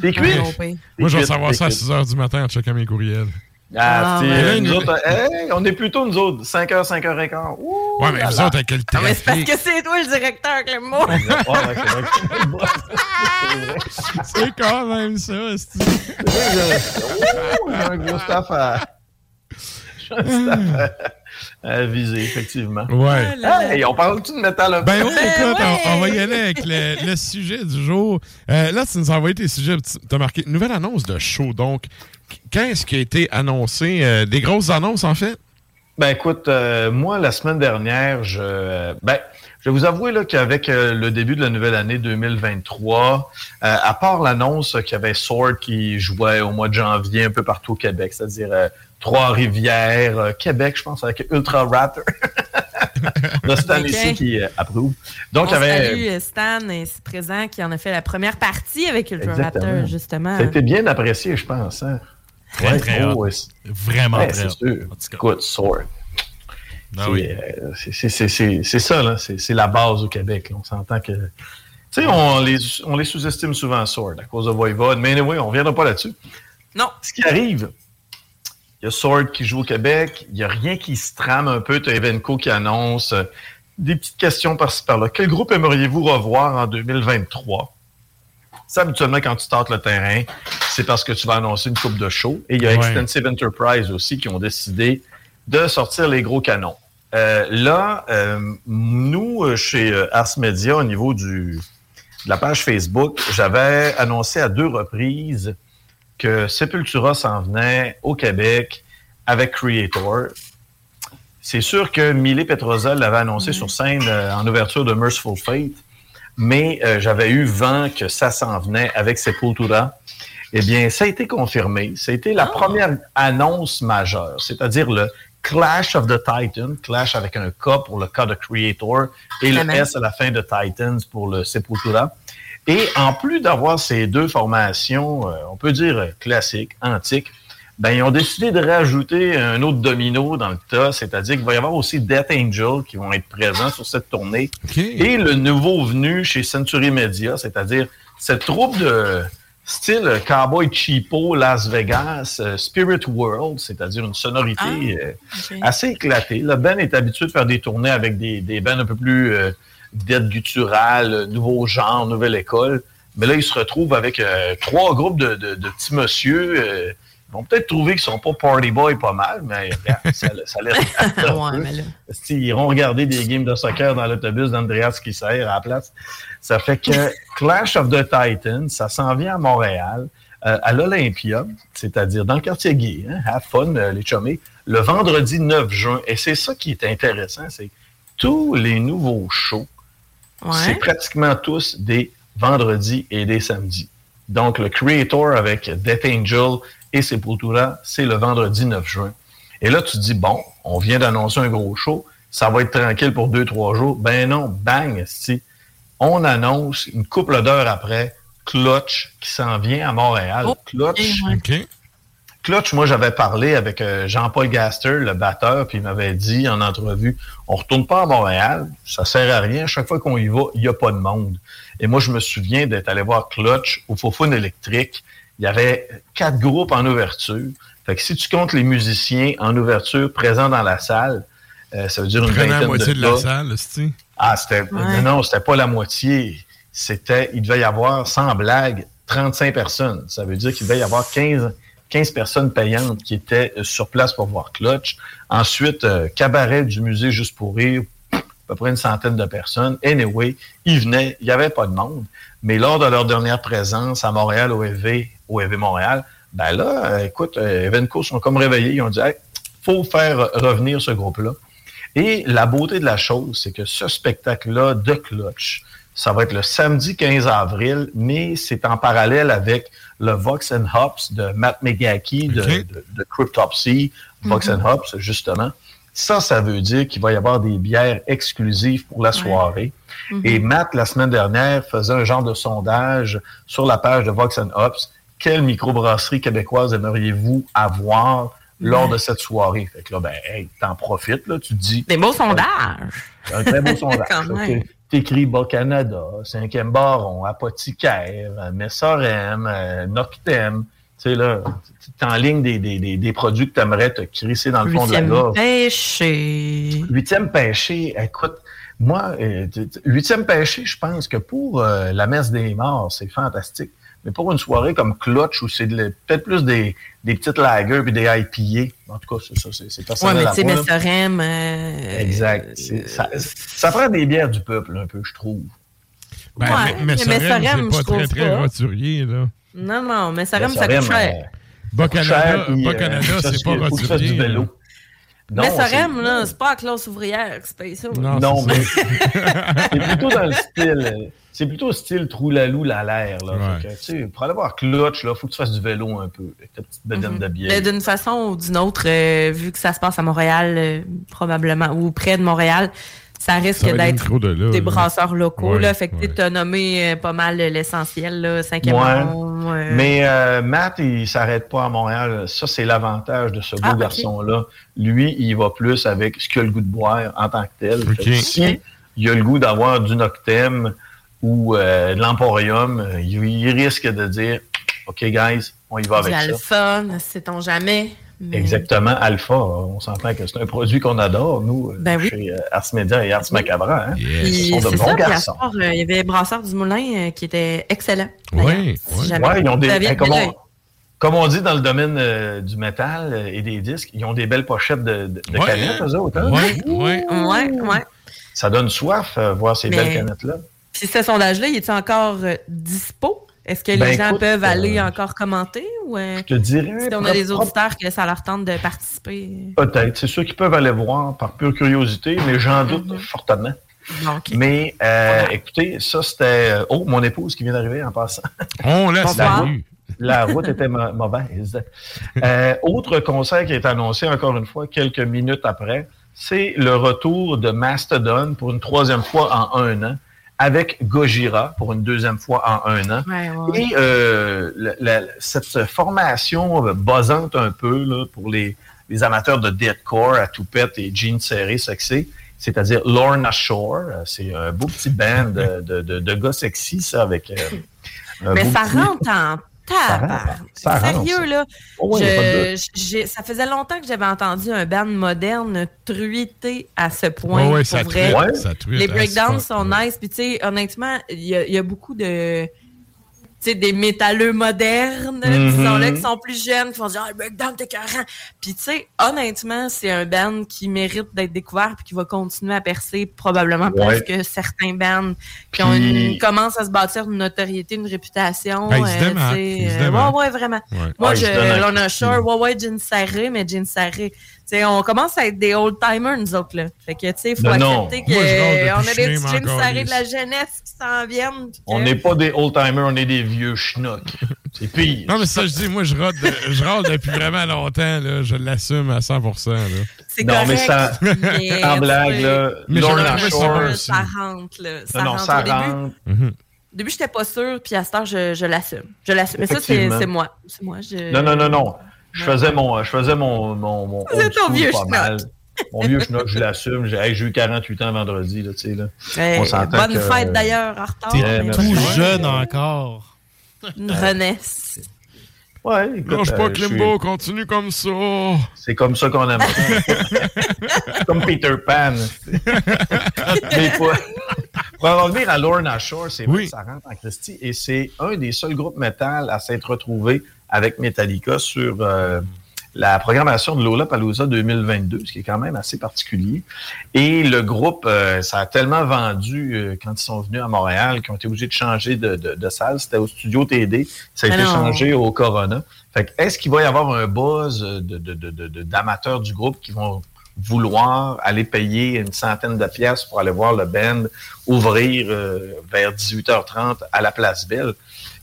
T'es cuit? Moi, je vais savoir ça à t'es 6 h du matin en checkant mes courriels. Ah, Ah, ouais. nous autres, hey, on est plutôt nous autres, 5h, 5h15. Ouh, Ouais, mais là vous là. autres, avec quel Ah, mais c'est parce que c'est toi le directeur, Clément. C'est quand même ça, c'est C'est vrai que j'ai- Ouh, un gros staff à. J'ai un staff à, à viser, effectivement. Ouais. Hey, on parle-tu de métal un peu? Ben oui, Ben écoute, ouais. on, on va y aller avec le, le sujet du jour. Euh, là, tu nous as envoyé tes sujets. Tu as marqué nouvelle annonce de show. Donc, qu'est-ce qui a été annoncé? Euh, des grosses annonces, en fait? Ben écoute, euh, moi, la semaine dernière, je, euh, ben, je vais vous avouer là, qu'avec euh, le début de la nouvelle année 2023, euh, à part l'annonce qu'il y avait Sword qui jouait au mois de janvier un peu partout au Québec, c'est-à-dire euh, Trois-Rivières, euh, Québec, je pense, avec Ultra Raptor. de Stan ici qui euh, approuve. Donc, il y On avait... salue Stan, ici présent, qui en a fait la première partie avec Ultra Exactement. Raptor, justement. Ça a été bien apprécié, je pense. Hein? Très, très hot. ouais. Vraiment Ouais, très cas. Écoute, Sword. C'est, oui. euh, c'est- ça, là. C'est la base au Québec. là. On s'entend que. Tu sais, on les, on les sous-estime souvent, Sword, à cause de Voivode. Mais anyway, on ne reviendra pas là-dessus. Non. Ce qui arrive, il y a Sword qui joue au Québec. Il n'y a rien qui se trame un peu. Tu as Evenco qui annonce euh, des petites questions par-ci par-là. Quel groupe aimeriez-vous revoir en 2023? Ça, habituellement, quand tu tentes le terrain, c'est parce que tu vas annoncer une coupe de show. Et il y a Ouais. Extensive Enterprise aussi qui ont décidé de sortir les gros canons. Euh, là, euh, nous, euh, chez Ars Media, au niveau du, de la page Facebook, j'avais annoncé à deux reprises que Sepultura s'en venait au Québec avec Creator. C'est sûr que Millie Petrozel l'avait annoncé sur scène euh, en ouverture de Merciful Fate, mais euh, j'avais eu vent que ça s'en venait avec Sepultura. Eh bien, ça a été confirmé. Ça a été la première annonce majeure, c'est-à-dire le Clash of the Titans, Clash avec un K pour le K de Creator et le Amen. S à la fin de Titans pour le Sepultura. Et en plus d'avoir ces deux formations, euh, on peut dire classiques, antiques, ben, ils ont décidé de rajouter un autre domino dans le tas, c'est-à-dire qu'il va y avoir aussi Death Angel qui vont être présents sur cette tournée. Et le nouveau venu chez Century Media, c'est-à-dire cette troupe de style Cowboy Cheapo Las Vegas, euh, Spirit World, c'est-à-dire une sonorité euh, assez éclatée. Le Ben est habitué de faire des tournées avec des, des bands un peu plus euh, dead guttural, euh, nouveau genre, nouvelle école. Mais là, il se retrouve avec euh, trois groupes de, de- de petits monsieur. Ils vont peut-être trouver qu'ils sont pas party boy pas mal, mais regarde, ça, ça laisse. Ouais, mais là. Esti, Ils iront regarder des games de soccer dans l'autobus d'Andreas qui sert à la place. Ça fait que Clash of the Titans, ça s'en vient à Montréal, euh, à l'Olympia, c'est-à-dire dans le quartier gay. Hein, have fun, euh, les chummés, le vendredi 9 juin. Et c'est ça qui est intéressant, c'est tous les nouveaux shows, c'est pratiquement tous des vendredis et des samedis. Donc, le Creator avec Death Angel et Sepultura, c'est le vendredi 9 juin. Et là, tu te dis, bon, on vient d'annoncer un gros show, ça va être tranquille pour deux, trois jours. Ben non, bang, si on annonce une couple d'heures après Clutch qui s'en vient à Montréal. Clutch, Clutch, moi, j'avais parlé avec euh, Jean-Paul Gaster, le batteur, puis il m'avait dit en entrevue, on retourne pas à Montréal, ça sert à rien. Chaque fois qu'on y va, il n'y a pas de monde. Et moi, je me souviens d'être allé voir Clutch au Fofun électrique. Il y avait quatre groupes en ouverture. Fait que si tu comptes les musiciens en ouverture présents dans la salle, euh, ça veut dire une Prenez la vingtaine moitié de de la salle, c'est Ah, c'était. Ouais. Non, c'était pas la moitié. C'était. Il devait y avoir, sans blague, 35 personnes. Ça veut dire qu'il devait y avoir 15, 15 personnes payantes qui étaient euh, sur place pour voir Clutch. Ensuite, euh, cabaret du musée Juste pour rire, à peu près une centaine de personnes. Anyway, ils venaient, il n'y avait pas de monde. Mais lors de leur dernière présence à Montréal, au EV, au EV Montréal, ben là, euh, écoute, euh, Evenco sont comme réveillés. Ils ont dit, Hey, faut faire revenir ce groupe-là. Et la beauté de la chose, c'est que ce spectacle-là de Clutch, ça va être le samedi 15 avril, mais c'est en parallèle avec le Vox and Hops de Matt de, de, de Cryptopsy, Vox Mhm. and Hops, justement. Ça, ça veut dire qu'il va y avoir des bières exclusives pour la soirée. Mhm. Et Matt, la semaine dernière, faisait un genre de sondage sur la page de Vox and Hops. Quelle microbrasserie québécoise aimeriez-vous avoir lors de cette soirée? Fait que là, ben, hey, t'en profites, là, tu te dis. Des beaux sondages. Un très beau sondage. T'écris Bas-Canada, Cinquième Baron, Apothicaire, euh, Messorem, euh, Noctem. Tu sais, là, en ligne des, des, des, des produits que tu aimerais te crisser dans le fond de la Huitième gorge. péché. Huitième péché, écoute, moi, euh, huitième péché, je pense que pour la messe des morts, c'est fantastique. Mais pour une soirée comme Clutch, où c'est peut-être plus des, des petites lagers puis des IPA, en tout cas, c'est ça, c'est c'est Ouais, personnel mais à tu sais, euh, Exact. C'est- Ça, ça prend des bières du peuple, un peu, je trouve. Ben, Ouais, mais, mais mais c'est je pas très, trouve très roturier, là. Non, non, Messorem, Mais ça coûte Sorem, cher. Bas-Canada, euh, c'est c'est- pas roturier. Non, Messorem, c'est- là, c'est pas la classe ouvrière, c'est pas ça. Non, Non, mais c'est plutôt dans le style. C'est plutôt style trou-lalou la l'air. Là. Fait que, tu sais, pour aller voir Clutch, il faut que tu fasses du vélo un peu, avec ta petite bedaine de bière. Mais D'une façon ou d'une autre, euh, vu que ça se passe à Montréal, euh, probablement, ou près de Montréal, ça risque d'être de là, des là. brasseurs locaux. Ouais, là, fait que ouais. tu as nommé euh, pas mal l'essentiel, là, cinquième Ouais. euh, Mais euh, Matt, il s'arrête pas à Montréal. Ça, c'est l'avantage de ce beau Ah, garçon-là. Lui, il va plus avec ce qu'il a le goût de boire en tant que tel. Que. Si il a le goût d'avoir du Noctem ou euh, de l'Emporium, euh, il, il risque de dire OK, guys, on y va avec ça. alpha, ne sait-on jamais. mais- Exactement, Alpha. On s'entend que c'est un produit qu'on adore, nous, euh, Ben oui. chez euh, Ars Media et Ars Macabra. Hein? Puis Ce sont de c'est bons ça, garçons. euh, il y avait Brasseur du Moulin euh, qui était excellent. Oui, si Ouais, ils ont des, comme, on, l'œil. comme on dit dans le domaine euh, du métal euh, et des disques, ils ont des belles pochettes de, de, de Ouais. canettes, eux autres. hein? Ouais. Ouais, ouais. Ça donne soif, euh, voir ces Mais- belles canettes-là. Puis ce sondage-là, il est encore euh, dispo? Est-ce que les Ben, gens écoute, peuvent aller euh, encore commenter ou euh, Je te dirais. si on a des auditeurs que ça leur tente de participer? Peut-être. C'est sûr qu'ils peuvent aller voir par pure curiosité, mais j'en doute Mhm. fortement. Mais euh, écoutez, ça c'était. Oh, mon épouse qui vient d'arriver en passant. On laisse la route, rue. la route était mauvaise. Euh, autre concert qui est annoncé encore une fois quelques minutes après, c'est le retour de Mastodon pour une troisième fois en un an, avec Gojira pour une deuxième fois en un an. Ouais, ouais, ouais. Et euh, la- la- cette formation euh, buzzante un peu là, pour les, les amateurs de deathcore à toupette et jeans serrés sexy, c'est-à-dire Lorna Shore. Euh, C'est un beau petit band de, de, de- de gars sexy, ça, avec... euh, Mais ça petit- rentre en. Ça rentre, Sérieux, ça. là. Oh, ouais, je- ça faisait longtemps que j'avais entendu un band moderne truiter à ce point. Ouais, ouais, pour ça vrai. truite, ça truite Les as breakdowns sont nice. Puis, tu sais, honnêtement, il y, a- il y a beaucoup de. Tu sais, des métalleux modernes, Mhm. disons là, qui sont plus jeunes, qui font dire, ah, le breakdown, t'es carré. Puis, tu sais, honnêtement, c'est un band qui mérite d'être découvert puis qui va continuer à percer probablement Ouais. plus que certains bands qui ont une, commencent à se bâtir une notoriété, une réputation. Ben, euh, ouais, ouais, vraiment. Ouais. Moi, Ah, je. Lorna Shore, ouais, ouais, jean serré, mais jean serré. On commence à être des old-timers, nous autres, là. Fait que, tu sais, faut Non, non. accepter qu'on a des petits serrés de la jeunesse qui s'en viennent. On n'est pas des old-timers, on est des vieux schnocks. C'est pire. Non, mais ça, je dis, moi, je râle, de- depuis vraiment longtemps, là. Je l'assume à 100 là. C'est Non, mais correct, ça- mais, en blague, là, Mais Lorna Shore, ça rentre, là. Ça non, rentre. ça Au début, rentre. Au début, j'étais pas sûre, puis à cette heure, je, je l'assume. Je l'assume. Mais ça, c'est moi. C'est moi. Je... Non, non, non, non. Je faisais mon, je faisais mon, mon, mon C'est old ton school vieux pas schnock. mal. Mon vieux schnock, je l'assume. J'ai hey, eu 48 ans vendredi, là, tu sais, là. Ouais, On s'entend bonne que- fête d'ailleurs, en retard. T'es tout jeune encore. Une renaisse. Ouais, écoute, Lâche pas, euh, Klimbo, suis- continue comme ça. C'est comme ça qu'on aime ça. comme Peter Pan. Mais pour, pour en revenir à Lorna Shore, c'est vrai Oui. que ça rentre en Christie. Et c'est un des seuls groupes métal à s'être retrouvé avec Metallica sur euh, la programmation de Lollapalooza 2022, ce qui est quand même assez particulier. Et le groupe, euh, ça a tellement vendu euh, quand ils sont venus à Montréal qu'ils ont été obligés de changer de, de- de salle. C'était au Studio TD. Ça a Ah été changé au Corona. Fait que est-ce qu'il va y avoir un buzz de, de- d'amateurs du groupe qui vont vouloir aller payer une centaine de pièces pour aller voir le band ouvrir euh, vers 18h30 à la Place Belle?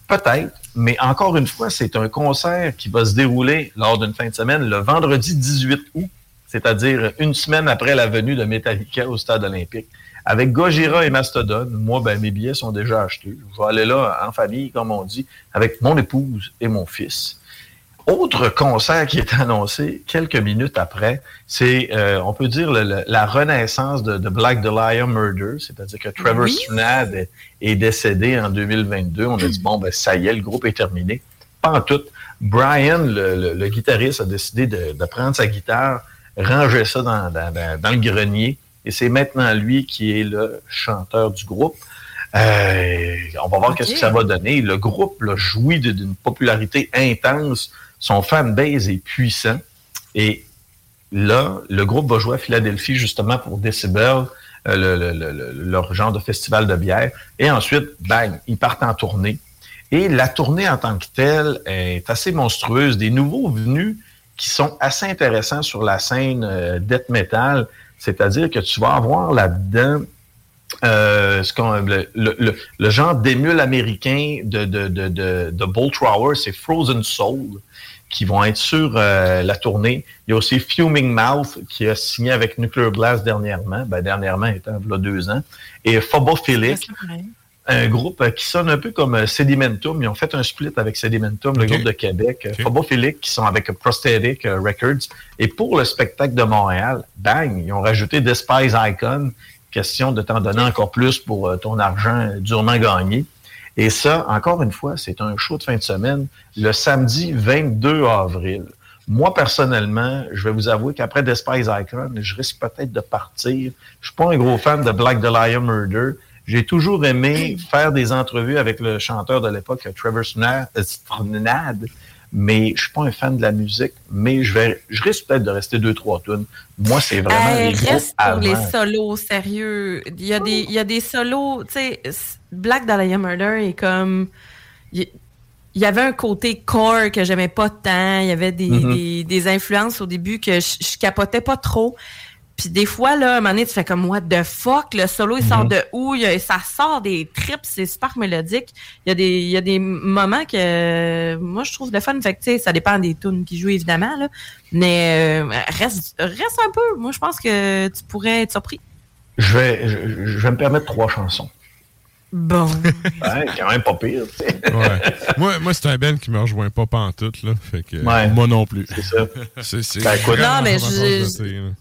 Peut-être, mais encore une fois, c'est un concert qui va se dérouler lors d'une fin de semaine le vendredi 18 août, c'est-à-dire une semaine après la venue de Metallica au Stade olympique. Avec Gojira et Mastodon, moi, ben, mes billets sont déjà achetés. Je vais aller là en famille, comme on dit, avec mon épouse et mon fils. Autre concert qui est annoncé quelques minutes après, c'est, euh, on peut dire, le- le- la renaissance de, de Black Dahlia Murder, c'est-à-dire que Trevor Oui. Strnad est, est décédé en 2022. On a dit, bon, ben, ça y est, le groupe est terminé. Pas en tout. Brian, le, le- le guitariste, a décidé de, de prendre sa guitare, ranger ça dans, dans- dans- le grenier, et c'est maintenant lui qui est le chanteur du groupe. Euh, on va voir qu'est-ce que ça va donner. Le groupe là, jouit d'une popularité intense. Son fanbase est puissant. Et là, le groupe va jouer à Philadelphie justement pour Decibel, euh, le- le- le- le- leur genre de festival de bière. Et ensuite, bang, ils partent en tournée. Et la tournée en tant que telle est assez monstrueuse. Des nouveaux venus qui sont assez intéressants sur la scène euh, death metal. C'est-à-dire que tu vas avoir là-dedans euh, ce le genre d'émule américain de, de, de, de, de Bolt Thrower, c'est Frozen Soul, qui vont être sur euh, la tournée. Il y a aussi Fuming Mouth, qui a signé avec Nuclear Blast dernièrement, ben, dernièrement étant il y a deux ans, et Phobophilic, un groupe euh, qui sonne un peu comme euh, Sedimentum. Ils ont fait un split avec Sedimentum, le groupe de Québec. Euh, Phobophilic, qui sont avec Prosthetic euh, Records. Et pour le spectacle de Montréal, bang, ils ont rajouté Despise Icon. Question de t'en donner encore plus pour euh, ton argent durement gagné. Et ça, encore une fois, c'est un show de fin de semaine, le samedi 22 avril. Moi, personnellement, je vais vous avouer qu'après Despise Icon, je risque peut-être de partir. Je suis pas un gros fan de Black Dahlia Murder. J'ai toujours aimé faire des entrevues avec le chanteur de l'époque, Trevor Snad, euh, mais je suis pas un fan de la musique, mais je vais, je risque peut-être de rester deux, trois tunes. Moi, c'est vraiment Hey, les reste pour avant. les solos, sérieux. Il y a des, il y a des solos, tu sais, Black Dahlia Murder est comme. Il y avait un côté core que j'aimais pas tant. Il y avait des, Mhm. des, des influences au début que je, je capotais pas trop. Puis des fois, là, à un moment donné, tu fais comme What the fuck? Le solo, il sort Mhm. de où? Il y a- ça sort des trips, c'est super mélodique. Il y, a des, il y a des moments que moi je trouve le fun. Fait que, tu sais, ça dépend des tunes qui jouent évidemment. Là. Mais euh, reste, reste un peu. Moi, je pense que tu pourrais être surpris. Je vais, je, je vais me permettre trois chansons. Bon. Ouais, quand même pas pire. tu sais. Ouais. moi, moi c'est un Ben qui me rejoint pas pantoute, là. Fait que, Ouais. moi non plus. C'est ça. C'est, c'est Ben, écoute- vraiment Non, mais je-.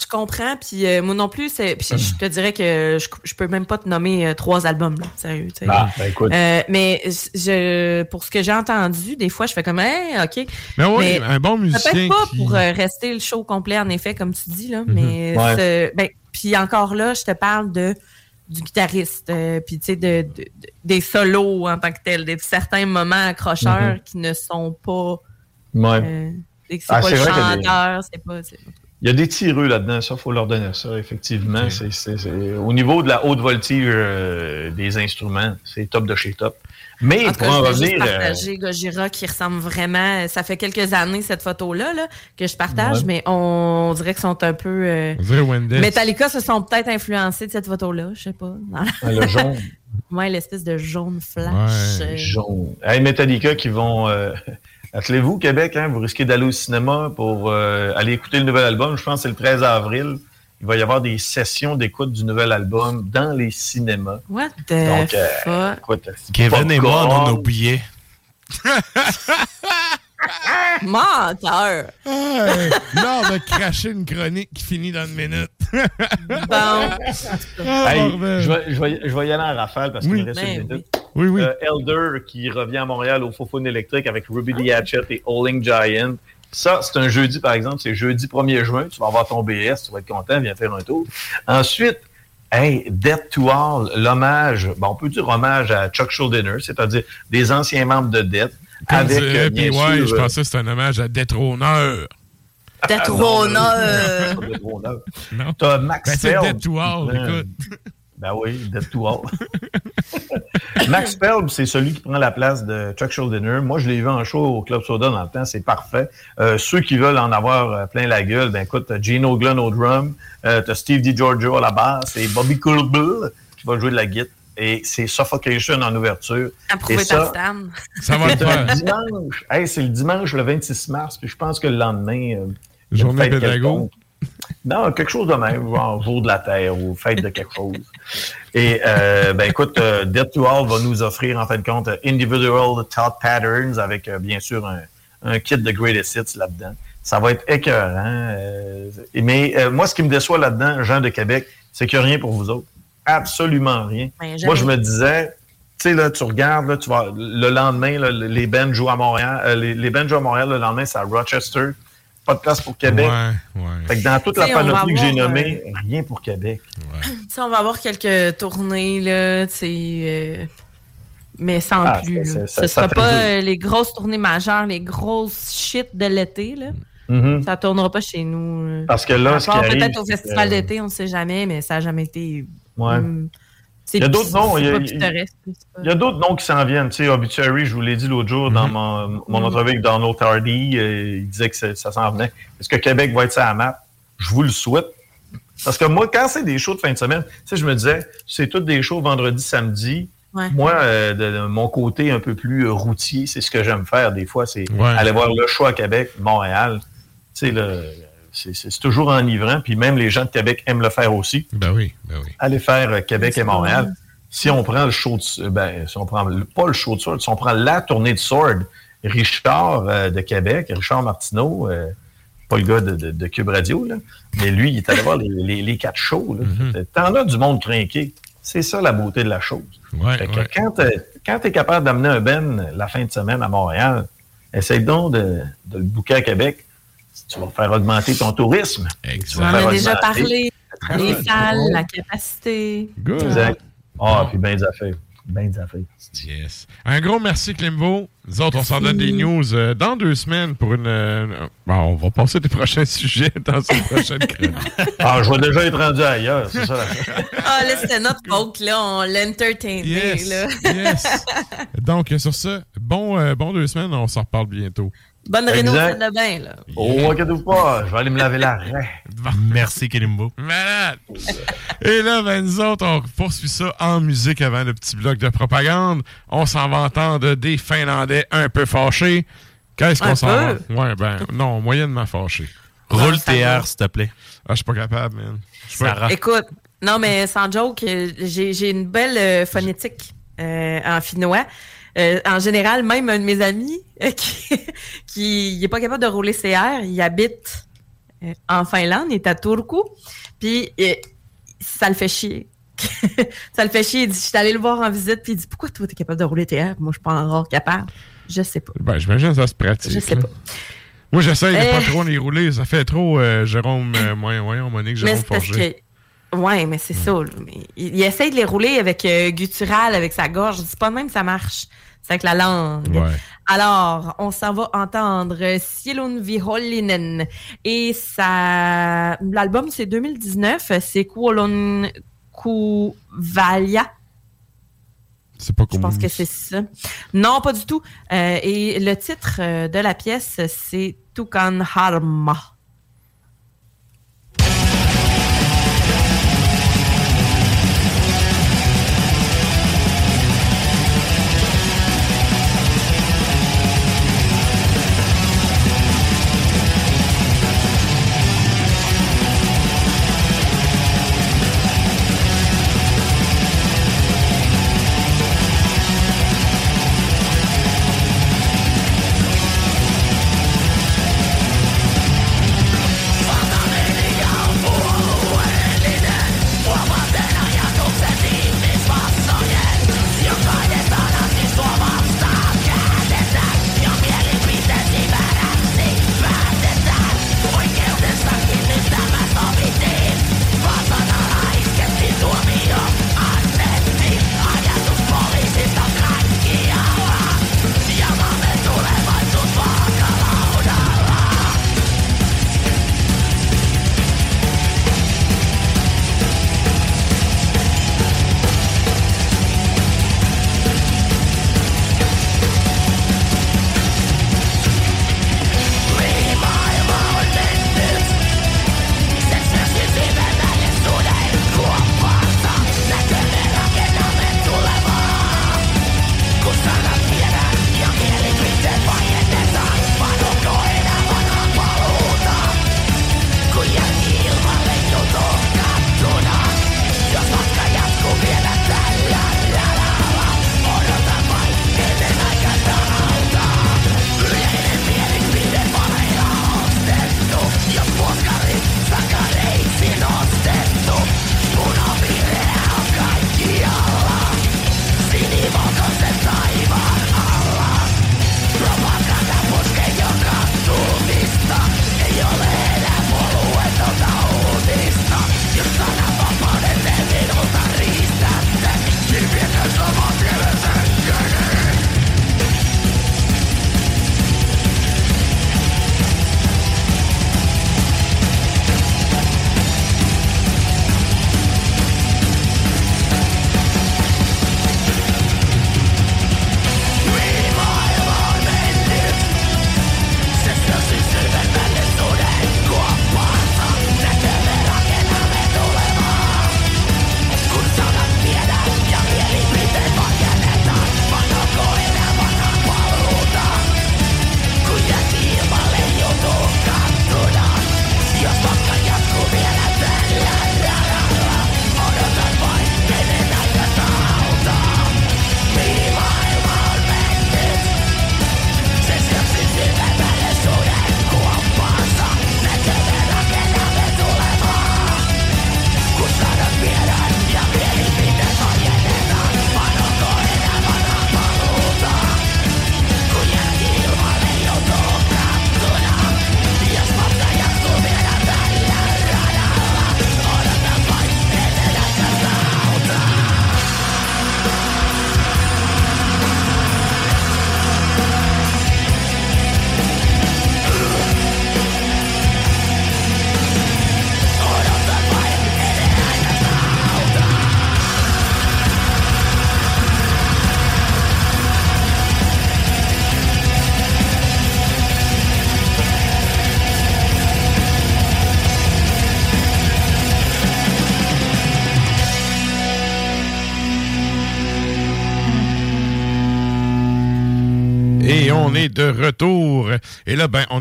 Je comprends, puis euh, moi non plus, c'est, puis je te dirais que je, je peux même pas te nommer euh, trois albums, là, sérieux. tu sais. Ah, ben, écoute. Euh, mais je, pour ce que j'ai entendu, des fois, je fais comme, hey, ok. Mais ouais, un bon musicien Peut-être pas qui- pour rester le show complet, en effet, comme tu dis, là, Mhm. mais Ouais. ben, puis encore là, je te parle de du guitariste, puis tu sais, de, de- de- des solos en tant que tel, des certains moments accrocheurs Mhm. qui ne sont pas. Ouais. c'est Ah, pas c'est le des- chanteur, c'est pas. Il y a des tireux là-dedans, ça, faut leur donner ça, effectivement. C'est, c'est- c'est- Au niveau de la haute voltige euh, des instruments, c'est top de chez top. Mais En pour cas, en revenir. euh, partager Gojira qui ressemble vraiment. Ça fait quelques années cette photo-là là, que je partage, Ouais. mais on dirait qu'ils sont un peu. euh, On dirait Wendell. Metallica se sont peut-être influencés de cette photo-là, je sais pas. Ah, le jaune. ouais, l'espèce de jaune flash. euh, Jaune. Hey, Metallica qui vont. Attelez-vous, Québec, hein, vous risquez d'aller au cinéma pour euh, aller écouter le nouvel album. Je pense que c'est le 13 avril. Il va y avoir des sessions d'écoute du nouvel album dans les cinémas. What the Donc, euh, fuck? écoute, Kevin et moi, on a nos billets. Menteur! L'art de cracher une chronique qui finit dans une minute. Bon. Hey, bordel. je, vais, je, vais, je vais y aller en rafale parce qu'il me reste Ben une minute. Oui, oui. Euh, Elder qui revient à Montréal au Fofone électrique avec Ruby the Hatchet et Howling Giant. Ça, c'est un jeudi, par exemple. C'est jeudi 1er juin. Tu vas avoir ton BS. Tu vas être content. Viens faire un tour. Ensuite, hey, Death to All, l'hommage. Bon, on peut dire hommage à Chuck Schuldiner, c'est-à-dire des anciens membres de Death. Comme avec, dirait euh, bien sûr, je euh, pensais que c'était un hommage à Détrôneur. Détrôneur. Détrôneur. Non. T'as Max Ben, c'est. Dead to All, Ben, écoute. Ben oui, Dead to All. Max Phelps, c'est celui qui prend la place de Chuck Schuldiner. Moi, je l'ai vu en show au Club Soda dans le temps, c'est parfait. Euh, ceux qui veulent en avoir euh, plein la gueule, ben écoute, t'as Gino Glenn au drum, euh, t'as Steve DiGiorgio à la basse et Bobby Coolbill qui va jouer de la guitare. Et c'est Suffocation en ouverture. Approuvé par Stan. Ça va le dimanche. Hey, c'est le dimanche le 26 mars, puis je pense que le lendemain. euh, Journée pédago. Non, quelque chose de même, genre jour de la Terre ou fête de quelque chose. Et euh, ben écoute, euh, Death to All va nous offrir en fin de compte Individual Thought Patterns avec euh, bien sûr un, un kit de Greatest Hits là-dedans. Ça va être écœurant. euh, mais moi, ce qui me déçoit là-dedans, Jean de Québec, c'est qu'il n'y a rien pour vous autres. Absolument rien. Ben, moi, je me disais, tu sais, là, tu regardes, là, tu vas, le lendemain, là, les bands jouent à Montréal. les, les bands jouent à Montréal, le lendemain, c'est à Rochester. Pas de place pour Québec. Ouais, ouais. Fait que dans toute la panoplie que j'ai nommée, rien pour Québec. On va avoir quelques tournées, là, euh, mais sans Ah, plus. ça- là. ça- Ce ça sera pas euh, les grosses tournées majeures, les grosses shit de l'été. là. Mhm. Ça tournera pas chez nous. là. Parce que là, ce qui arrive, peut-être au festival d'été, on ne sait jamais, mais ça n'a jamais été. Ouais. hum, c'est- Il y a d'autres noms. Il y a, d'autres noms qui s'en viennent. Tu sais, Obituary, je vous l'ai dit l'autre jour dans mon, mon Mhm. entrevue avec Donald Hardy, euh, il disait que ça, s'en venait. Est-ce que Québec va être sur la map? Je vous le souhaite. Parce que moi, quand c'est des shows de fin de semaine, tu sais, je me disais, c'est toutes des shows vendredi, samedi. Ouais. Moi, euh, de, de mon côté un peu plus euh, routier, c'est ce que j'aime faire des fois, c'est Ouais. aller voir le show à Québec, Montréal. Tu sais, là, c'est toujours enivrant. Puis même les gens de Québec aiment le faire aussi. Ben oui, ben oui. Aller faire euh, Québec et Montréal. Si on prend le show de, ben, si on prend le- pas le show de Sword, si on prend la tournée de Sword, Richard euh, de Québec, Richard Martineau, euh, pas le gars de, de- de Cube Radio, là, mais lui, il est allé voir les, les- les quatre shows. là. Mhm. T'en as du monde trinqué. C'est ça la beauté de la chose. Ouais, Fait que ouais. quand tu es capable d'amener un Ben la fin de semaine à Montréal, essaye donc de, de le booker à Québec. Tu vas faire augmenter ton tourisme. Tu On en a déjà parlé. Les Good. salles, la capacité. Good. Exact. Ah, puis bien des affaires. Ben des affaires. Yes. Un gros merci, Klimbo. Nous autres, on s'en donne des news euh, dans deux semaines pour une. euh, bon, on va passer des prochains sujets dans une prochaine chronique. Ah, je vais déjà être rendu ailleurs, c'est ça. la- Ah, là, c'était notre poke, là. On l'entertainait, Yes, là. yes. Donc, sur ça, bon, euh, bon deux semaines, on s'en reparle bientôt. Bonne réno, de bain, là. Oh, inquiétez-vous pas, je vais aller me laver la raie. Merci, Kelimbo. Malade! Et là, ben, nous autres, on poursuit ça en musique avant le petit bloc de propagande. On s'en va entendre des Finlandais un peu fâchés. Qu'est-ce qu'on s'en va? Ouais, ben, non, moyennement fâchés. Roule TR, s'il te plaît. Ah, je suis pas capable, man. Je suis pas-. Écoute, non, mais sans joke, euh, j'ai j'ai une belle euh, phonétique euh, en finnois. Euh, en général, même un de mes amis euh, qui, qui il est pas capable de rouler CR, il habite euh, en Finlande, il est à Turku, puis ça le fait chier. ça le fait chier. Il dit, je suis allé le voir en visite, puis il dit, pourquoi toi, t'es capable de rouler TR? Moi, je suis pas encore capable. Je sais pas. Ben, j'imagine que ça se pratique. Je sais là. pas. Moi, j'essaye de pas trop les rouler. Ça fait trop Jérôme, moyen, voyons, Monique, Jérôme Forger. Ouais, mais c'est ça. Mais il, il essaye de les rouler avec euh, guttural, avec sa gorge. C'est pas de même que ça marche. C'est avec la langue. Ouais. Alors, on s'en va entendre Sielun Vihollinen. Et ça. L'album, c'est 2019. C'est Kuolon Kuvalia. C'est pas Je pense que c'est ça. Non, pas du tout. Euh, et le titre euh, de la pièce, c'est Tukan Harma.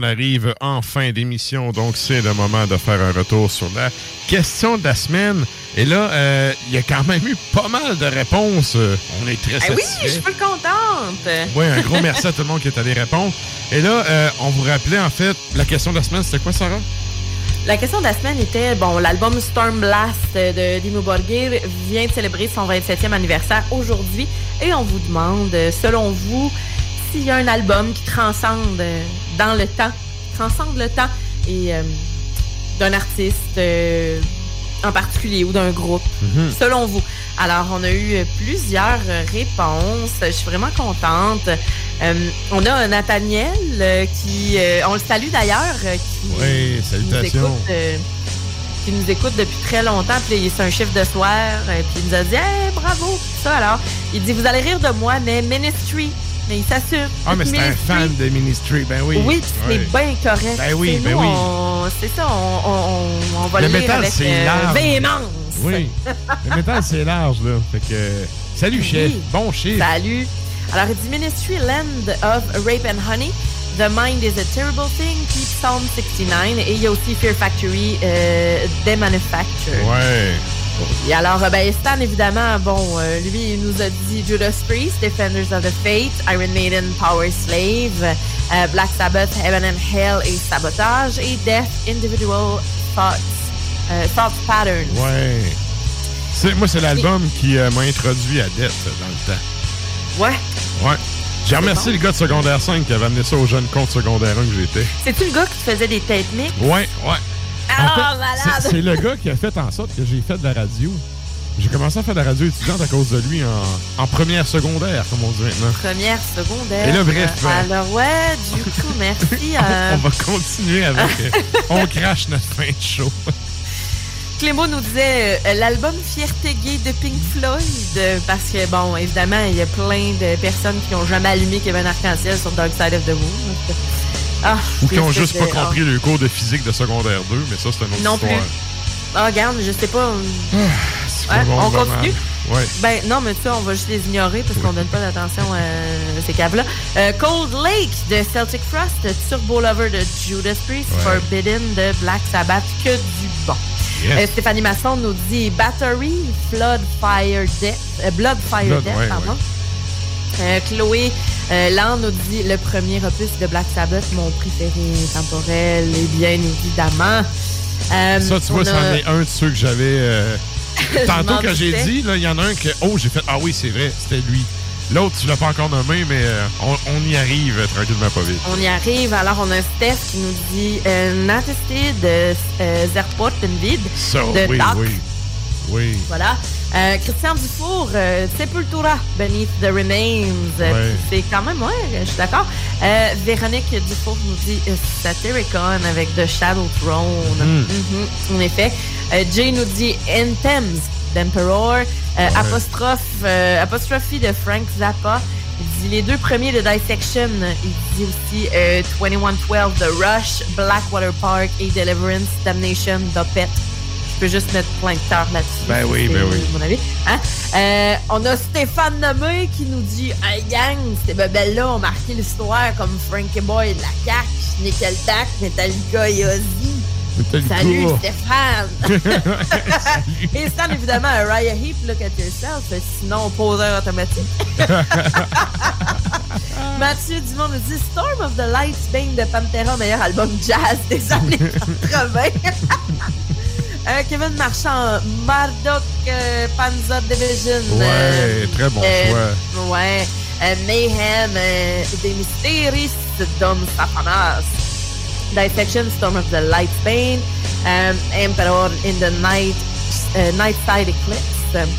Arrive en fin d'émission, donc c'est le moment de faire un retour sur la question de la semaine. Et là, euh, il y a quand même eu pas mal de réponses. On est très oui, satisfaits. je suis contente. Oui, un gros merci à tout le monde qui est allé répondre. Et là, euh, on vous rappelait, en fait, la question de la semaine, c'était quoi, Sarah? La question de la semaine était, bon, l'album Storm Blast de Dimmu Borgir vient de célébrer son 27e anniversaire aujourd'hui et on vous demande, selon vous, s'il y a un album qui transcende dans le temps, transcende le temps et euh, d'un artiste euh, en particulier ou d'un groupe, Mhm. selon vous. Alors, on a eu plusieurs réponses. Je suis vraiment contente. Euh, on a Nathaniel qui, on le salue d'ailleurs, qui Oui, salutations. qui nous écoute depuis très longtemps. Puis c'est un chiffre de soir. puis il nous a dit Hey, bravo, ça. Alors, il dit Vous allez rire de moi, mais Ministry. Mais il s'assure. Ah, mais c'est un fan de Ministry, ben oui. Oui, c'est bien correct. Ben oui, ben oui. C'est ça, on, on, on- on va Le le lire métal, avec c'est euh, large. véhémence. Oui. Le métal, c'est large, là. Fait que. Salut, chef. Bon chiffre. Salut. Alors, il dit Ministry Land of Rape and Honey. The Mind is a Terrible Thing, puis Psalm 69. Et il y a aussi Fear Factory, euh, The Manufacture. Ouais. Et alors, euh, ben, Stan, évidemment, bon, euh, lui, il nous a dit Judas Priest, Defenders of the Faith, Iron Maiden, Power Slave, euh, Black Sabbath, Heaven and Hell et Sabotage, et Death, Individual Thoughts, euh, Thought Pattern. Ouais. C'est- Moi, c'est l'album qui m'a introduit à Death dans le temps. Ouais. Ouais. J'ai remercié le gars de secondaire 5 qui avait amené ça aux jeunes comptes secondaire 1 que j'étais. C'est-tu le gars qui te faisait des têtes mix? Ouais, ouais. Ah, malade! c'est- le gars qui a fait en sorte que j'ai fait de la radio. J'ai commencé à faire de la radio étudiante à cause de lui en, en première secondaire, comme on dit maintenant. Première, secondaire. Et là, bref, Euh, alors, ouais, du coup, merci. euh, On va continuer avec. euh, on crache notre fin de show. Clément nous disait euh, l'album Fierté gay de Pink Floyd, parce que, bon, évidemment, il y a plein de personnes qui n'ont jamais allumé Kevin Arc-en-Ciel sur Dark Side of the Moon. Ah, Ou qui ont juste pas compris le cours de physique de secondaire 2, mais ça, c'est une autre Non plus. histoire. Ah, regarde, je sais pas. C'est Ouais, pas bon, on continue? Ouais. Ben non, mais tu sais, on va juste les ignorer parce qu'on donne pas d'attention à ces caves-là. Euh, Cold Lake de Celtic Frost, Turbo Lover de Judas Priest, Ouais. Forbidden de Black Sabbath, que du bon. Yes. Euh, Stéphanie Masson nous dit Battery, Flood Fire Death, euh, Blood Fire Blood, Death, ouais, pardon. Euh, Chloé euh, Land nous dit le premier opus de Black Sabbath, mon préféré temporel, et bien évidemment. Euh, Ça, tu vois, c'en a- est un de ceux que j'avais. euh, Tantôt, quand j'ai dit, là, il y en a un que. Oh, j'ai fait. Ah oui, c'est vrai, c'était lui. L'autre, tu l'as pas encore nommé, mais euh, on, on y arrive tranquillement pas vite. On y arrive. Alors, on a Steph qui nous dit euh, Natesté de euh, Zerport Vide Ça, de oui, Doc. oui. Oui. Voilà. Euh, Christian Dufour, euh, Sepultura, Beneath the Remains. Euh, Ouais. C'est quand même, ouais, je suis d'accord. Euh, Véronique Dufour nous dit euh, Satyricon avec The Shadow Throne. Mhm. Mhm, en effet. Euh, Jay nous dit Anthems d'Emperor. Euh, apostrophe, euh, apostrophe de Frank Zappa. Il dit les deux premiers de Dissection. Il dit aussi euh, 2112 de Rush, Blackwater Park et Deliverance, Damnation d'Opet. Je peux juste mettre plein de cœur là-dessus. Ben oui, ben oui. mon avis. Hein? Euh, on a Stéphane Lemay qui nous dit Hey gang, ces bebelles-là ont marqué l'histoire comme Frankie Boy de la CAQ, Nickelback, Metallica et Ozzy. Salut Stéphane! Et Stan, évidemment, Raya Heap, look at yourself, sinon poseur automatique. Mathieu Dumont nous dit Storm of the Lights Bane de Pantera, meilleur album jazz des années 80. Euh, Kevin Marchand, Marduk euh, Panzer Division. Ouais, très bon choix. Ouais. Euh, Mayhem, euh, des Mysteries, Dom Safanas. Dissection, Storm of the Light Bane. euh, Emperor in the Night, euh, Night Side Eclipse.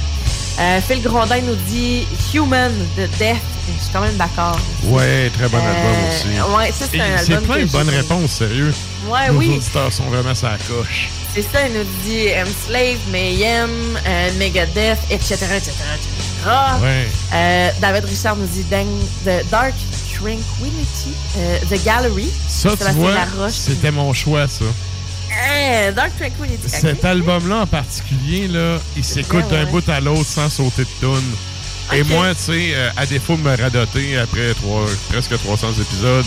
Euh, Phil Grondin nous dit Human de Death. Je suis quand même d'accord. Ouais, très bon Euh, album aussi. ouais, ça, c'est un C'est album plein que de bonnes réponses, sérieux. Ouais, Nos oui. auditeurs sont vraiment sa coche. C'est ça, il nous dit Slave, Mayhem, euh, Megadeth, etc., etc., etc. Ouais. Euh, David Richard nous dit Dang, The Dark Tranquility, euh, The Gallery. Ça, tu vois, c'était mon choix, ça. Dark Tranquility. Cet album-là en particulier, là, il s'écoute d'un ouais. bout à l'autre sans sauter de tune. Et moi, tu sais, euh, à défaut de me radoter après trois, presque 300 épisodes,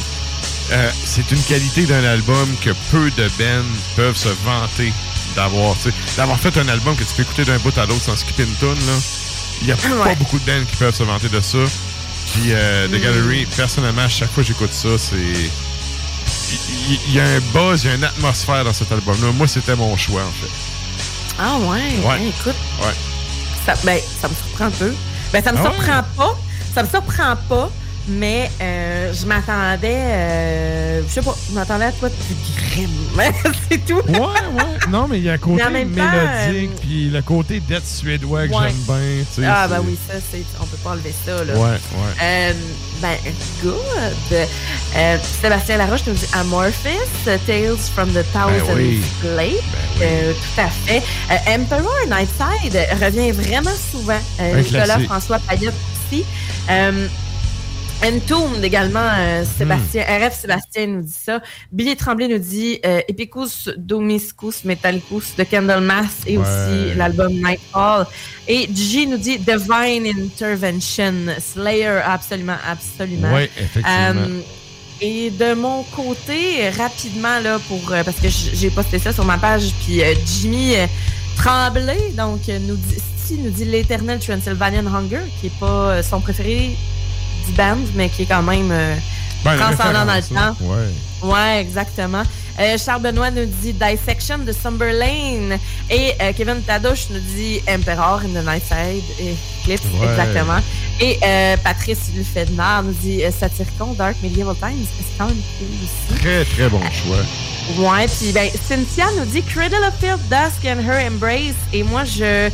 euh, c'est une qualité d'un album que peu de bands peuvent se vanter d'avoir. tu sais. D'avoir fait un album que tu peux écouter d'un bout à l'autre sans skipper une tune, là. Il n'y a pas beaucoup de bands qui peuvent se vanter de ça. Puis euh, The Mm. Gallery, personnellement, à chaque fois que j'écoute ça, c'est. Il- y, a un buzz, il y a une atmosphère dans cet album-là. Moi, c'était mon choix, en fait. Ah ouais, Ouais. ben, écoute, Ouais. ça, ben, ça me surprend un peu. Ben, ça me Ah surprend pas. Ça me surprend pas, mais euh, je m'attendais, euh, je sais pas, je m'attendais à toi de plus grim. C'est tout. Ouais, ouais. Non, mais il y a un côté mélodique, euh, puis le côté d'être suédois que Ouais. j'aime bien. tu sais, Ah, ben oui, ça, c'est, on peut pas enlever ça, là. Ouais, ouais. Euh, ben, good. Euh, Sébastien Laroche nous dit Amorphis, Tales from the Thousand Ben oui. Euh, tout à fait. Euh, Emperor Nightside revient vraiment souvent. Euh, Nicolas. François Payette aussi. Entombed également, euh, Sébastien, Hmm. RF Sébastien nous dit ça. Billy Tremblay nous dit euh, Epicus Domiscus Metallicus de Candlemas et Ouais. aussi l'album Nightfall. Et G nous dit Divine Intervention, Slayer, absolument, absolument. Ouais, effectivement. Euh, et de mon côté, rapidement, là, pour euh, parce que j'ai posté ça sur ma page, puis euh, Jimmy Tremblay, donc, nous dit, nous dit l'Eternal Transylvanian Hunger, qui est pas son préféré band, mais qui est quand même euh, Ben, transcendant dans le temps. Ouais. Ouais, exactement. Euh, Charles Benoît nous dit Dissection de Sumberlane. Et euh, Kevin Tadouche nous dit Emperor in the Night Side. Et Clips, Ouais. exactement. Et euh, Patrice Lufednar nous dit euh, Satyricon Dark Medieval Times. C'est quand même cool aussi. Très, très bon choix. Ouais, puis ben, Cynthia nous dit Cradle of Filth, Dusk and Her Embrace. Et moi, je.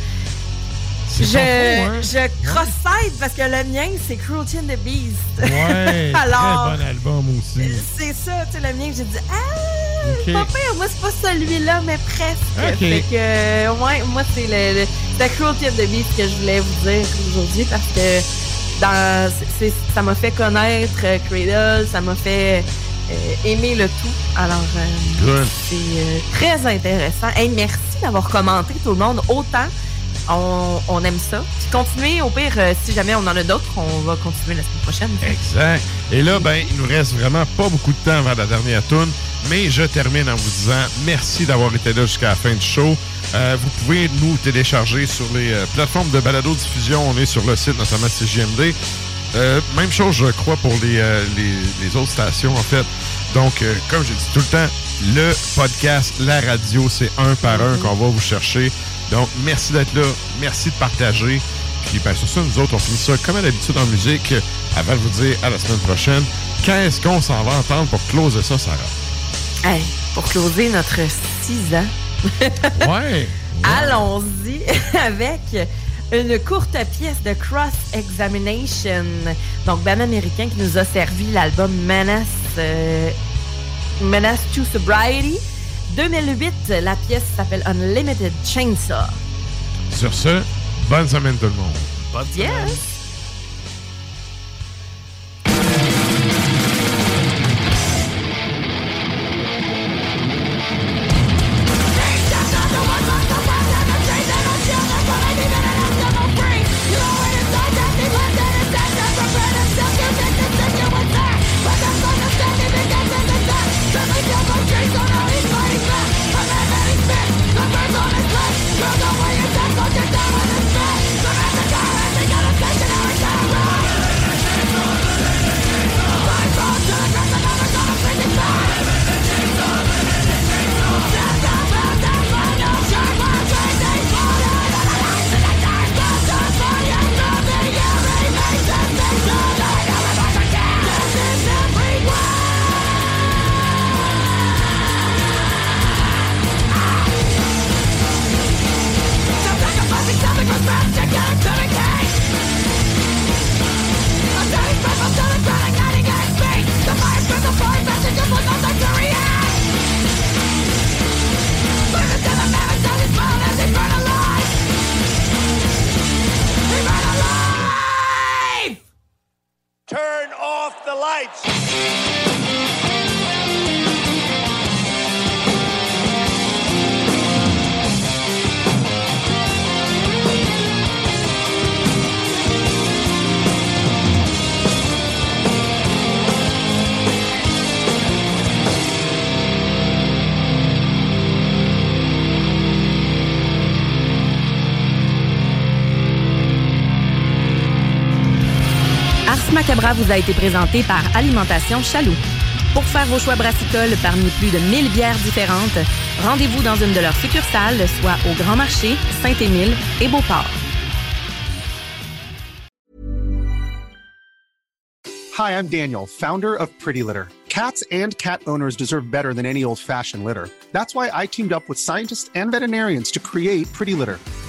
Je, hein? je cross-side parce que le mien, c'est Cruelty and the Beast. Ouais, Alors, très bon album aussi. c'est ça, tu sais, le mien, j'ai dit, ah, Ok. pas pire, moi, c'est pas celui-là, mais presque. Ok. Fait que, euh, ouais, moi, c'est le, Cruelty of the Beast que je voulais vous dire aujourd'hui parce que dans, ça m'a fait connaître euh, Cradle, ça m'a fait euh, aimer le tout. Alors, euh, c'est euh, très intéressant. Hey, merci d'avoir commenté, tout le monde, autant. On, on aime ça. Puis continuez, au pire, euh, si jamais on en a d'autres, on va continuer la semaine prochaine. Exact. Et là, ben, il nous reste vraiment pas beaucoup de temps avant la dernière tune, mais je termine en vous disant merci d'avoir été là jusqu'à la fin du show. Euh, vous pouvez nous télécharger sur les euh, plateformes de balado-diffusion. On est sur le site, notamment CGMD. Même chose, je crois, pour les, les, les autres stations, en fait. Donc, euh, comme j'ai dit tout le temps, le podcast, la radio, c'est un par un qu'on va vous chercher. Donc, merci d'être là. Merci de partager. Puis, ben, sur ça, nous autres, on finit ça comme à l'habitude en musique. Avant de vous dire à la semaine prochaine, qu'est-ce qu'on s'en va entendre pour closer ça, Sarah? Hey, pour closer notre 6 ans. Ouais. Allons-y avec une courte pièce de Cross Examination. Donc, band américain qui nous a servi l'album Menace, euh, Menace to Sobriety. 2008, la pièce s'appelle Unlimited Chainsaw. Sur ce, bonne semaine tout le monde. Yes! Turn Vous a été présenté par Alimentation Chaloux. Pour faire vos choix brassicoles parmi plus de 1000 bières différentes, rendez-vous dans une de leurs succursales, soit au Grand Marché, Saint-Émile et Beauport. Hi, I'm Daniel, founder of Pretty Litter. Cats and cat owners deserve better than any old-fashioned litter. That's why I teamed up with scientists and veterinarians to create Pretty Litter.